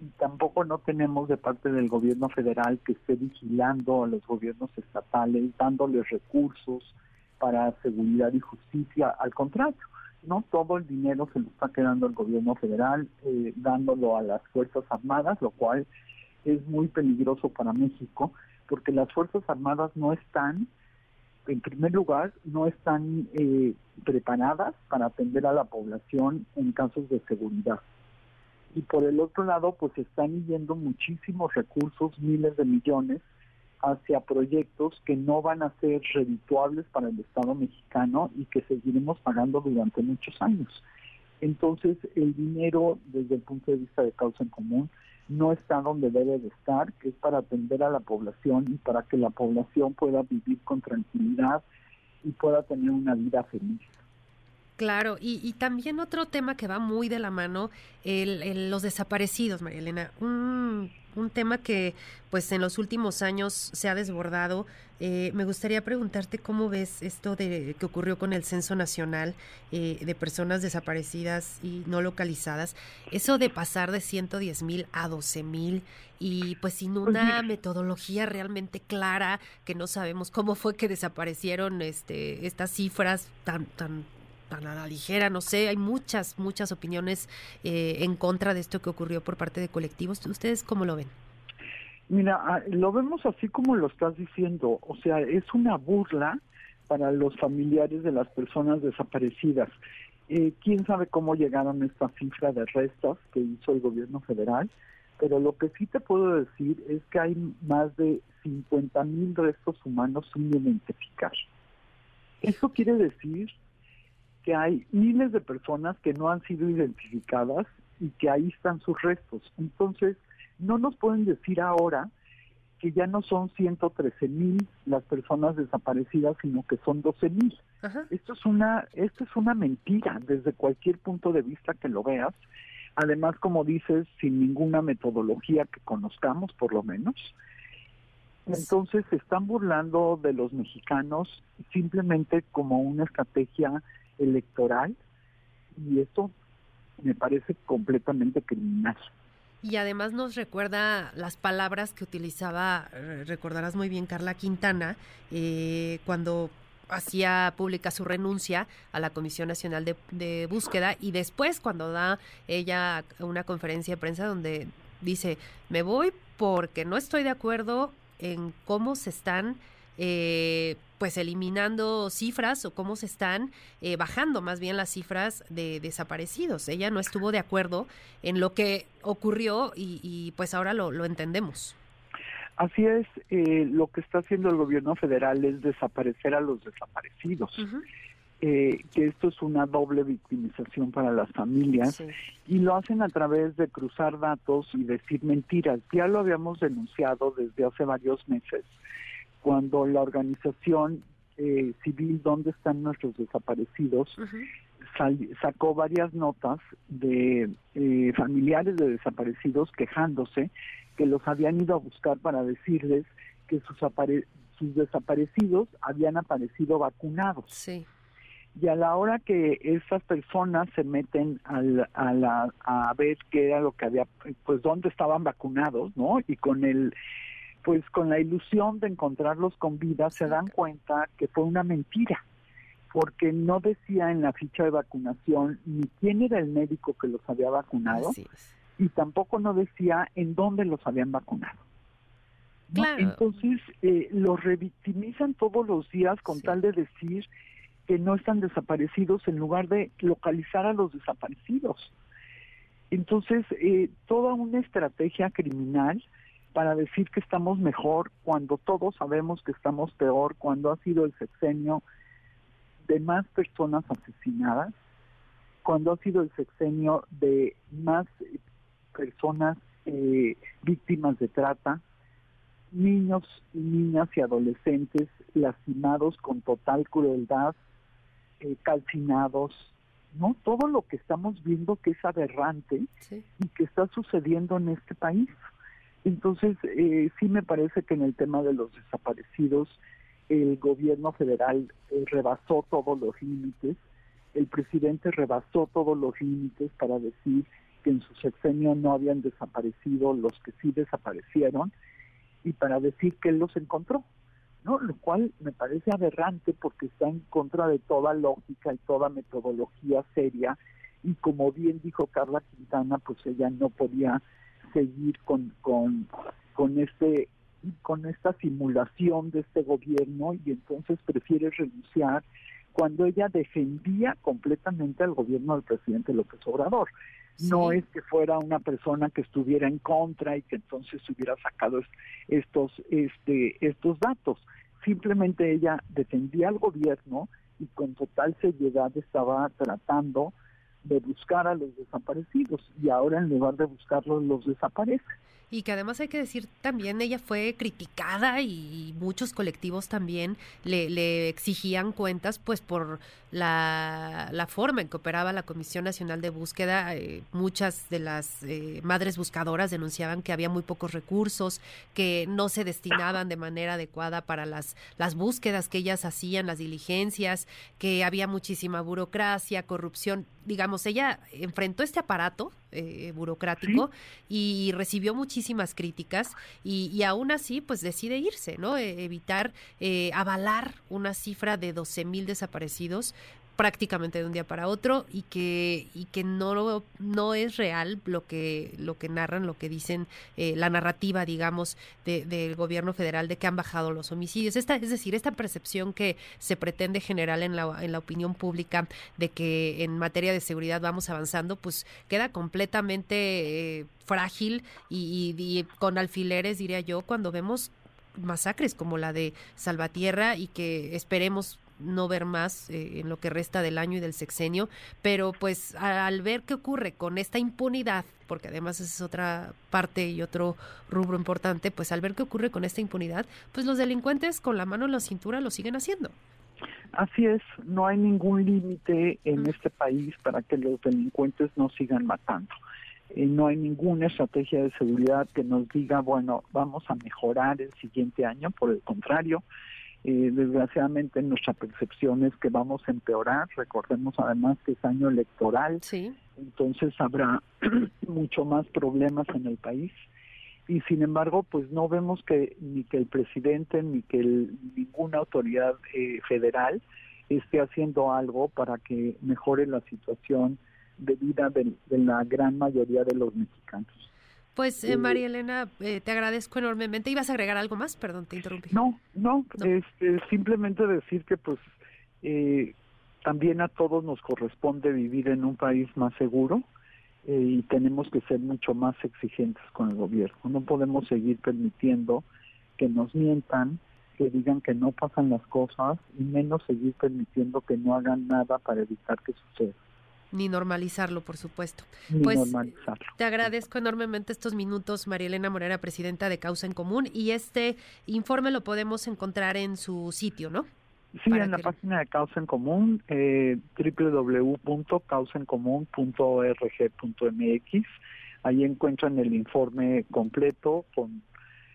Y tampoco no tenemos de parte del gobierno federal que esté vigilando a los gobiernos estatales, dándoles recursos para seguridad y justicia. Al contrario, no todo el dinero se lo está quedando el gobierno federal, eh, dándolo a las Fuerzas Armadas, lo cual es muy peligroso para México, porque las Fuerzas Armadas no están, en primer lugar, no están eh, preparadas para atender a la población en casos de seguridad. Y por el otro lado, pues están yendo muchísimos recursos, miles de millones, hacia proyectos que no van a ser redituables para el Estado mexicano y que seguiremos pagando durante muchos años. Entonces, el dinero, desde el punto de vista de causa en común, no está donde debe de estar, que es para atender a la población y para que la población pueda vivir con tranquilidad y pueda tener una vida feliz. Claro, y, también otro tema que va muy de la mano, el, los desaparecidos, María Elena. Un, tema que pues en los últimos años se ha desbordado. Eh, me gustaría preguntarte cómo ves esto de que ocurrió con el Censo Nacional eh, de personas desaparecidas y no localizadas. Eso de pasar de 110 mil a 12 mil y pues sin una metodología realmente clara, que no sabemos cómo fue que desaparecieron este, estas cifras tan, tan tan a la ligera, no sé, hay muchas, muchas opiniones eh, en contra de esto que ocurrió por parte de colectivos. ¿Ustedes cómo lo ven? Mira, ah, lo vemos así como lo estás diciendo, o sea, es una burla para los familiares de las personas desaparecidas. Eh, ¿Quién sabe cómo llegaron a esta cifra de restos que hizo el gobierno federal? pero lo que sí te puedo decir es que hay más de 50 mil restos humanos sin identificar. Eso quiere decir que hay miles de personas que no han sido identificadas y que ahí están sus restos. Entonces, no nos pueden decir ahora que ya no son 113 mil las personas desaparecidas, sino que son 12 mil. Esto es una, esto es una mentira desde cualquier punto de vista que lo veas. Además, como dices, sin ninguna metodología que conozcamos, por lo menos. Entonces se están burlando de los mexicanos simplemente como una estrategia electoral y eso me parece completamente criminal. Y además nos recuerda las palabras que utilizaba, eh, recordarás muy bien, Carla Quintana, eh, cuando hacía pública su renuncia a la Comisión Nacional de, de, Búsqueda y después cuando da ella una conferencia de prensa donde dice, me voy porque no estoy de acuerdo en cómo se están eh, pues eliminando cifras o cómo se están eh, bajando más bien las cifras de desaparecidos. Ella no estuvo de acuerdo en lo que ocurrió y, pues ahora lo, lo, entendemos. Así es, eh, lo que está haciendo el gobierno federal es desaparecer a los desaparecidos. Eh, que esto es una doble victimización para las familias y lo hacen a través de cruzar datos y decir mentiras. Ya lo habíamos denunciado desde hace varios meses cuando la organización eh, civil ¿Dónde están nuestros desaparecidos? sacó varias notas de eh, familiares de desaparecidos quejándose que los habían ido a buscar para decirles que sus, sus desaparecidos habían aparecido vacunados. Sí y a la hora que esas personas se meten al, a, la, a ver qué era lo que había, pues dónde estaban vacunados, ¿no? Y con el, pues con la ilusión de encontrarlos con vida, se dan cuenta que fue una mentira, porque no decía en la ficha de vacunación ni quién era el médico que los había vacunado, y tampoco no decía en dónde los habían vacunado. Entonces, eh, los revictimizan todos los días con tal de decir que no están desaparecidos en lugar de localizar a los desaparecidos. Entonces, eh, toda una estrategia criminal para decir que estamos mejor cuando todos sabemos que estamos peor, cuando ha sido el sexenio de más personas asesinadas, cuando ha sido el sexenio de más personas eh, víctimas de trata, niños y niñas y adolescentes lastimados con total crueldad, eh, calcinados, ¿no? Todo lo que estamos viendo que es aberrante y que está sucediendo en este país. Entonces, eh, sí me parece que en el tema de los desaparecidos, el gobierno federal eh, rebasó todos los límites, el presidente rebasó todos los límites para decir que en su sexenio no habían desaparecido los que sí desaparecieron y para decir que él los encontró. ¿no? Lo cual me parece aberrante porque está en contra de toda lógica y toda metodología seria y como bien dijo Carla Quintana, pues ella no podía seguir con, con, con este con esta simulación de este gobierno y entonces prefiere renunciar cuando ella defendía completamente al gobierno del presidente López Obrador. No es que fuera una persona que estuviera en contra y que entonces hubiera sacado estos, este, estos datos. Simplemente ella defendía al gobierno y con total seriedad estaba tratando de buscar a los desaparecidos y ahora en lugar de buscarlos los desaparece. Y que además hay que decir también, ella fue criticada y muchos colectivos también le, le exigían cuentas pues por la, forma en que operaba la Comisión Nacional de Búsqueda. Eh, muchas de las eh, madres buscadoras denunciaban que había muy pocos recursos, que no se destinaban de manera adecuada para las, las búsquedas que ellas hacían, las diligencias, que había muchísima burocracia, corrupción. Digamos, ella enfrentó este aparato eh, burocrático y recibió muchísimas críticas y, y, aún así pues decide irse, ¿no? E, evitar eh, avalar una cifra de 12 mil desaparecidos prácticamente de un día para otro y que y que no no es real lo que lo que narran lo que dicen eh, la narrativa digamos del gobierno federal de que han bajado los homicidios. Esta es decir esta percepción que se pretende generar en la en la opinión pública de que en materia de seguridad vamos avanzando pues queda completamente eh, frágil y, y con alfileres diría yo cuando vemos masacres como la de Salvatierra y que esperemos no ver más eh, en lo que resta del año y del sexenio, pero pues al ver qué ocurre con esta impunidad, porque además esa es otra parte y otro rubro importante, pues al ver qué ocurre con esta impunidad, pues los delincuentes con la mano en la cintura lo siguen haciendo. Así es, no hay ningún límite en este país para que los delincuentes no sigan matando. Eh, no hay ninguna estrategia de seguridad que nos diga, bueno, vamos a mejorar el siguiente año, por el contrario, eh, desgraciadamente nuestra percepción es que vamos a empeorar. Recordemos además que es año electoral, entonces habrá mucho más problemas en el país. Y sin embargo, pues no vemos que ni que el presidente ni que ninguna autoridad eh, federal esté haciendo algo para que mejore la situación de vida de la gran mayoría de los mexicanos. Pues eh, María Elena, eh, te agradezco enormemente. ¿Ibas a agregar algo más? Perdón, te interrumpí. No, no, Este, simplemente decir que pues eh, también a todos nos corresponde vivir en un país más seguro eh, y tenemos que ser mucho más exigentes con el gobierno. No podemos seguir permitiendo que nos mientan, que digan que no pasan las cosas y menos seguir permitiendo que no hagan nada para evitar que suceda ni normalizarlo, por supuesto. Ni pues normalizarlo. te agradezco enormemente estos minutos, María Elena Morera, presidenta de Causa en Común, y este informe lo podemos encontrar en su sitio, ¿no? Sí, en la página de Causa en Común, eh, www.causaencomún.org.mx. Ahí encuentran el informe completo con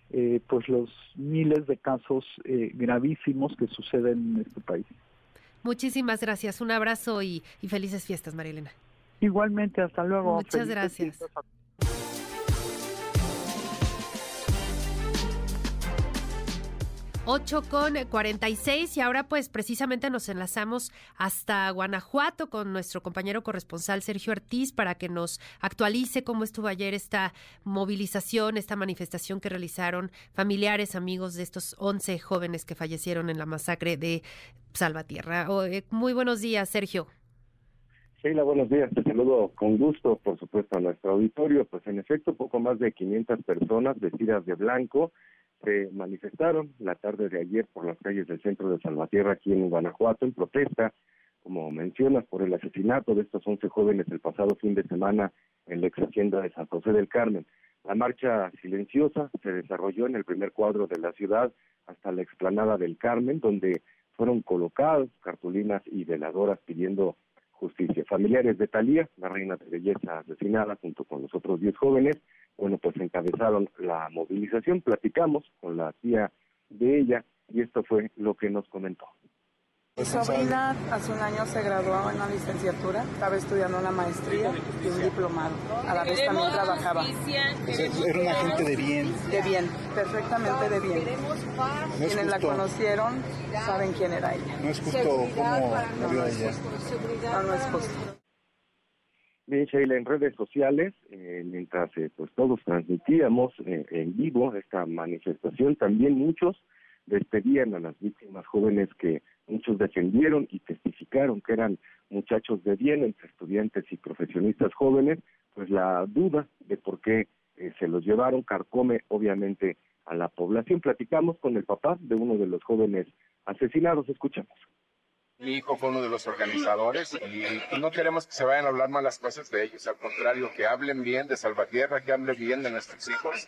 eh, pues los miles de casos eh, gravísimos que suceden en este país. Muchísimas gracias. Un abrazo y, felices fiestas, Marilena. Igualmente, hasta luego. Muchas gracias. 8 con 46 y ahora pues precisamente nos enlazamos hasta Guanajuato con nuestro compañero corresponsal Sergio Ortiz para que nos actualice cómo estuvo ayer esta movilización, esta manifestación que realizaron familiares, amigos de estos 11 jóvenes que fallecieron en la masacre de Salvatierra. Eh, muy buenos días, Sergio. Sheila, buenos días. Te saludo con gusto, por supuesto, a nuestro auditorio. Pues en efecto, poco más de 500 personas vestidas de blanco se manifestaron la tarde de ayer por las calles del centro de Salvatierra, aquí en Guanajuato, en protesta, como mencionas, por el asesinato de estos 11 jóvenes el pasado fin de semana en la ex hacienda de San José del Carmen. La marcha silenciosa se desarrolló en el primer cuadro de la ciudad hasta la explanada del Carmen, donde fueron colocados cartulinas y veladoras pidiendo justicia. Familiares de Talía, la reina de belleza asesinada, junto con los otros 10 jóvenes, bueno, pues encabezaron la movilización, platicamos con la tía de ella y esto fue lo que nos comentó. Mi sobrina hace un año se graduó en la licenciatura, estaba estudiando una maestría y un diplomado. A la vez también trabajaba. Era una gente de bien. De bien, perfectamente de bien. Quienes la conocieron saben quién era ella. No es justo cómo murió ella. No, no es justo. Bien, Sheila, en redes sociales, eh, mientras eh, pues todos transmitíamos eh, en vivo esta manifestación, también muchos despedían a las víctimas jóvenes que muchos defendieron y testificaron que eran muchachos de bien entre estudiantes y profesionistas jóvenes, pues la duda de por qué se los llevaron carcome obviamente a la población. Platicamos con el papá de uno de los jóvenes asesinados, escuchamos. Mi hijo fue uno de los organizadores y no queremos que se vayan a hablar malas cosas de ellos, al contrario, que hablen bien de Salvatierra, que hablen bien de nuestros hijos,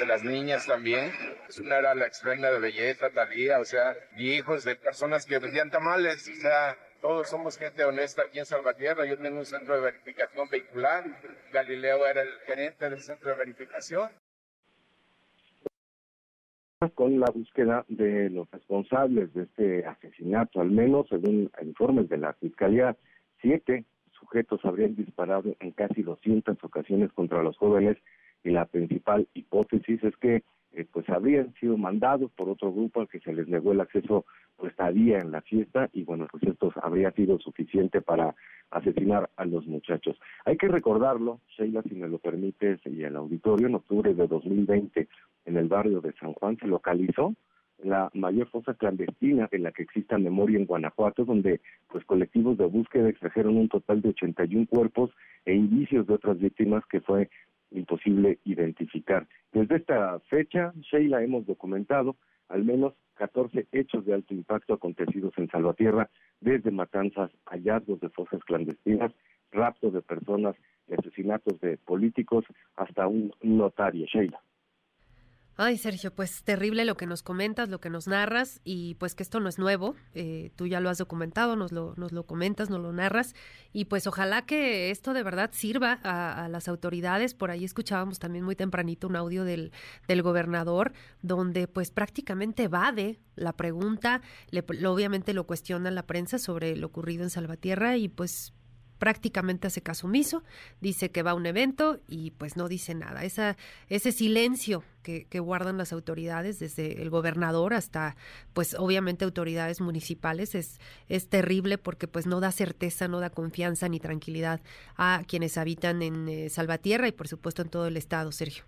de las niñas también. Una era la ex reina de belleza, Talía, o sea, y hijos de personas que vendían tamales, o sea, todos somos gente honesta aquí en Salvatierra. Yo tengo un centro de verificación vehicular, Galileo era el gerente del centro de verificación con la búsqueda de los responsables de este asesinato. Al menos, según informes de la Fiscalía, siete sujetos habrían disparado en casi 200 ocasiones contra los jóvenes y la principal hipótesis es que eh, pues habrían sido mandados por otro grupo al que se les negó el acceso pues había en la fiesta y bueno, pues esto habría sido suficiente para asesinar a los muchachos. Hay que recordarlo, Sheila, si me lo permites, y el auditorio, en octubre de 2020, en el barrio de San Juan se localizó la mayor fosa clandestina en la que exista memoria en Guanajuato, donde pues colectivos de búsqueda extrajeron un total de 81 cuerpos e indicios de otras víctimas que fue imposible identificar. Desde esta fecha, Sheila, hemos documentado al menos 14 hechos de alto impacto acontecidos en Salvatierra, desde matanzas, hallazgos de fosas clandestinas, raptos de personas y asesinatos de políticos hasta un notario, Sheila. Ay, Sergio, pues terrible lo que nos comentas, lo que nos narras y pues que esto no es nuevo. Eh, tú ya lo has documentado, nos lo, nos lo comentas, nos lo narras y pues ojalá que esto de verdad sirva a, las autoridades. Por ahí escuchábamos también muy tempranito un audio del, del gobernador donde pues prácticamente evade la pregunta, le, obviamente lo cuestiona la prensa sobre lo ocurrido en Salvatierra y pues prácticamente hace caso omiso, dice que va a un evento y pues no dice nada. Esa, ese silencio que, guardan las autoridades, desde el gobernador hasta pues obviamente autoridades municipales, es, es terrible porque pues no da certeza, no da confianza ni tranquilidad a quienes habitan en eh, Salvatierra y por supuesto en todo el estado, Sergio.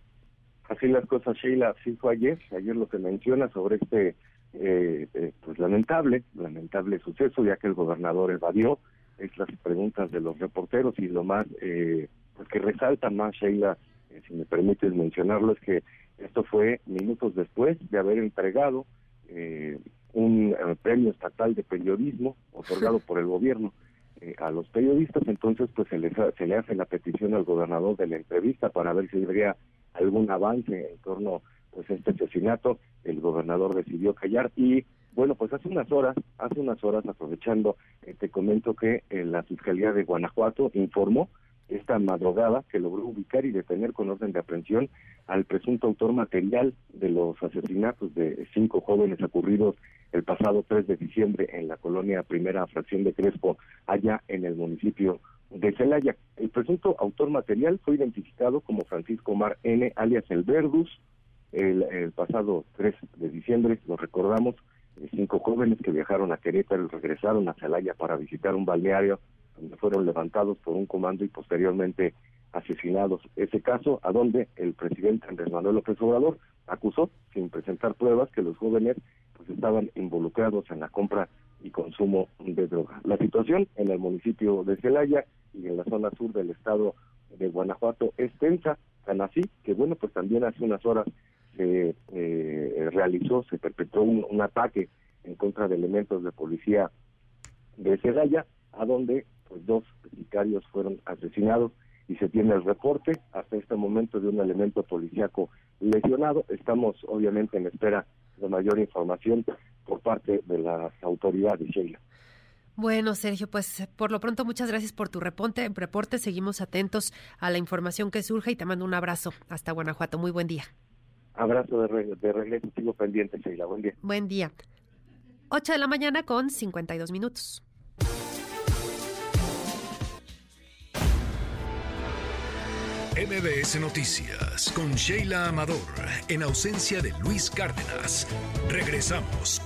Así las cosas, Sheila, así fue ayer, ayer lo que menciona sobre este eh, eh, pues lamentable, lamentable suceso, ya que el gobernador evadió es las preguntas de los reporteros y lo más eh, pues que resalta más Sheila eh, si me permites mencionarlo es que esto fue minutos después de haber entregado eh, un premio estatal de periodismo otorgado por el gobierno a los periodistas. Entonces pues se le se le hace la petición al gobernador de la entrevista para ver si habría algún avance en torno pues a este asesinato. El gobernador decidió callar y bueno, pues hace unas horas, hace unas horas, aprovechando, eh, te comento que eh, la Fiscalía de Guanajuato informó esta madrugada que logró ubicar y detener con orden de aprehensión al presunto autor material de los asesinatos de cinco jóvenes ocurridos el pasado 3 de diciembre en la colonia Primera Fracción de Crespo, allá en el municipio de Celaya. El presunto autor material fue identificado como Francisco Mar N., alias El Verdus, el, el pasado 3 de diciembre, lo recordamos, cinco jóvenes que viajaron a Querétaro y regresaron a Celaya para visitar un balneario donde fueron levantados por un comando y posteriormente asesinados. Ese caso a donde el presidente Andrés Manuel López Obrador acusó, sin presentar pruebas, que los jóvenes pues estaban involucrados en la compra y consumo de droga. La situación en el municipio de Celaya y en la zona sur del estado de Guanajuato es tensa, tan así que bueno, pues también hace unas horas se eh, realizó, se perpetró un, ataque en contra de elementos de policía de Celaya, a donde pues dos sicarios fueron asesinados y se tiene el reporte hasta este momento de un elemento policíaco lesionado. Estamos obviamente en espera de mayor información por parte de las autoridades, Sheila. Bueno, Sergio, pues por lo pronto muchas gracias por tu reporte. reporte. Seguimos atentos a la información que surja y te mando un abrazo hasta Guanajuato. Muy buen día. Abrazo de, de regreso, sigo pendiente, Sheila. Buen día. Buen día. 8 de la mañana con 52 minutos. MBS Noticias con Sheila Amador, en ausencia de Luis Cárdenas. Regresamos.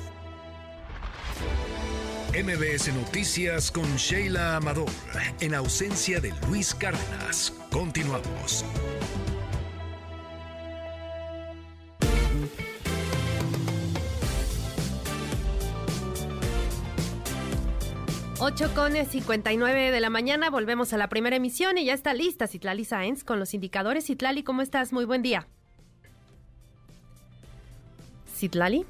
MBS Noticias con Sheila Amador, en ausencia de Luis Cárdenas. Continuamos. 8 con 59 de la mañana, volvemos a la primera emisión y ya está lista Citlali Sáenz con los indicadores. Citlali, ¿cómo estás? Muy buen día. Citlali.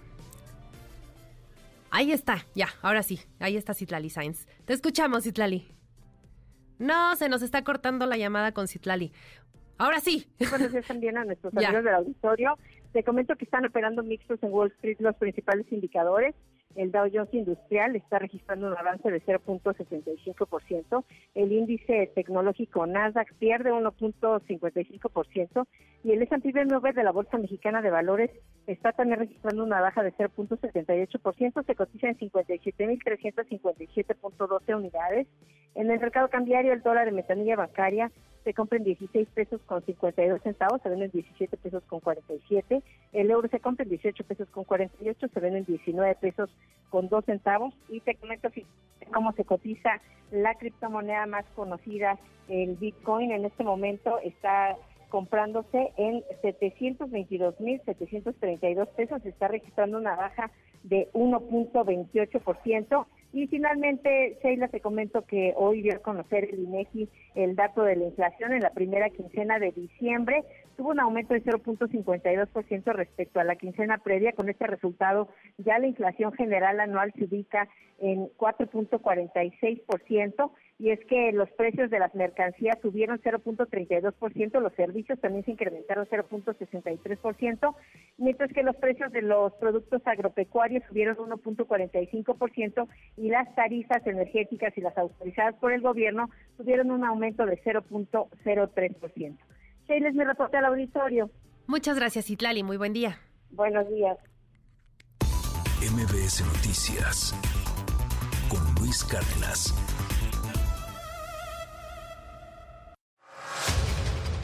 Ahí está, ya, ahora sí, ahí está Citlali Sáenz. Te escuchamos, Citlali. No, se nos está cortando la llamada con Citlali. Ahora sí. Buenos días también a nuestros amigos del auditorio. Te comento que están operando mixtos en Wall Street los principales indicadores. El Dow Jones Industrial está registrando un avance de 0.65%. El índice tecnológico Nasdaq pierde 1.55% y el S&P 500 de la Bolsa Mexicana de Valores está también registrando una baja de 0.78%. Se cotiza en 57.357.12 unidades. En el mercado cambiario, el dólar de metanilla bancaria se compra en 16 pesos con 52 centavos, se vende en 17 pesos con 47. El euro se compra en 18 pesos con 48, se vende en 19 pesos con 2 centavos. Y te comento cómo se cotiza la criptomoneda más conocida, el Bitcoin. En este momento está comprándose en 722.732 pesos, está registrando una baja de 1.28%. Y finalmente, Sheila, te comento que hoy dio a conocer el INEGI el dato de la inflación en la primera quincena de diciembre. Tuvo un aumento de 0.52% respecto a la quincena previa. Con este resultado, ya la inflación general anual se ubica en 4.46% y es que los precios de las mercancías subieron 0.32%, los servicios también se incrementaron 0.63%, mientras que los precios de los productos agropecuarios subieron 1.45% y las tarifas energéticas y las autorizadas por el gobierno tuvieron un aumento de 0.03%. Sheila es mi reporte al auditorio. Muchas gracias, Itlali. Muy buen día. Buenos días. MBS Noticias con Luis Cárdenas.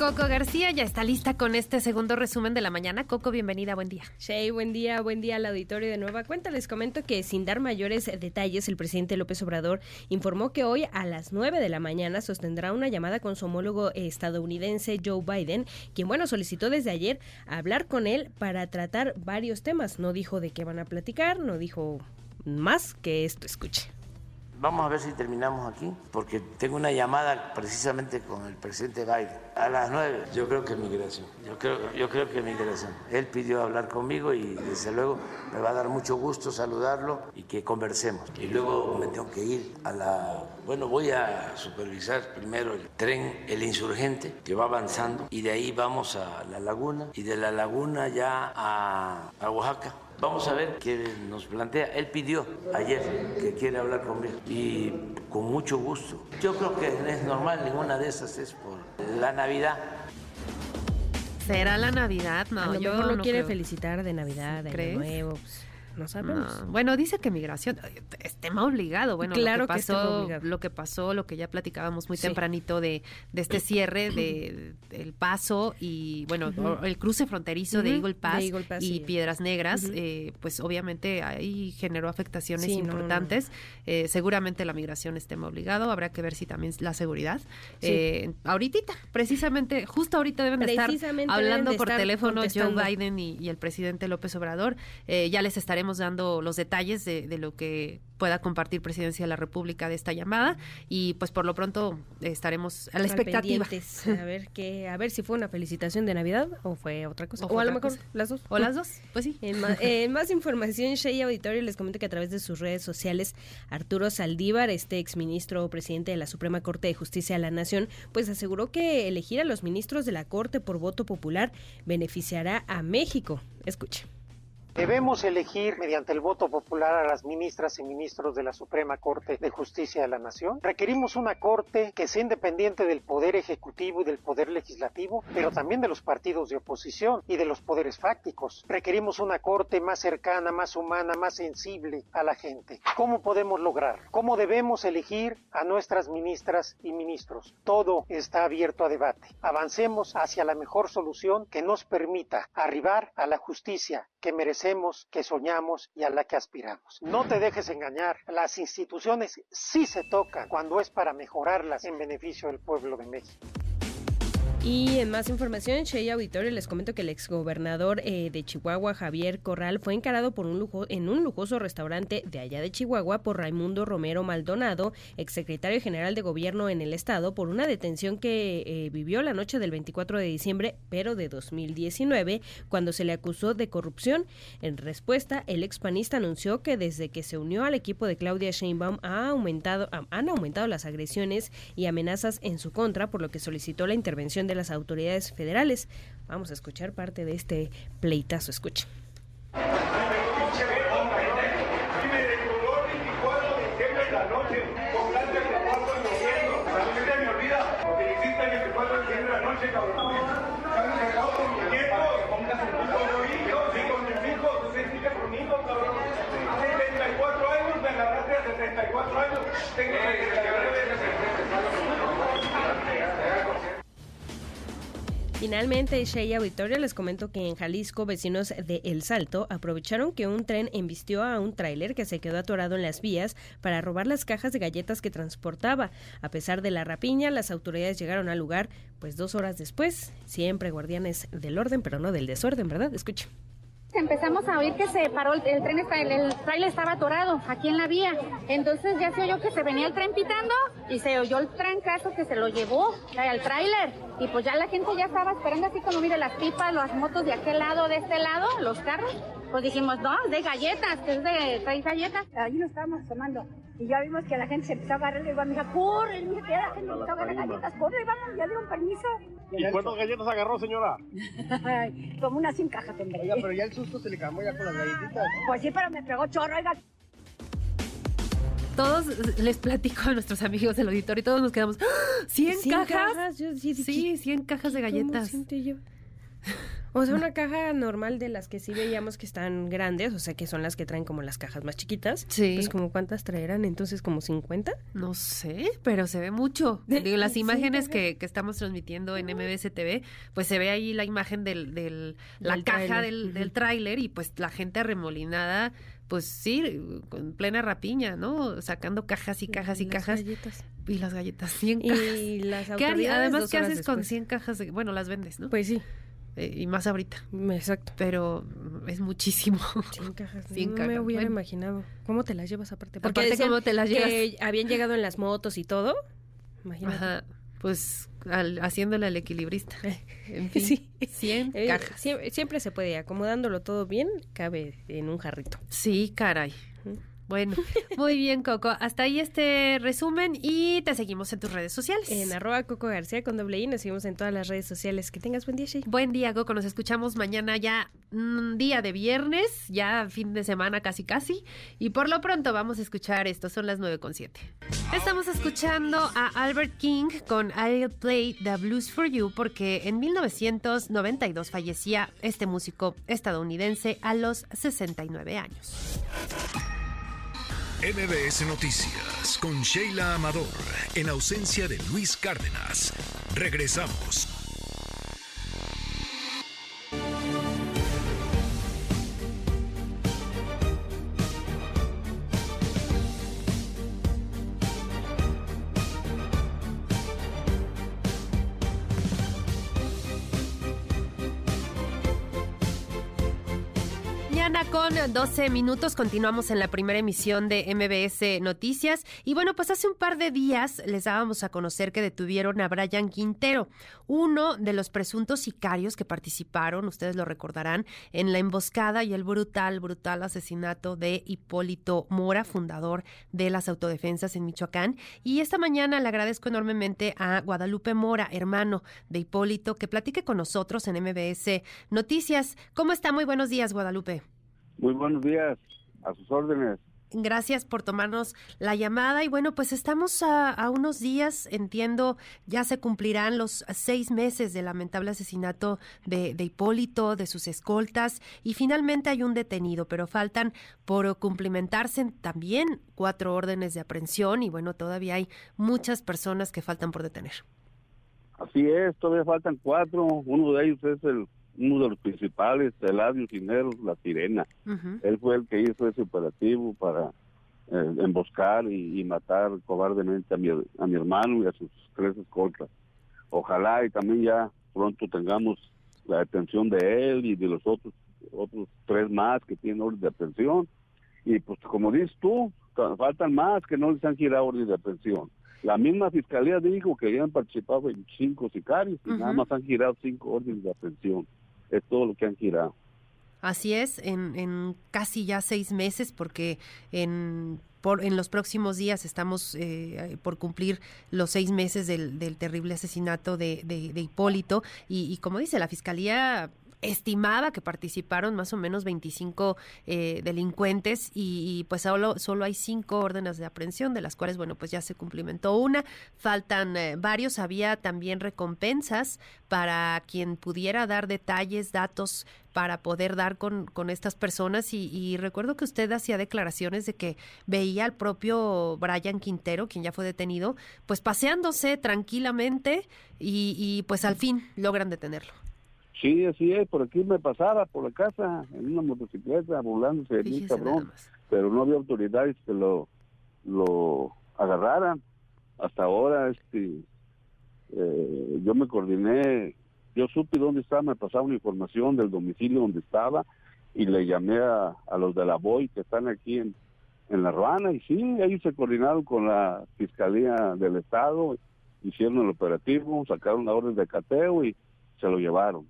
Coco García ya está lista con este segundo resumen de la mañana. Coco, bienvenida, buen día. Shay, buen día, buen día al auditorio de nueva cuenta. Les comento que sin dar mayores detalles, el presidente López Obrador informó que hoy a las 9 de la mañana sostendrá una llamada con su homólogo estadounidense Joe Biden, quien, bueno, solicitó desde ayer hablar con él para tratar varios temas. No dijo de qué van a platicar, no dijo más que esto. Escuche. Vamos a ver si terminamos aquí, porque tengo una llamada precisamente con el presidente Biden a las nueve. Yo creo que migración, yo creo, yo creo que migración. Él pidió hablar conmigo y desde luego me va a dar mucho gusto saludarlo y que conversemos. Y luego me tengo que ir a la... Bueno, voy a supervisar primero el tren El Insurgente, que va avanzando, y de ahí vamos a la laguna, y de la laguna ya a, a Oaxaca Vamos a ver qué nos plantea. Él pidió ayer que quiere hablar conmigo y con mucho gusto. Yo creo que es normal, ninguna de esas es por la Navidad. ¿Será la Navidad? No, a lo yo mejor no lo quiere creo. felicitar de Navidad, de ¿Crees? Año Nuevo. pues, no sabemos. No. Bueno, dice que migración es tema obligado. Bueno, Claro lo que pasó, lo que pasó, lo que ya platicábamos muy Sí. tempranito de, de este cierre de el paso y bueno, el cruce fronterizo de Eagle Pass, de Eagle Pass, y sí. Piedras Negras, eh, pues obviamente ahí generó afectaciones Sí, no, no, no. importantes. Eh, seguramente la migración es tema obligado. Habrá que ver si también la seguridad. Eh, ahorita, precisamente, justo ahorita deben de estar hablando deben de por estar teléfono Joe. Biden y, y el presidente López Obrador. Eh, ya les estaremos dando los detalles de, de lo que pueda compartir Presidencia de la República de esta llamada y pues por lo pronto estaremos a la expectativa. A ver qué, a ver si fue una felicitación de Navidad o fue otra cosa. O a lo mejor cosa. las dos. O las dos, pues sí. En más, más información, Shea Auditorio les comento que a través de sus redes sociales, Arturo Saldívar, este exministro presidente de la Suprema Corte de Justicia de la Nación, pues aseguró que elegir a los ministros de la Corte por voto popular beneficiará a México. Escuche. Debemos elegir mediante el voto popular a las ministras y ministros de la Suprema Corte de Justicia de la Nación. Requerimos una Corte que sea independiente del Poder Ejecutivo y del Poder Legislativo, pero también de los partidos de oposición y de los poderes fácticos. Requerimos una Corte más cercana, más humana, más sensible a la gente. ¿Cómo podemos lograrlo? ¿Cómo debemos elegir a nuestras ministras y ministros? Todo está abierto a debate. Avancemos hacia la mejor solución que nos permita arribar a la justicia que merecemos, que soñamos y a la que aspiramos. No te dejes engañar, las instituciones sí se tocan cuando es para mejorarlas en beneficio del pueblo de México. Y en más información, Shea Auditorio les comento que el exgobernador eh, de Chihuahua, Javier Corral, fue encarado por un lujo, en un lujoso restaurante de allá de Chihuahua por Raimundo Romero Maldonado, exsecretario general de gobierno en el estado, por una detención que eh, vivió la noche del 24 de diciembre, pero de 2019, cuando se le acusó de corrupción. En respuesta, el expanista anunció que desde que se unió al equipo de Claudia Sheinbaum ha aumentado, han aumentado las agresiones y amenazas en su contra, por lo que solicitó la intervención de las autoridades federales. Vamos a escuchar parte de este pleitazo. Escuchen. Finalmente, Shea Auditorio les comentó que en Jalisco, vecinos de El Salto aprovecharon que un tren embistió a un tráiler que se quedó atorado en las vías para robar las cajas de galletas que transportaba. A pesar de la rapiña, las autoridades llegaron al lugar, pues dos horas después, siempre guardianes del orden, pero no del desorden, ¿verdad? Escuche. Empezamos a oír que se paró el, tren, el, el tráiler estaba atorado aquí en la vía. Entonces ya se oyó que se venía el tren pitando y se oyó el trancazo que se lo llevó al tráiler. Y pues ya la gente ya estaba esperando así como, mire, las pipas, las motos de aquel lado, de este lado, los carros. Pues dijimos, no, de galletas, que es de trae galletas. Ahí nos estábamos tomando y ya vimos que la gente se empezó a agarrar. Le digo a mi hija, corre, que la gente empezó a agarrar galletas, corre, vamos, ya dieron permiso. ¿Y cuántas galletas agarró, señora? Como unas 100 cajas tendré. Oiga, pero ya el susto se le calmó ya con las galletitas. Pues sí, pero me pegó chorro, oiga. Todos les platico a nuestros amigos del auditorio y todos nos quedamos. ¡Ah! ¿100, ¿Cien cajas? cajas? Yo sí sí, 100 cajas de galletas. O sea, una caja normal de las que sí veíamos que están grandes, o sea, que son las que traen como las cajas más chiquitas. Sí. Pues como cuántas traerán, entonces como 50. No sé, pero se ve mucho. Digo, las imágenes cajas. que, que estamos transmitiendo en MBS TV, pues se ve ahí la imagen del, del la Del caja del, tráiler y pues la gente arremolinada, pues sí, con plena rapiña, ¿no? Sacando cajas y cajas y, las cajas. galletas. Y las galletas, 100 Y cajas. las ¿Qué Además, ¿qué haces con después. 100 cajas? De, bueno, las vendes, ¿no? Pues sí. Eh, y más ahorita. Exacto. Pero es muchísimo. 100 cajas. 100 no cajas. me hubiera Bueno. imaginado. ¿Cómo te las llevas aparte? Aparte, decían ¿cómo te las Que habían llegado en las motos y todo. Imagínate. Ajá, pues al- haciéndole al equilibrista. En fin, Sí. 100 Eh, cajas. Siempre, siempre se puede, acomodándolo todo bien, cabe en un jarrito. Sí, caray. Bueno, muy bien, Coco. Hasta ahí este resumen y te seguimos en tus redes sociales. En arroba Coco García con doble I, nos seguimos en todas las redes sociales. Que tengas buen día, Shay. Buen día, Coco. Nos escuchamos mañana ya, mm, día de viernes, ya fin de semana casi casi. Y por lo pronto vamos a escuchar esto, son las 9.7. Estamos escuchando a Albert King con I'll Play the Blues for You porque en 1992 fallecía este músico estadounidense a los 69 años. MBS Noticias con Sheila Amador, en ausencia de Luis Cárdenas. Regresamos. Con 12 minutos continuamos en la primera emisión de MBS Noticias y bueno pues hace un par de días les dábamos a conocer que detuvieron a Brian Quintero, uno de los presuntos sicarios que participaron, ustedes lo recordarán, en la emboscada y el brutal, brutal asesinato de Hipólito Mora, fundador de las autodefensas en Michoacán y esta mañana le agradezco enormemente a Guadalupe Mora, hermano de Hipólito, que platique con nosotros en MBS Noticias. ¿Cómo está? Muy buenos días, Guadalupe. Muy buenos días, a sus órdenes. Gracias por tomarnos la llamada y bueno, pues estamos a, a unos días, entiendo, ya se cumplirán los seis meses del lamentable asesinato de, de Hipólito, de sus escoltas y finalmente hay un detenido, pero faltan por cumplimentarse también cuatro órdenes de aprehensión y bueno, todavía hay muchas personas que faltan por detener. Así es, todavía faltan cuatro. Uno de ellos es el uno de los principales, Eladio Cineros, la Sirena. Él fue el que hizo ese operativo para eh, emboscar y, y matar cobardemente a mi, a mi hermano y a sus tres escoltas. Ojalá y también ya pronto tengamos la detención de él y de los otros otros tres más que tienen orden de aprehensión. Y pues como dices tú, faltan más que no les han girado orden de aprehensión. La misma fiscalía dijo que habían participado 25 sicarios y nada más han girado cinco órdenes de aprehensión. Es todo lo que han girado. Así es, en, en casi ya seis meses, porque en, por, en los próximos días estamos eh, por cumplir los seis meses del, del terrible asesinato de, de- Hipólito. Y como dice, la Fiscalía estimaba que participaron más o menos 25 eh, delincuentes y, pues solo, solo hay cinco órdenes de aprehensión, de las cuales, bueno, pues ya se cumplimentó una. Faltan eh, varios. Había también recompensas para quien pudiera dar detalles, datos para poder dar con, con estas personas y, recuerdo que usted hacía declaraciones de que veía al propio Brian Quintero, quien ya fue detenido, pues paseándose tranquilamente y, y pues al fin logran detenerlo. Sí, así es, por aquí me pasaba por la casa en una motocicleta burlándose de mí, cabrón, pero no había autoridades que lo, lo agarraran. Hasta ahora, este, eh, yo me coordiné, yo supe dónde estaba, me pasaba una información del domicilio donde estaba y le llamé a, a los de la BOI que están aquí en, en La Ruana y sí, ellos se coordinaron con la Fiscalía del Estado, hicieron el operativo, sacaron la orden de cateo y se lo llevaron.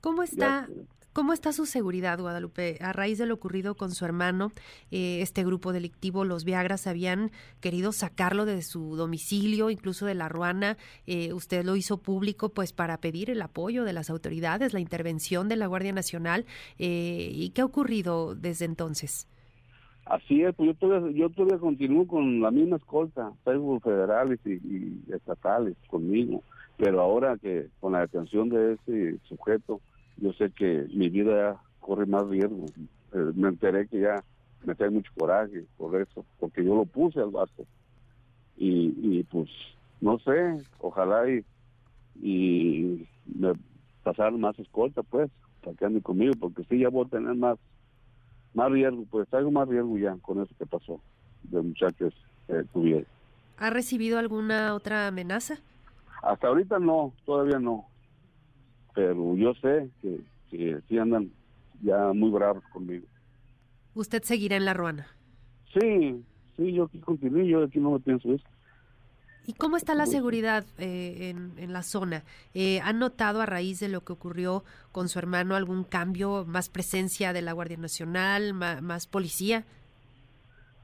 ¿Cómo está, ¿Cómo está su seguridad, Guadalupe? A raíz de lo ocurrido con su hermano, eh, este grupo delictivo, los Viagras, habían querido sacarlo de su domicilio, incluso de la Ruana. Eh, usted lo hizo público, pues, para pedir el apoyo de las autoridades, la intervención de la Guardia Nacional. Eh, ¿Y qué ha ocurrido desde entonces? Así es, pues yo todavía, yo todavía continúo con la misma escolta, federales y, y estatales conmigo, pero ahora que con la detención de ese sujeto, yo sé que mi vida corre más riesgo. Eh, me enteré que ya me trae mucho coraje por eso, porque yo lo puse al vaso. Y, y pues, no sé, ojalá y, y me pasaron más escolta, pues, para que ande conmigo, porque sí, ya voy a tener más, más riesgo, pues traigo más riesgo ya con eso que pasó, de muchachos que tuvieron. ¿Ha recibido alguna otra amenaza? Hasta ahorita no, todavía no pero yo sé que, que sí andan ya muy bravos conmigo. ¿Usted seguirá en La Ruana? Sí, sí, yo aquí continúo, yo aquí no me pienso eso. ¿Y cómo está la seguridad eh, en, en, la zona? Eh, ¿Han notado a raíz de lo que ocurrió con su hermano algún cambio, más presencia de la Guardia Nacional, más, policía?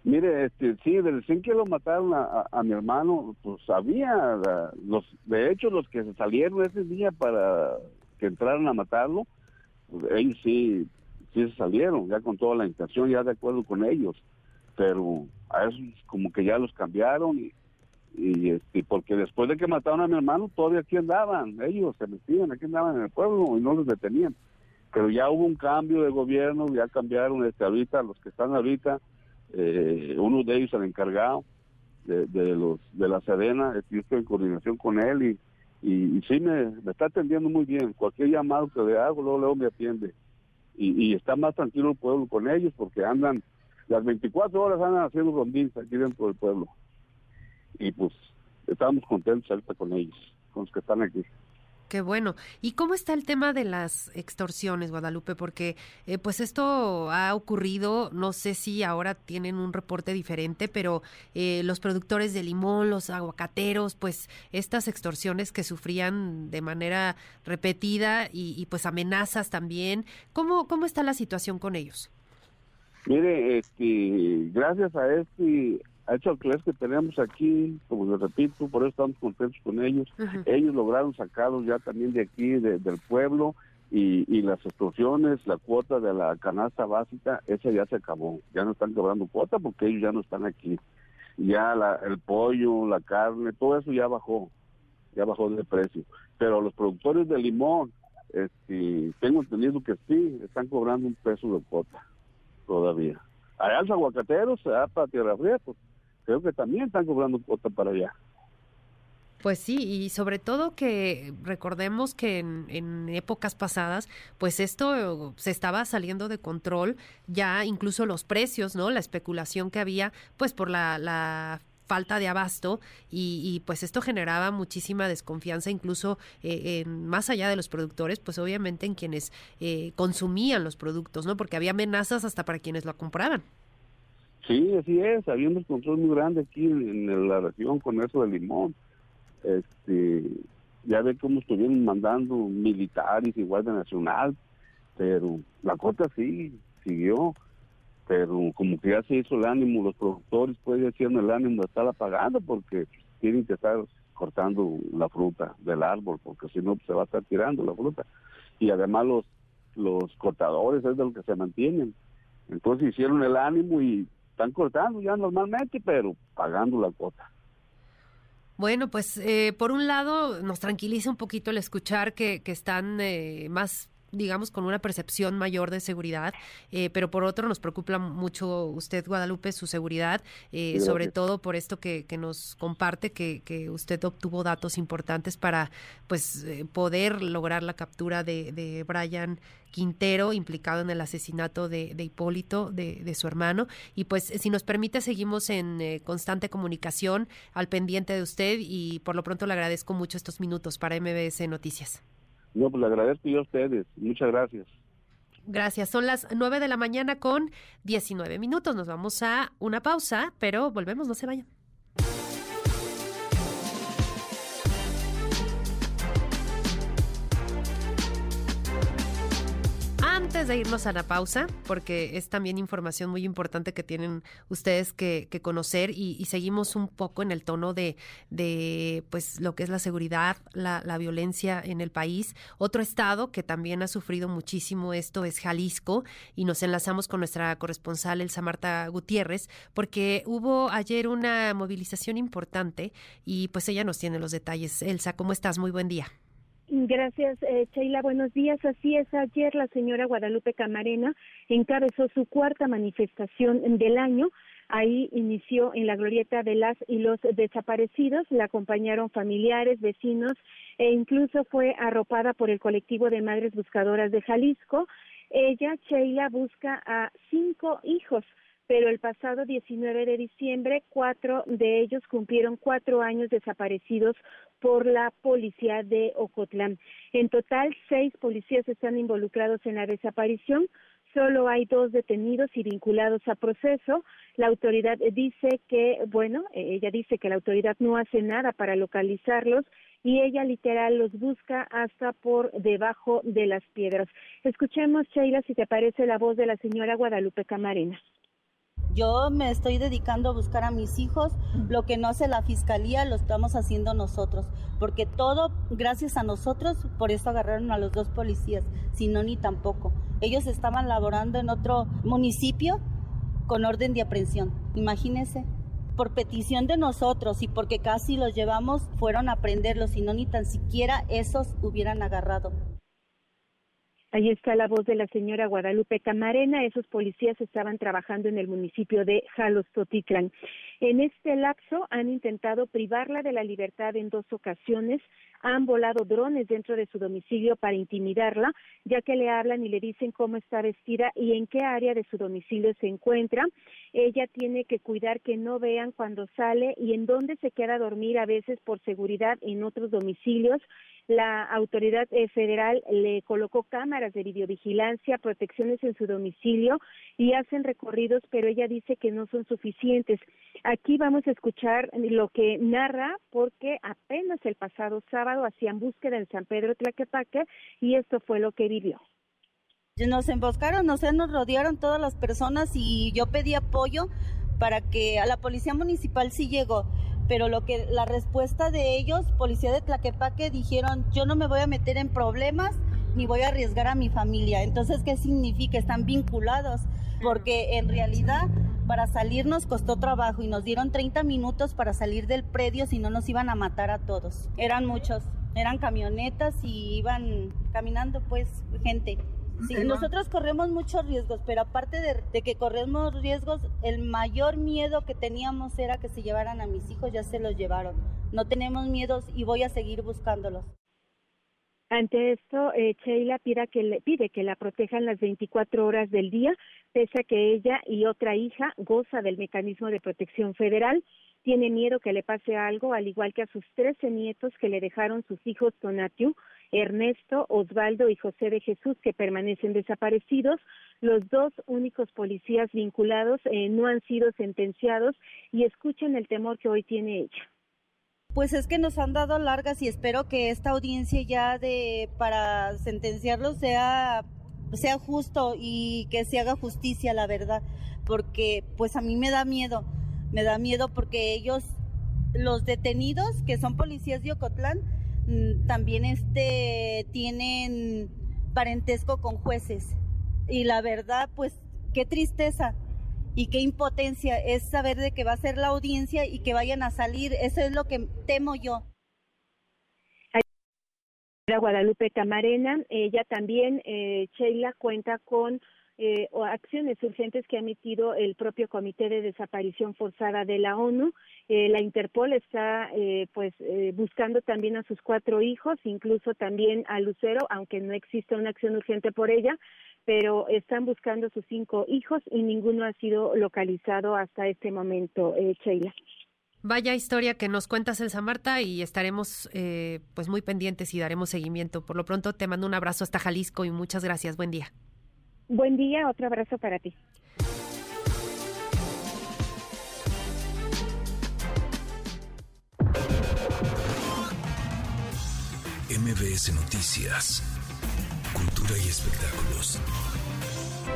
Mire, este, sí, del que lo mataron a, mi hermano, pues había, los, de hecho, los que salieron ese día para que entraron a matarlo, pues, ellos sí, sí salieron, ya con toda la intención, ya de acuerdo con ellos, pero a esos como que ya los cambiaron y, y este, porque después de que mataron a mi hermano todavía aquí andaban, ellos se metían, aquí andaban en el pueblo y no los detenían, pero ya hubo un cambio de gobierno, ya cambiaron este, ahorita, los que están ahorita, eh, uno de ellos el encargado de, de los de la Serena, estoy en coordinación con él y y, sí me, está atendiendo muy bien. Cualquier llamado que le hago, luego, luego me atiende. Y, está más tranquilo el pueblo con ellos porque andan, las 24 horas andan haciendo rondines aquí dentro del pueblo. Y pues estamos contentos ahorita con ellos, con los que están aquí. Qué bueno. ¿Y cómo está el tema de las extorsiones, Guadalupe? Porque eh, pues esto ha ocurrido, no sé si ahora tienen un reporte diferente, pero eh, los productores de limón, los aguacateros, pues estas extorsiones que sufrían de manera repetida y, pues amenazas también. ¿Cómo, ¿Cómo está la situación con ellos? Mire, este, gracias a este a hecho que que tenemos aquí, como les repito, por eso estamos contentos con ellos. Ellos lograron sacarlos ya también de aquí, del pueblo, y, y, las extorsiones, la cuota de la canasta básica, esa ya se acabó. Ya no están cobrando cuota porque ellos ya no están aquí. Ya la, el pollo, la carne, todo eso ya bajó, ya bajó de precio. Pero los productores de limón, este, tengo entendido que sí, están cobrando un peso de cuota todavía. Allá los aguacateros, para Tierra Fría, pues creo que también están cobrando cuota para allá. Pues sí, y sobre todo que recordemos que en, épocas pasadas, pues esto se estaba saliendo de control, ya incluso los precios, ¿no? La especulación que había, pues por la, falta de abasto y, pues esto generaba muchísima desconfianza incluso eh, en, más allá de los productores, pues obviamente en quienes eh, consumían los productos, ¿no? Porque había amenazas hasta para quienes lo compraban. Sí, así es, había un descontrol muy grande aquí en, la región con eso del limón. Este, ya ve cómo estuvieron mandando militares y Guardia Nacional, pero la cota sí, siguió, pero como que ya se hizo el ánimo, los productores pues ya hicieron el ánimo de estar pagando porque tienen que estar cortando la fruta del árbol, porque si no pues, se va a estar tirando la fruta. y además los los cortadores es de lo que se mantienen. Entonces hicieron el ánimo y están cortando ya normalmente, pero pagando la cuota. Bueno, pues eh, por un lado nos tranquiliza un poquito el escuchar que, que están eh, más digamos, con una percepción mayor de seguridad, eh, pero por otro nos preocupa mucho usted, Guadalupe, su seguridad, eh, sobre todo por esto que, que nos comparte, que, que, usted obtuvo datos importantes para pues eh, poder lograr la captura de, de Brian Quintero, implicado en el asesinato de, de Hipólito, de, de, su hermano. Y pues, si nos permite, seguimos en constante comunicación al pendiente de usted y por lo pronto le agradezco mucho estos minutos para MBS Noticias. No, pues le agradezco yo a ustedes. Muchas gracias. Gracias. Son las 9 de la mañana con 19 minutos. Nos vamos a una pausa, pero volvemos, no se vayan. Antes de irnos a la pausa, porque es también información muy importante que tienen ustedes que, conocer y, seguimos un poco en el tono de, de pues lo que es la seguridad, la, la, violencia en el país. Otro estado que también ha sufrido muchísimo esto es Jalisco y nos enlazamos con nuestra corresponsal Elsa Marta Gutiérrez porque hubo ayer una movilización importante y pues ella nos tiene los detalles. Elsa, ¿cómo estás? Muy buen día. Gracias, eh, Sheila. Buenos días. Así es, ayer la señora Guadalupe Camarena encabezó su cuarta manifestación del año. Ahí inició en la glorieta de las y los desaparecidos. La acompañaron familiares, vecinos e incluso fue arropada por el colectivo de madres buscadoras de Jalisco. Ella, Sheila, busca a cinco hijos pero el pasado 19 de diciembre cuatro de ellos cumplieron cuatro años desaparecidos por la policía de Ocotlán. En total, seis policías están involucrados en la desaparición. Solo hay dos detenidos y vinculados a proceso. La autoridad dice que, bueno, ella dice que la autoridad no hace nada para localizarlos y ella literal los busca hasta por debajo de las piedras. Escuchemos, Sheila, si te parece la voz de la señora Guadalupe Camarena. Yo me estoy dedicando a buscar a mis hijos, lo que no hace la fiscalía lo estamos haciendo nosotros, porque todo gracias a nosotros, por eso agarraron a los dos policías, si no ni tampoco. Ellos estaban laborando en otro municipio con orden de aprehensión, imagínense. Por petición de nosotros y porque casi los llevamos, fueron a prenderlos, si no ni tan siquiera esos hubieran agarrado. Ahí está la voz de la señora Guadalupe Camarena. Esos policías estaban trabajando en el municipio de Jalostotitlán. En este lapso han intentado privarla de la libertad en dos ocasiones. Han volado drones dentro de su domicilio para intimidarla, ya que le hablan y le dicen cómo está vestida y en qué área de su domicilio se encuentra. Ella tiene que cuidar que no vean cuando sale y en dónde se queda a dormir a veces por seguridad en otros domicilios la autoridad eh, federal le colocó cámaras de videovigilancia, protecciones en su domicilio y hacen recorridos, pero ella dice que no son suficientes. Aquí vamos a escuchar lo que narra porque apenas el pasado sábado hacían búsqueda en San Pedro Tlaquepaque y esto fue lo que vivió. Nos emboscaron, o sea, nos rodearon todas las personas y yo pedí apoyo para que a la policía municipal sí llegó pero lo que la respuesta de ellos, policía de Tlaquepaque, dijeron, yo no me voy a meter en problemas ni voy a arriesgar a mi familia. Entonces, ¿qué significa? Están vinculados, porque en realidad para salir nos costó trabajo y nos dieron 30 minutos para salir del predio, si no nos iban a matar a todos. Eran muchos, eran camionetas y iban caminando pues gente. Sí, nosotros corremos muchos riesgos, pero aparte de, que corremos riesgos, el mayor miedo que teníamos era que se llevaran a mis hijos, ya se los llevaron. No tenemos miedos y voy a seguir buscándolos. Ante esto, eh, Sheila pide que, le, pide que la protejan las 24 horas del día, pese a que ella y otra hija goza del mecanismo de protección federal. Tiene miedo que le pase algo, al igual que a sus 13 nietos que le dejaron sus hijos Tonatiu, Ernesto, Osvaldo y José de Jesús, que permanecen desaparecidos. Los dos únicos policías vinculados eh, no han sido sentenciados y escuchen el temor que hoy tiene ella. Pues es que nos han dado largas y espero que esta audiencia ya de para sentenciarlos sea sea justo y que se haga justicia, la verdad, porque pues a mí me da miedo, me da miedo porque ellos los detenidos que son policías de Ocotlán también este tienen parentesco con jueces. Y la verdad, pues, qué tristeza y qué impotencia es saber de que va a ser la audiencia y que vayan a salir. Eso es lo que temo yo. Guadalupe Camarena, ella también, eh, Sheila, cuenta con eh, acciones urgentes que ha emitido el propio Comité de Desaparición Forzada de la ONU. Eh, la Interpol está eh, pues eh, buscando también a sus cuatro hijos, incluso también a Lucero, aunque no existe una acción urgente por ella, pero están buscando a sus cinco hijos y ninguno ha sido localizado hasta este momento, eh, Sheila. Vaya historia que nos cuentas, Elsa Marta, y estaremos eh, pues muy pendientes y daremos seguimiento. Por lo pronto te mando un abrazo hasta Jalisco y muchas gracias. Buen día. Buen día, otro abrazo para ti. MBS Noticias. Cultura y espectáculos.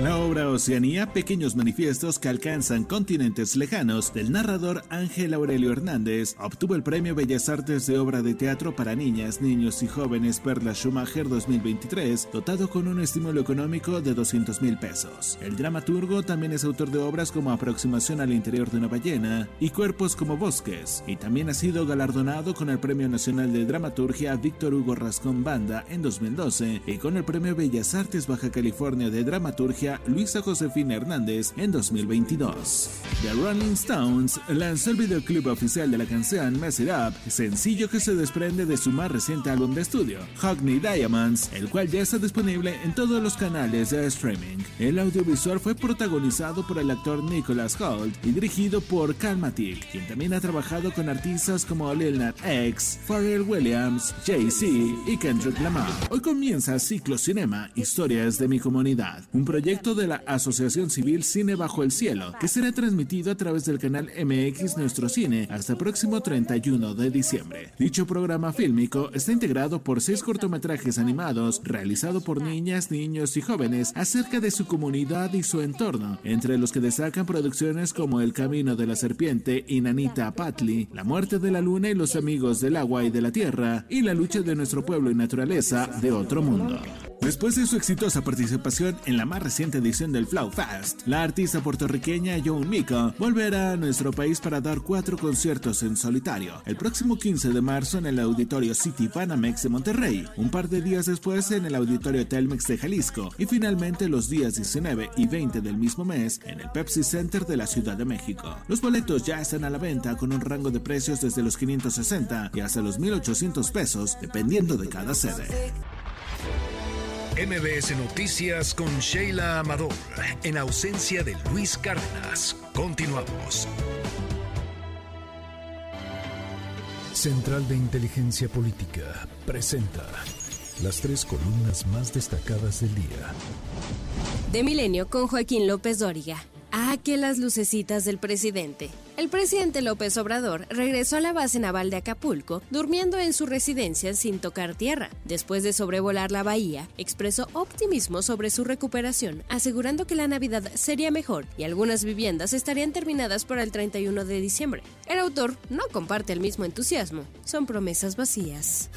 La obra Oceanía, pequeños manifiestos que alcanzan continentes lejanos, del narrador Ángel Aurelio Hernández, obtuvo el Premio Bellas Artes de Obra de Teatro para Niñas, Niños y Jóvenes Perla Schumacher 2023, dotado con un estímulo económico de 200 mil pesos. El dramaturgo también es autor de obras como Aproximación al interior de una ballena y Cuerpos como Bosques, y también ha sido galardonado con el Premio Nacional de Dramaturgia Víctor Hugo Rascón Banda en 2012 y con el Premio Bellas Artes Baja California de Dramaturgia Luisa Josefina Hernández en 2022. The Rolling Stones lanzó el videoclip oficial de la canción Mess It Up, sencillo que se desprende de su más reciente álbum de estudio, Hogney Diamonds, el cual ya está disponible en todos los canales de streaming. El audiovisual fue protagonizado por el actor Nicholas Holt y dirigido por Calmatic, quien también ha trabajado con artistas como Lil Nas X, Pharrell Williams, Jay-Z y Kendrick Lamar. Hoy comienza Ciclo Cinema, Historias de mi Comunidad, un proyecto de la Asociación Civil Cine Bajo el Cielo, que será transmitido a través del canal MX Nuestro Cine hasta el próximo 31 de diciembre. Dicho programa fílmico está integrado por seis cortometrajes animados realizado por niñas, niños y jóvenes acerca de su comunidad y su entorno, entre los que destacan producciones como El Camino de la Serpiente y Nanita Patli, La Muerte de la Luna y los Amigos del Agua y de la Tierra, y La Lucha de nuestro pueblo y naturaleza de otro mundo. Después de su exitosa participación en la más reciente edición del Flow Fest, la artista puertorriqueña Joan Miko volverá a nuestro país para dar cuatro conciertos en solitario. El próximo 15 de marzo en el Auditorio City Panamex de Monterrey, un par de días después en el Auditorio Telmex de Jalisco y finalmente los días 19 y 20 del mismo mes en el Pepsi Center de la Ciudad de México. Los boletos ya están a la venta con un rango de precios desde los 560 y hasta los 1800 pesos dependiendo de cada sede. MBS Noticias con Sheila Amador, en ausencia de Luis Cárdenas. Continuamos. Central de Inteligencia Política presenta las tres columnas más destacadas del día. De Milenio con Joaquín López Dóriga. Ah, que las lucecitas del presidente. El presidente López Obrador regresó a la base naval de Acapulco, durmiendo en su residencia sin tocar tierra. Después de sobrevolar la bahía, expresó optimismo sobre su recuperación, asegurando que la Navidad sería mejor y algunas viviendas estarían terminadas para el 31 de diciembre. El autor no comparte el mismo entusiasmo, son promesas vacías.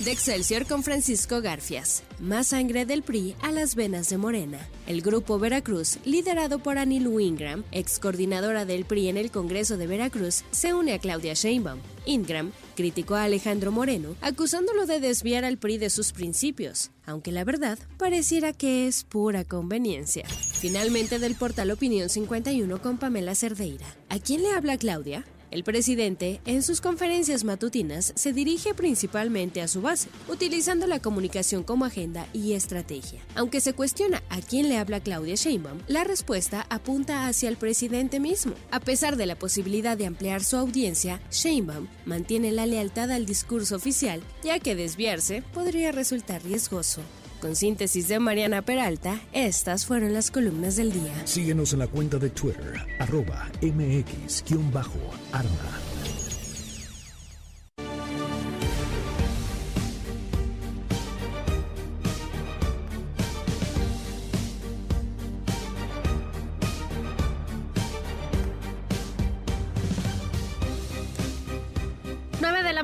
De Excelsior con Francisco Garfias. Más sangre del PRI a las venas de Morena. El grupo Veracruz, liderado por Anilu Ingram, ex coordinadora del PRI en el Congreso de Veracruz, se une a Claudia Sheinbaum. Ingram criticó a Alejandro Moreno, acusándolo de desviar al PRI de sus principios, aunque la verdad pareciera que es pura conveniencia. Finalmente del portal Opinión 51 con Pamela Cerdeira. ¿A quién le habla Claudia? El presidente, en sus conferencias matutinas, se dirige principalmente a su base, utilizando la comunicación como agenda y estrategia. Aunque se cuestiona a quién le habla Claudia Sheinbaum, la respuesta apunta hacia el presidente mismo. A pesar de la posibilidad de ampliar su audiencia, Sheinbaum mantiene la lealtad al discurso oficial, ya que desviarse podría resultar riesgoso. Con síntesis de Mariana Peralta, estas fueron las columnas del día. Síguenos en la cuenta de Twitter, arroba mx-arma.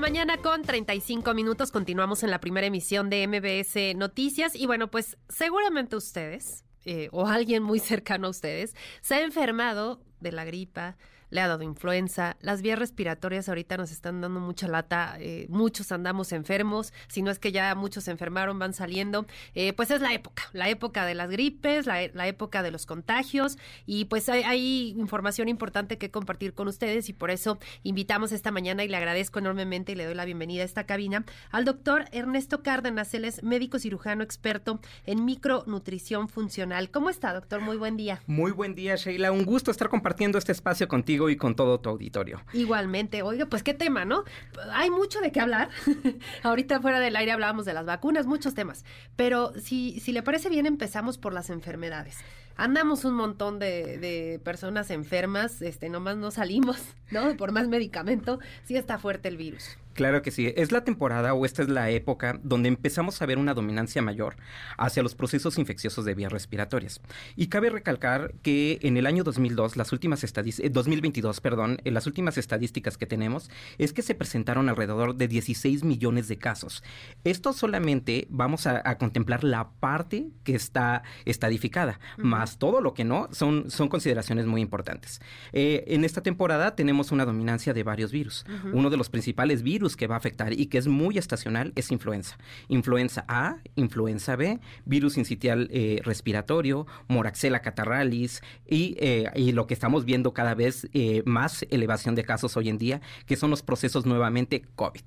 Mañana con 35 minutos. Continuamos en la primera emisión de MBS Noticias. Y bueno, pues seguramente ustedes, eh, o alguien muy cercano a ustedes, se ha enfermado de la gripa, le ha dado influenza, las vías respiratorias ahorita nos están dando mucha lata, eh, muchos andamos enfermos, si no es que ya muchos se enfermaron, van saliendo, eh, pues es la época, la época de las gripes, la, época de los contagios y pues hay, hay, información importante que compartir con ustedes y por eso invitamos esta mañana y le agradezco enormemente y le doy la bienvenida a esta cabina al doctor Ernesto Cárdenas, él es médico cirujano experto en micronutrición funcional. ¿Cómo está, doctor? Muy buen día. Muy buen día, Sheila. Un gusto estar compartiendo este espacio contigo y con todo tu auditorio. Igualmente, oiga, pues qué tema, ¿no? Hay mucho de qué hablar. Ahorita fuera del aire hablábamos de las vacunas, muchos temas. Pero si, si le parece bien, empezamos por las enfermedades andamos un montón de, de, personas enfermas, este, nomás no salimos, ¿no? Por más medicamento, sí está fuerte el virus. Claro que sí. Es la temporada o esta es la época donde empezamos a ver una dominancia mayor hacia los procesos infecciosos de vías respiratorias. Y cabe recalcar que en el año 2002, las últimas estadísticas, 2022, perdón, en las últimas estadísticas que tenemos es que se presentaron alrededor de 16 millones de casos. Esto solamente vamos a, contemplar la parte que está estadificada, más todo lo que no son, son consideraciones muy importantes. Eh, en esta temporada tenemos una dominancia de varios virus. Uno de los principales virus que va a afectar y que es muy estacional es influenza. Influenza A, influenza B, virus incitial eh, respiratorio, moraxella catarralis y, eh, y, lo que estamos viendo cada vez eh, más elevación de casos hoy en día, que son los procesos nuevamente COVID.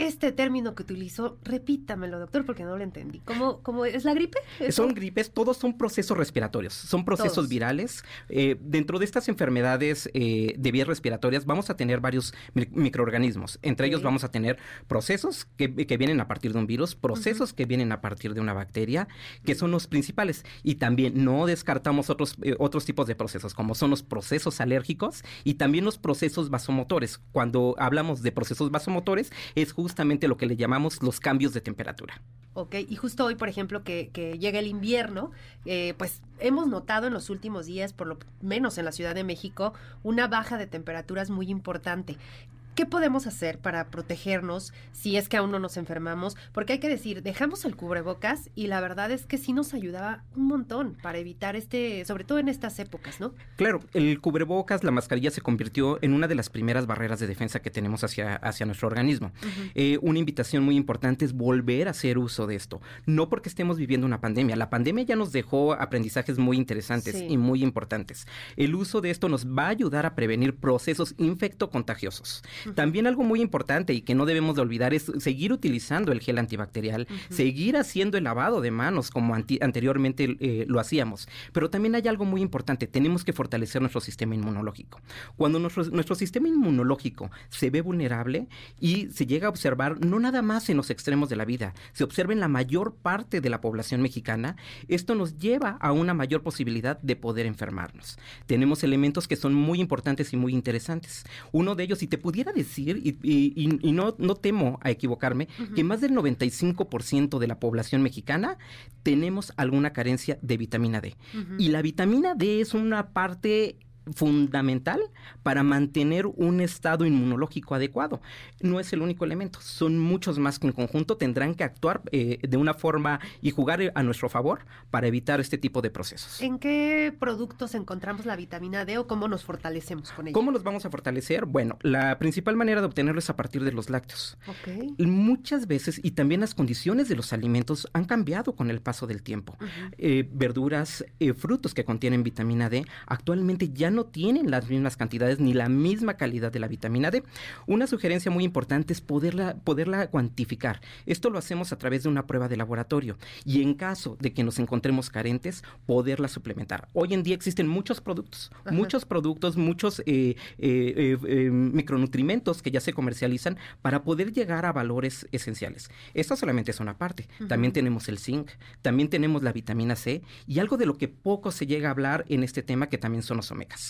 Este término que utilizó, repítamelo, doctor, porque no lo entendí. ¿Cómo, cómo es la gripe? Son gripes, todos son procesos respiratorios, son procesos virales. Eh, dentro de estas enfermedades eh, de vías respiratorias vamos a tener varios microorganismos. Entre ellos vamos a tener procesos que, vienen a partir de un virus, procesos que vienen a partir de una bacteria, que son los principales. Y también no descartamos otros, eh, otros tipos de procesos, como son los procesos alérgicos y también los procesos vasomotores. Cuando hablamos de procesos vasomotores, es justo justamente lo que le llamamos los cambios de temperatura. Ok, y justo hoy, por ejemplo, que, llega el invierno, eh, pues hemos notado en los últimos días, por lo menos en la Ciudad de México, una baja de temperaturas muy importante. ¿Qué podemos hacer para protegernos si es que aún no nos enfermamos? Porque hay que decir, dejamos el cubrebocas y la verdad es que sí nos ayudaba un montón para evitar este, sobre todo en estas épocas, ¿no? Claro, el cubrebocas, la mascarilla se convirtió en una de las primeras barreras de defensa que tenemos hacia, hacia nuestro organismo. Eh, una invitación muy importante es volver a hacer uso de esto. No porque estemos viviendo una pandemia. La pandemia ya nos dejó aprendizajes muy interesantes y muy importantes. El uso de esto nos va a ayudar a prevenir procesos infectocontagiosos. También algo muy importante y que no debemos de olvidar es seguir utilizando el gel antibacterial, seguir haciendo el lavado de manos como anteriormente eh, lo hacíamos. Pero también hay algo muy importante, tenemos que fortalecer nuestro sistema inmunológico. Cuando nuestro, nuestro sistema inmunológico se ve vulnerable y se llega a observar no nada más en los extremos de la vida, se observa en la mayor parte de la población mexicana, esto nos lleva a una mayor posibilidad de poder enfermarnos. Tenemos elementos que son muy importantes y muy interesantes. Uno de ellos, si te pudiera decir, y, no, no, temo a equivocarme, que más del 95% de la población mexicana tenemos alguna carencia de vitamina D. Y la vitamina D es una parte fundamental para mantener un estado inmunológico adecuado. No es el único elemento, son muchos más que en conjunto tendrán que actuar eh, de una forma y jugar a nuestro favor para evitar este tipo de procesos. ¿En qué productos encontramos la vitamina D o cómo nos fortalecemos con ella? ¿Cómo nos vamos a fortalecer? Bueno, la principal manera de obtenerlo es a partir de los lácteos. Muchas veces, y también las condiciones de los alimentos han cambiado con el paso del tiempo. Eh, verduras, eh, frutos que contienen vitamina D, actualmente ya no tienen las mismas cantidades ni la misma calidad de la vitamina D. Una sugerencia muy importante es poderla, poderla cuantificar. Esto lo hacemos a través de una prueba de laboratorio y en caso de que nos encontremos carentes, poderla suplementar. Hoy en día existen muchos productos, muchos productos, muchos eh, eh, eh, micronutrimentos que ya se comercializan para poder llegar a valores esenciales. Esta solamente es una parte. También tenemos el zinc, también tenemos la vitamina C y algo de lo que poco se llega a hablar en este tema que también son los omegas.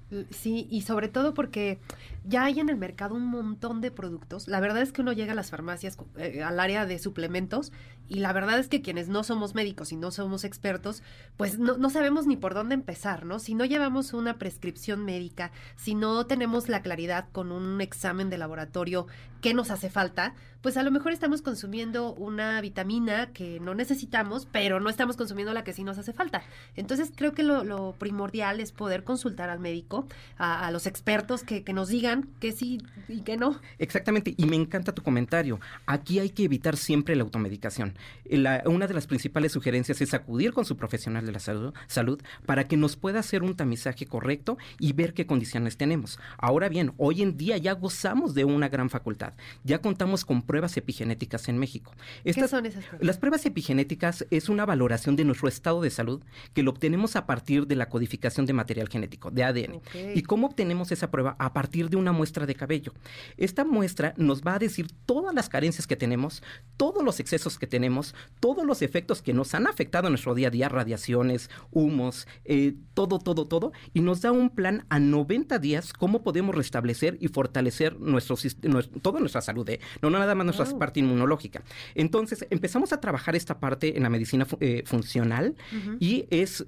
Sí, y sobre todo porque ya hay en el mercado un montón de productos. La verdad es que uno llega a las farmacias, eh, al área de suplementos, y la verdad es que quienes no somos médicos y no somos expertos, pues no, sabemos ni por dónde empezar, ¿no? Si no llevamos una prescripción médica, si no tenemos la claridad con un examen de laboratorio qué nos hace falta, pues a lo mejor estamos consumiendo una vitamina que no necesitamos, pero no estamos consumiendo la que sí nos hace falta. Entonces creo que lo, primordial es poder consultar al médico, a, los expertos que, que, nos digan que sí y que no. Exactamente, y me encanta tu comentario. Aquí hay que evitar siempre la automedicación. La, una de las principales sugerencias es acudir con su profesional de la salud, salud para que nos pueda hacer un tamizaje correcto y ver qué condiciones tenemos. Ahora bien, hoy en día ya gozamos de una gran facultad. Ya contamos con pruebas epigenéticas en México. ¿Qué son esas pruebas? Las pruebas epigenéticas es una valoración de nuestro estado de salud que lo obtenemos a partir de la codificación de material genético, de ADN. ¿Y cómo obtenemos esa prueba? A partir de una muestra de cabello. Esta muestra nos va a decir todas las carencias que tenemos, todos los excesos que tenemos, todos los efectos que nos han afectado en nuestro día a día, radiaciones, humos, eh, todo, todo, todo, y nos da un plan a 90 días cómo podemos restablecer y fortalecer nuestro, nuestro, toda nuestra salud, ¿eh? no nada más nuestra parte inmunológica. Entonces, empezamos a trabajar esta parte en la medicina eh, funcional y es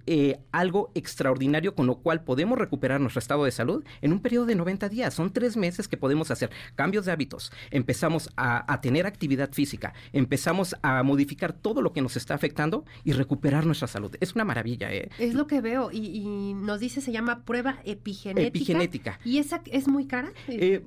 algo extraordinario con lo cual podemos recuperar nuestro estado de salud en un periodo de 90 días. Son tres meses que podemos hacer cambios de hábitos, empezamos a, tener actividad física, empezamos a modificar todo lo que nos está afectando y recuperar nuestra salud. Es una maravilla. ¿eh? Es lo que veo y, nos dice se llama prueba epigenética. Epigenética. ¿Y esa es muy cara?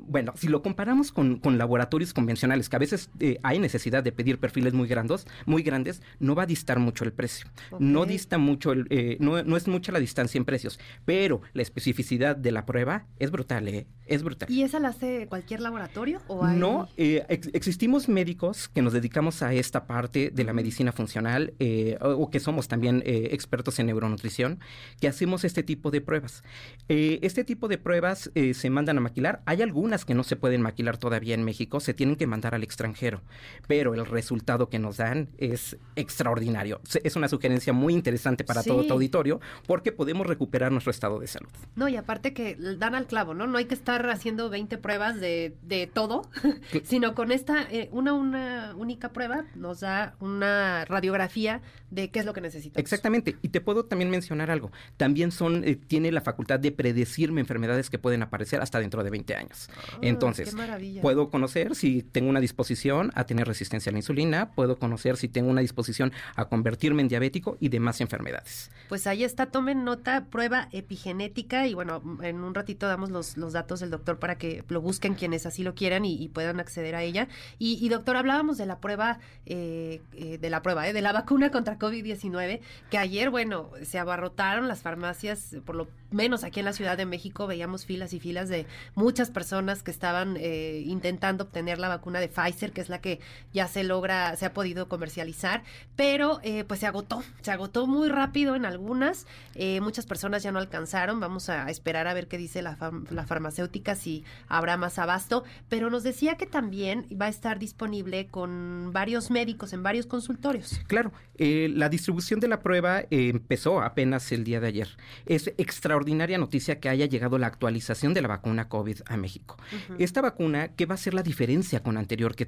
bueno, si lo comparamos con, con laboratorios convencionales, que a veces eh, hay necesidad de pedir perfiles muy grandes, muy grandes, no va a distar mucho el precio. No dista mucho, el, eh, no, no, es mucha la distancia en precios, pero la especificidad de la prueba es brutal, ¿eh? Es brutal. ¿Y esa la hace cualquier laboratorio? O No, eh, existimos médicos que nos dedicamos a esta parte de la medicina funcional o, que somos también expertos en neuronutrición, que hacemos este tipo de pruebas. este tipo de pruebas se mandan a maquilar. Hay algunas que no se pueden maquilar todavía en México, se tienen que mandar al extranjero, pero el resultado que nos dan es extraordinario. Es una sugerencia muy interesante para todo tu auditorio porque podemos recuperar nuestro estado de salud. No, y aparte que dan al clavo, ¿no? No hay que estar haciendo 20 pruebas de, de todo, sino con esta, eh, una, una única prueba nos da una radiografía de qué es lo que necesitamos. Exactamente, y te puedo también mencionar algo. También son, eh, tiene la facultad de predecirme enfermedades que pueden aparecer hasta dentro de 20 años. Ah, Entonces, puedo conocer si tengo una disposición a tener resistencia a la insulina, puedo conocer si tengo una disposición a convertirme en diabético y demás enfermedades. Pues ahí está, tomen nota, prueba epigenética y bueno, en un ratito damos los, los datos del doctor para que lo busquen quienes así lo quieran y, puedan acceder a ella. Y, doctor, hablábamos de la prueba, eh, eh, de la prueba, eh, de la vacuna contra COVID-19, que ayer, bueno, se abarrotaron las farmacias, por lo menos aquí en la Ciudad de México veíamos filas y filas de muchas personas que estaban intentando obtener la vacuna de Pfizer, que es la que ya se logra, se ha podido comercializar, pero eh, pues se agotó, se agotó muy rápido en algunas, eh, muchas personas ya no alcanzaron, vamos a esperar a ver qué dice la, la farmacéutica, si habrá más abasto, pero nos decía que también va a estar disponible con varios médicos en varios consultorios. Claro, eh, la distribución de la prueba empezó apenas el día de ayer. Es extraordinaria noticia que haya llegado la actualización de la vacuna COVID a México. Esta vacuna, ¿qué va a ser la diferencia con anterior que,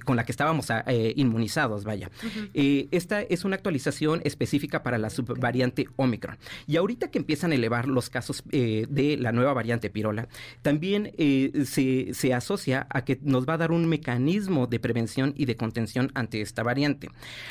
con la que estábamos ah, eh, inmunizados, vaya. Eh, esta es una actualización específica para la subvariante Omicron. Y ahorita que empiezan a elevar los casos eh, de la nueva variante Pirola, también se, se asocia a que nos va a dar un mecanismo de prevención y de contención ante esta variante.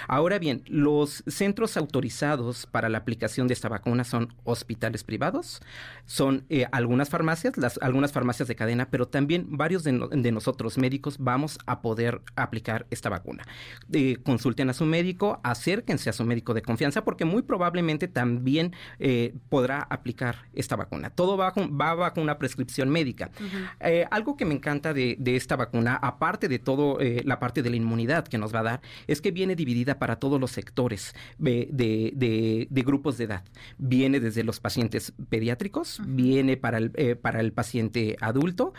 Ahora bien, los centros autorizados para la aplicación de esta vacuna son hospitales privados, son algunas farmacias, las, algunas farmacias de cadena, pero también varios de, de nosotros médicos vamos a poder aplicar esta vacuna. Eh, consulten a su médico, acérquense a su médico de confianza porque muy probablemente también eh, podrá aplicar esta vacuna. Todo va, va bajo una prescripción médica. Eh, algo que me encanta de, esta vacuna, aparte de todo la parte de la inmunidad que nos va a dar, es que viene dividida para todos los sectores de, grupos de edad. Viene desde los pacientes pediátricos, viene para el, para el paciente adulto,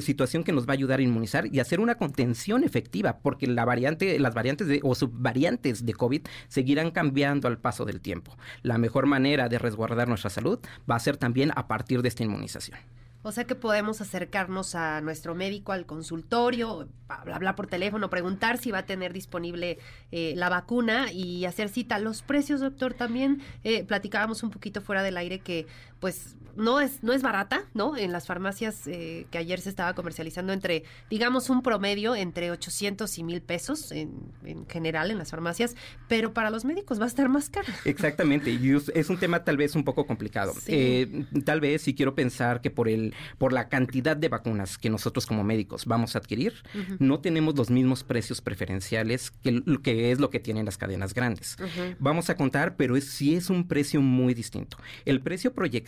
situación que nos va a ayudar a inmunizar y hacer una contención efectiva, porque la variante, las variantes de, o subvariantes de COVID seguirán cambiando al paso del tiempo. La mejor manera de resguardar nuestra salud va a ser también a partir de esta inmunización. O sea que podemos acercarnos a nuestro médico, al consultorio, hablar por teléfono, preguntar si va a tener disponible eh, la vacuna y hacer cita. Los precios, doctor, también eh, platicábamos un poquito fuera del aire que pues no es, no es barata, ¿no? En las farmacias eh, que ayer se estaba comercializando entre, digamos, un promedio entre 800 y mil pesos en, general en las farmacias, pero para los médicos va a estar más caro. Exactamente, y es un tema tal vez un poco complicado. tal vez si quiero pensar que por el por la cantidad de vacunas que nosotros como médicos vamos a adquirir, no tenemos los mismos precios preferenciales que, que, es lo que tienen las cadenas grandes. Vamos a contar, pero es, sí es un precio muy distinto. El precio proyectado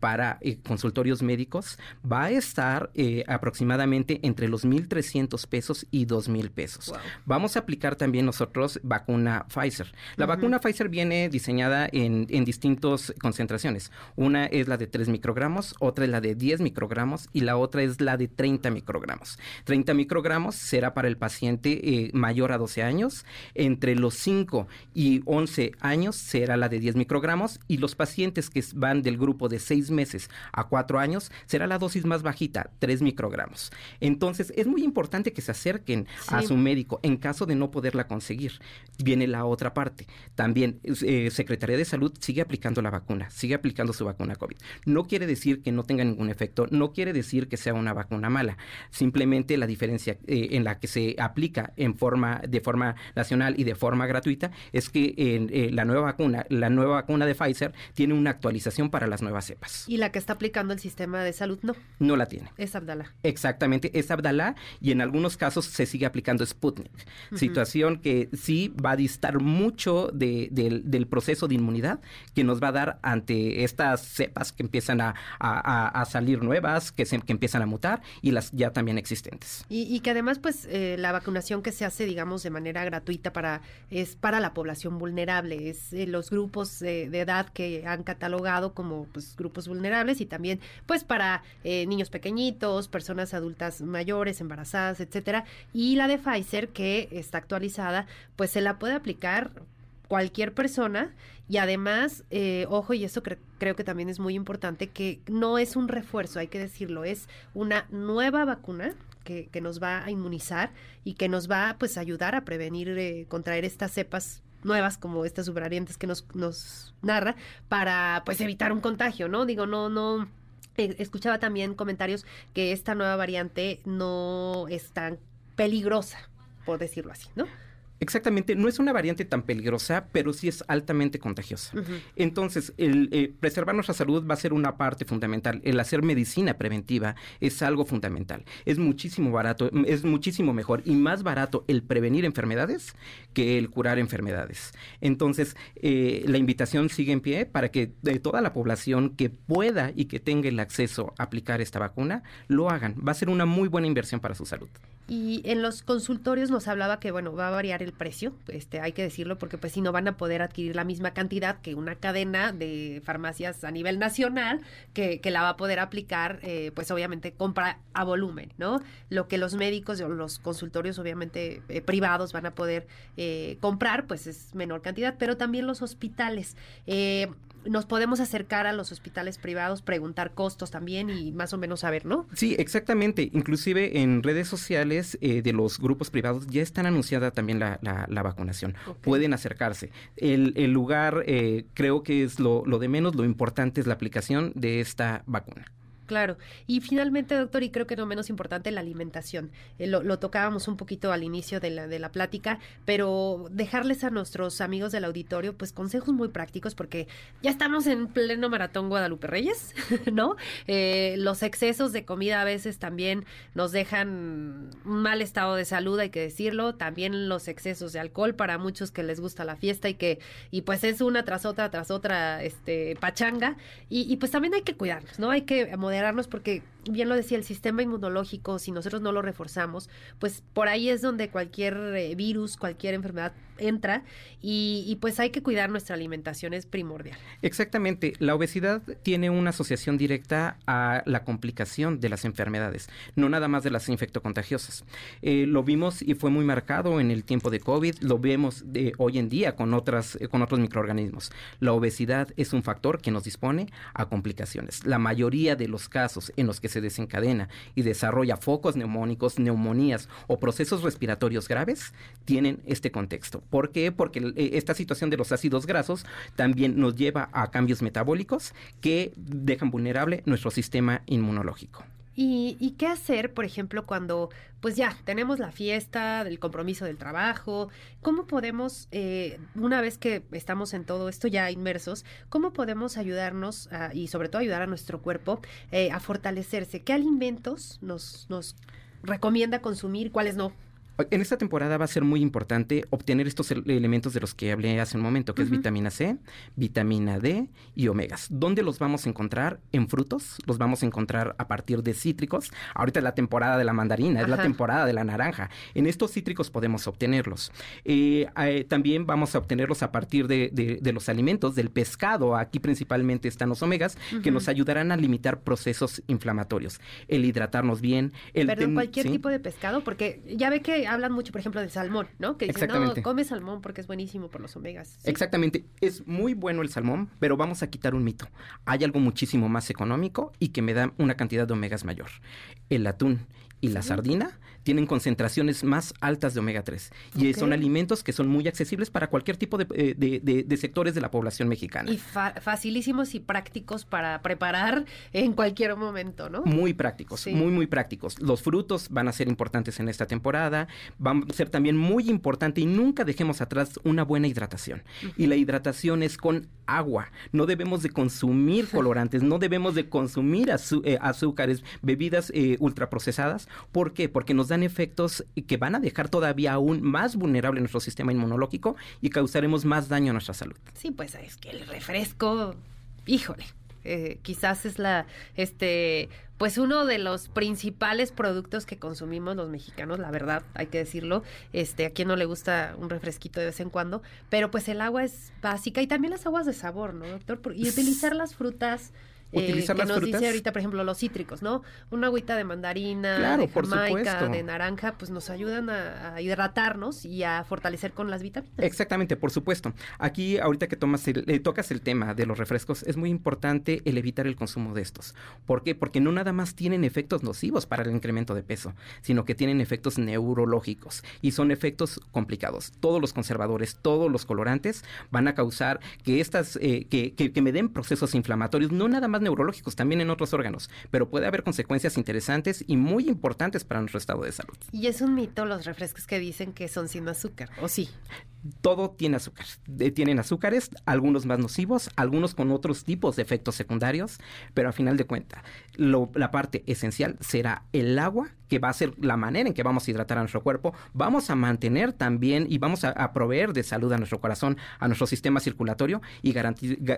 para eh, consultorios médicos va a estar eh, aproximadamente entre los 1.300 pesos y 2.000 pesos. Vamos a aplicar también nosotros vacuna Pfizer. La vacuna Pfizer viene diseñada en, en distintas concentraciones. Una es la de 3 microgramos, otra es la de 10 microgramos y la otra es la de 30 microgramos. 30 microgramos será para el paciente eh, mayor a 12 años. Entre los 5 y 11 años será la de 10 microgramos y los pacientes que van del grupo de 6 meses a 4 años será la dosis más bajita, 3 microgramos. Entonces es muy importante que se acerquen a su médico en caso de no poderla conseguir. Viene la otra parte. También eh, Secretaría de Salud sigue aplicando la vacuna, sigue aplicando su vacuna COVID. No quiere decir que no tenga ningún efecto no quiere decir que sea una vacuna mala, simplemente la diferencia eh, en la que se aplica en forma, de forma nacional y de forma gratuita es que eh, la nueva vacuna, la nueva vacuna de Pfizer tiene una actualización para las nuevas cepas. Y la que está aplicando el sistema de salud no. No la tiene. Es Abdala. Exactamente, es Abdala y en algunos casos se sigue aplicando Sputnik. Situación que sí va a distar mucho del proceso de inmunidad que nos va a dar ante estas cepas que empiezan a salir nuevas que, se, que empiezan a mutar y las ya también existentes. Y, que además, pues, eh, la vacunación que se hace, digamos, de manera gratuita para es para la población vulnerable, es eh, los grupos de edad que han catalogado como pues, grupos vulnerables y también, pues, para eh, niños pequeñitos, personas adultas mayores, embarazadas, etcétera. Y la de Pfizer, que está actualizada, pues se la puede aplicar cualquier persona y además, eh, ojo, y eso creo que también es muy importante, que no es un refuerzo, hay que decirlo, es una nueva vacuna que, que nos va a inmunizar y que nos va pues a ayudar a prevenir eh, contraer estas cepas nuevas como estas subvariantes que nos, nos narra para pues evitar un contagio, ¿no? Digo, no, no, eh, escuchaba también comentarios que esta nueva variante no es tan peligrosa, por decirlo así, ¿no? Exactamente, no es una variante tan peligrosa, pero sí es altamente contagiosa. Entonces, el eh, preservar nuestra salud va a ser una parte fundamental. El hacer medicina preventiva es algo fundamental. Es muchísimo barato, es muchísimo mejor y más barato el prevenir enfermedades que el curar enfermedades. Entonces, eh, la invitación sigue en pie para que de toda la población que pueda y que tenga el acceso a aplicar esta vacuna, lo hagan. Va a ser una muy buena inversión para su salud. Y en los consultorios nos hablaba que, bueno, va a variar el precio, este, hay que decirlo, porque pues si no van a poder adquirir la misma cantidad que una cadena de farmacias a nivel nacional que, que la va a poder aplicar, eh, pues obviamente compra a volumen, ¿no? Lo que los médicos o los consultorios obviamente eh, privados van a poder eh, comprar, pues es menor cantidad, pero también los hospitales nos podemos acercar a los hospitales privados, preguntar costos también y más o menos saber, ¿no? Sí, exactamente. Inclusive en redes sociales eh, de los grupos privados ya están anunciada también la, la, vacunación. Pueden acercarse. El, el lugar eh, creo que es lo, lo de menos, lo importante es la aplicación de esta vacuna. Claro. Y finalmente, doctor, y creo que no menos importante, la alimentación. Eh, lo, tocábamos un poquito al inicio de la, de la plática, pero dejarles a nuestros amigos del auditorio, pues consejos muy prácticos, porque ya estamos en pleno maratón Guadalupe Reyes, ¿no? Eh, los excesos de comida a veces también nos dejan un mal estado de salud, hay que decirlo. También los excesos de alcohol para muchos que les gusta la fiesta y que, y pues es una tras otra, tras otra, este, pachanga. Y, pues también hay que cuidarnos, ¿no? Hay que moderarnos porque bien lo decía, el sistema inmunológico, si nosotros no lo reforzamos, pues por ahí es donde cualquier eh, virus, cualquier enfermedad entra y, pues hay que cuidar nuestra alimentación, es primordial. Exactamente, la obesidad tiene una asociación directa a la complicación de las enfermedades, no nada más de las infectocontagiosas. Eh, lo vimos y fue muy marcado en el tiempo de COVID, lo vemos de hoy en día con, otras, eh, con otros microorganismos. La obesidad es un factor que nos dispone a complicaciones. La mayoría de los casos en los que se desencadena y desarrolla focos neumónicos, neumonías o procesos respiratorios graves tienen este contexto. ¿Por qué? Porque eh, esta situación de los ácidos grasos también nos lleva a cambios metabólicos que dejan vulnerable nuestro sistema inmunológico. ¿Y, qué hacer, por ejemplo, cuando pues ya tenemos la fiesta, del compromiso del trabajo? ¿Cómo podemos, eh, una vez que estamos en todo esto ya inmersos, cómo podemos ayudarnos y sobre todo ayudar a nuestro cuerpo eh, a fortalecerse? ¿Qué alimentos nos, nos recomienda consumir, cuáles no? En esta temporada va a ser muy importante obtener estos elementos de los que hablé hace un momento, que es vitamina C, vitamina D y omegas. ¿Dónde los vamos a encontrar? En frutos, los vamos a encontrar a partir de cítricos. Ahorita es la temporada de la mandarina, es la temporada de la naranja. En estos cítricos podemos obtenerlos. Eh, eh, también vamos a obtenerlos a partir de, los alimentos, del pescado. Aquí principalmente están los omegas, que nos ayudarán a limitar procesos inflamatorios. El hidratarnos bien. El Perdón, cualquier tipo de pescado, porque ya ve que hablan mucho, por ejemplo, del salmón, ¿no? Que dicen, no, come salmón porque es buenísimo por los omegas. Exactamente. Es muy bueno el salmón, pero vamos a quitar un mito. Hay algo muchísimo más económico y que me da una cantidad de omegas mayor. El atún y la sardina tienen concentraciones más altas de omega 3 y son alimentos que son muy accesibles para cualquier tipo de, eh, sectores de la población mexicana. Y facilísimos y prácticos para preparar en cualquier momento, ¿no? Muy prácticos, muy, muy prácticos. Los frutos van a ser importantes en esta temporada, van a ser también muy importante y nunca dejemos atrás una buena hidratación. Y la hidratación es con agua. No debemos de consumir colorantes, no debemos de consumir eh, azúcares, bebidas eh, ultraprocesadas. ¿Por qué? Porque nos dan efectos que van a dejar todavía aún más vulnerable nuestro sistema inmunológico y causaremos más daño a nuestra salud. Sí, pues es que el refresco, híjole, eh, quizás es la, este, pues uno de los principales productos que consumimos los mexicanos, la verdad, hay que decirlo. Este, a quien no le gusta un refresquito de vez en cuando, pero pues el agua es básica y también las aguas de sabor, ¿no, doctor? Y utilizar las frutas utilizar eh, que nos dice ahorita, por ejemplo, los cítricos, ¿no? Una agüita de mandarina, de jamaica, de naranja, pues nos ayudan a, hidratarnos y a fortalecer con las vitaminas. Exactamente, por supuesto. Aquí, ahorita que tomas el, eh, tocas el tema de los refrescos, es muy importante el evitar el consumo de estos. ¿Por qué? Porque no nada más tienen efectos nocivos para el incremento de peso, sino que tienen efectos neurológicos y son efectos complicados. Todos los conservadores, todos los colorantes van a causar que estas, eh, que, que me den procesos inflamatorios, no nada más neurológicos, también en otros órganos, pero puede haber consecuencias interesantes y muy importantes para nuestro estado de salud. Y es un mito los refrescos que dicen que son sin azúcar, ¿o sí? todo tiene azúcar. tienen azúcares, algunos más nocivos, algunos con otros tipos de efectos secundarios, pero a final de cuentas, la parte esencial será el agua, que va a ser la manera en que vamos a hidratar a nuestro cuerpo. Vamos a mantener también y vamos a, proveer de salud a nuestro corazón, a nuestro sistema circulatorio y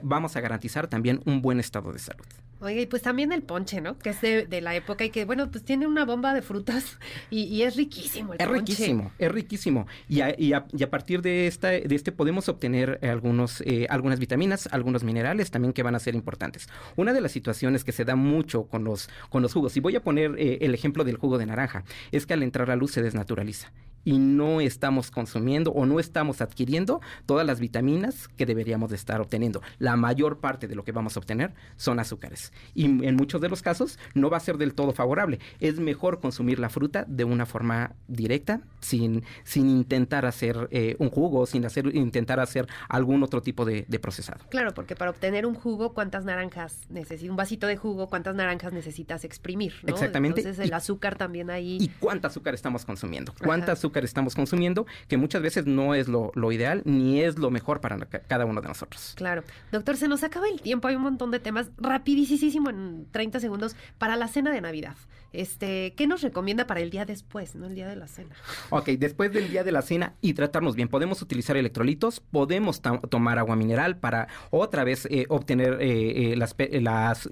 vamos a garantizar también un buen estado de salud. Oye, y pues también el ponche, ¿no? Que es de, la época y que, bueno, pues tiene una bomba de frutas y, es riquísimo el es riquísimo, es riquísimo. Y y a partir de de, este podemos obtener algunos, eh, algunas vitaminas, algunos minerales también que van a ser importantes. Una de las situaciones que se da mucho con los, con los jugos, y voy a poner eh, el ejemplo del jugo de naranja, es que al entrar a luz se desnaturaliza y no estamos consumiendo o no estamos adquiriendo todas las vitaminas que deberíamos de estar obteniendo. La mayor parte de lo que vamos a obtener son azúcares y en muchos de los casos no va a ser del todo favorable. Es mejor consumir la fruta de una forma directa, sin, sin intentar hacer eh, un jugo, sin hacer, intentar hacer algún otro tipo de, procesado. Claro, porque para obtener un jugo, ¿cuántas naranjas necesitas? Un vasito de jugo, ¿cuántas naranjas necesitas exprimir? Exactamente. Entonces el azúcar también ahí. ¿Y cuánta azúcar estamos consumiendo? ¿Cuánta azúcar azúcar estamos consumiendo, que muchas veces no es lo, lo ideal ni es lo mejor para cada uno de nosotros. Claro. Doctor, se nos acaba el tiempo, hay un montón de temas rapidísimo en 30 segundos para la cena de Navidad. Este, ¿qué nos recomienda para el día después, no el día de la cena? Ok, después del día de la cena y tratarnos bien, podemos utilizar electrolitos, podemos tomar agua mineral para otra vez eh, obtener eh, eh, las, las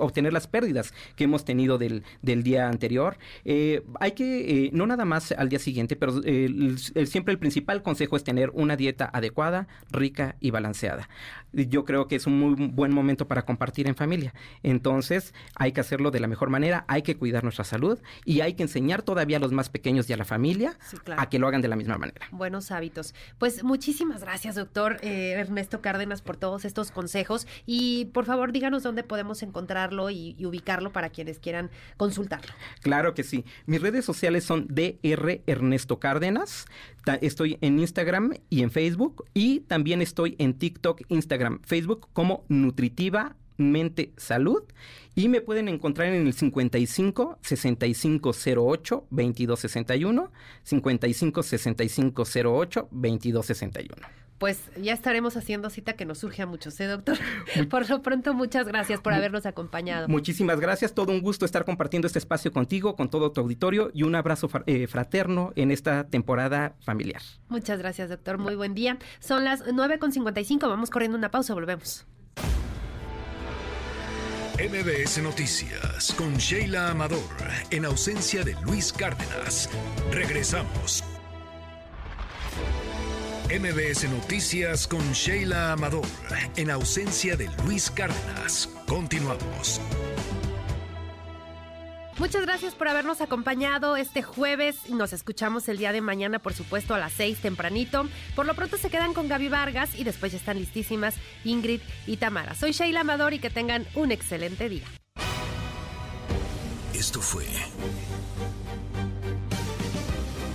obtener las pérdidas que hemos tenido del, del día anterior. hay que no nada más al día siguiente, pero siempre el principal consejo es tener una dieta adecuada, rica y balanceada. Yo creo que es un muy buen momento para compartir en familia. Entonces, hay que hacerlo de la mejor manera, hay que cuidar nuestra salud y hay que enseñar todavía a los más pequeños y a la familia a que lo hagan de la misma manera. Buenos hábitos. Pues muchísimas gracias, doctor eh, Ernesto Cárdenas, por todos estos consejos y por favor díganos dónde podemos encontrarlo y, ubicarlo para quienes quieran consultarlo. Claro que sí. Mis redes sociales son DR Ernesto Cárdenas. Estoy en Instagram y en Facebook y también estoy en TikTok, Instagram, Facebook como Nutritiva Mente Salud y me pueden encontrar en el 55 6508 2261 55 6508 2261 pues ya estaremos haciendo cita que nos surge a muchos, ¿eh, doctor? Por lo pronto, muchas gracias por habernos acompañado. Muchísimas gracias, todo un gusto estar compartiendo este espacio contigo, con todo tu auditorio y un abrazo eh, fraterno en esta temporada familiar. Muchas gracias, doctor. Muy buen día. Son las 9.55, vamos corriendo una pausa, volvemos. MBS Noticias con Sheila Amador, en ausencia de Luis Cárdenas. Regresamos. MBS Noticias con Sheila Amador, en ausencia de Luis Cárdenas. Continuamos. Muchas gracias por habernos acompañado este jueves. Nos escuchamos el día de mañana, por supuesto, a las seis tempranito. Por lo pronto se quedan con Gaby Vargas y después ya están listísimas Ingrid y Tamara. Soy Sheila Amador y que tengan un excelente día. Esto fue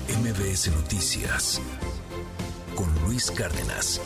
MBS Noticias con Luis Cárdenas.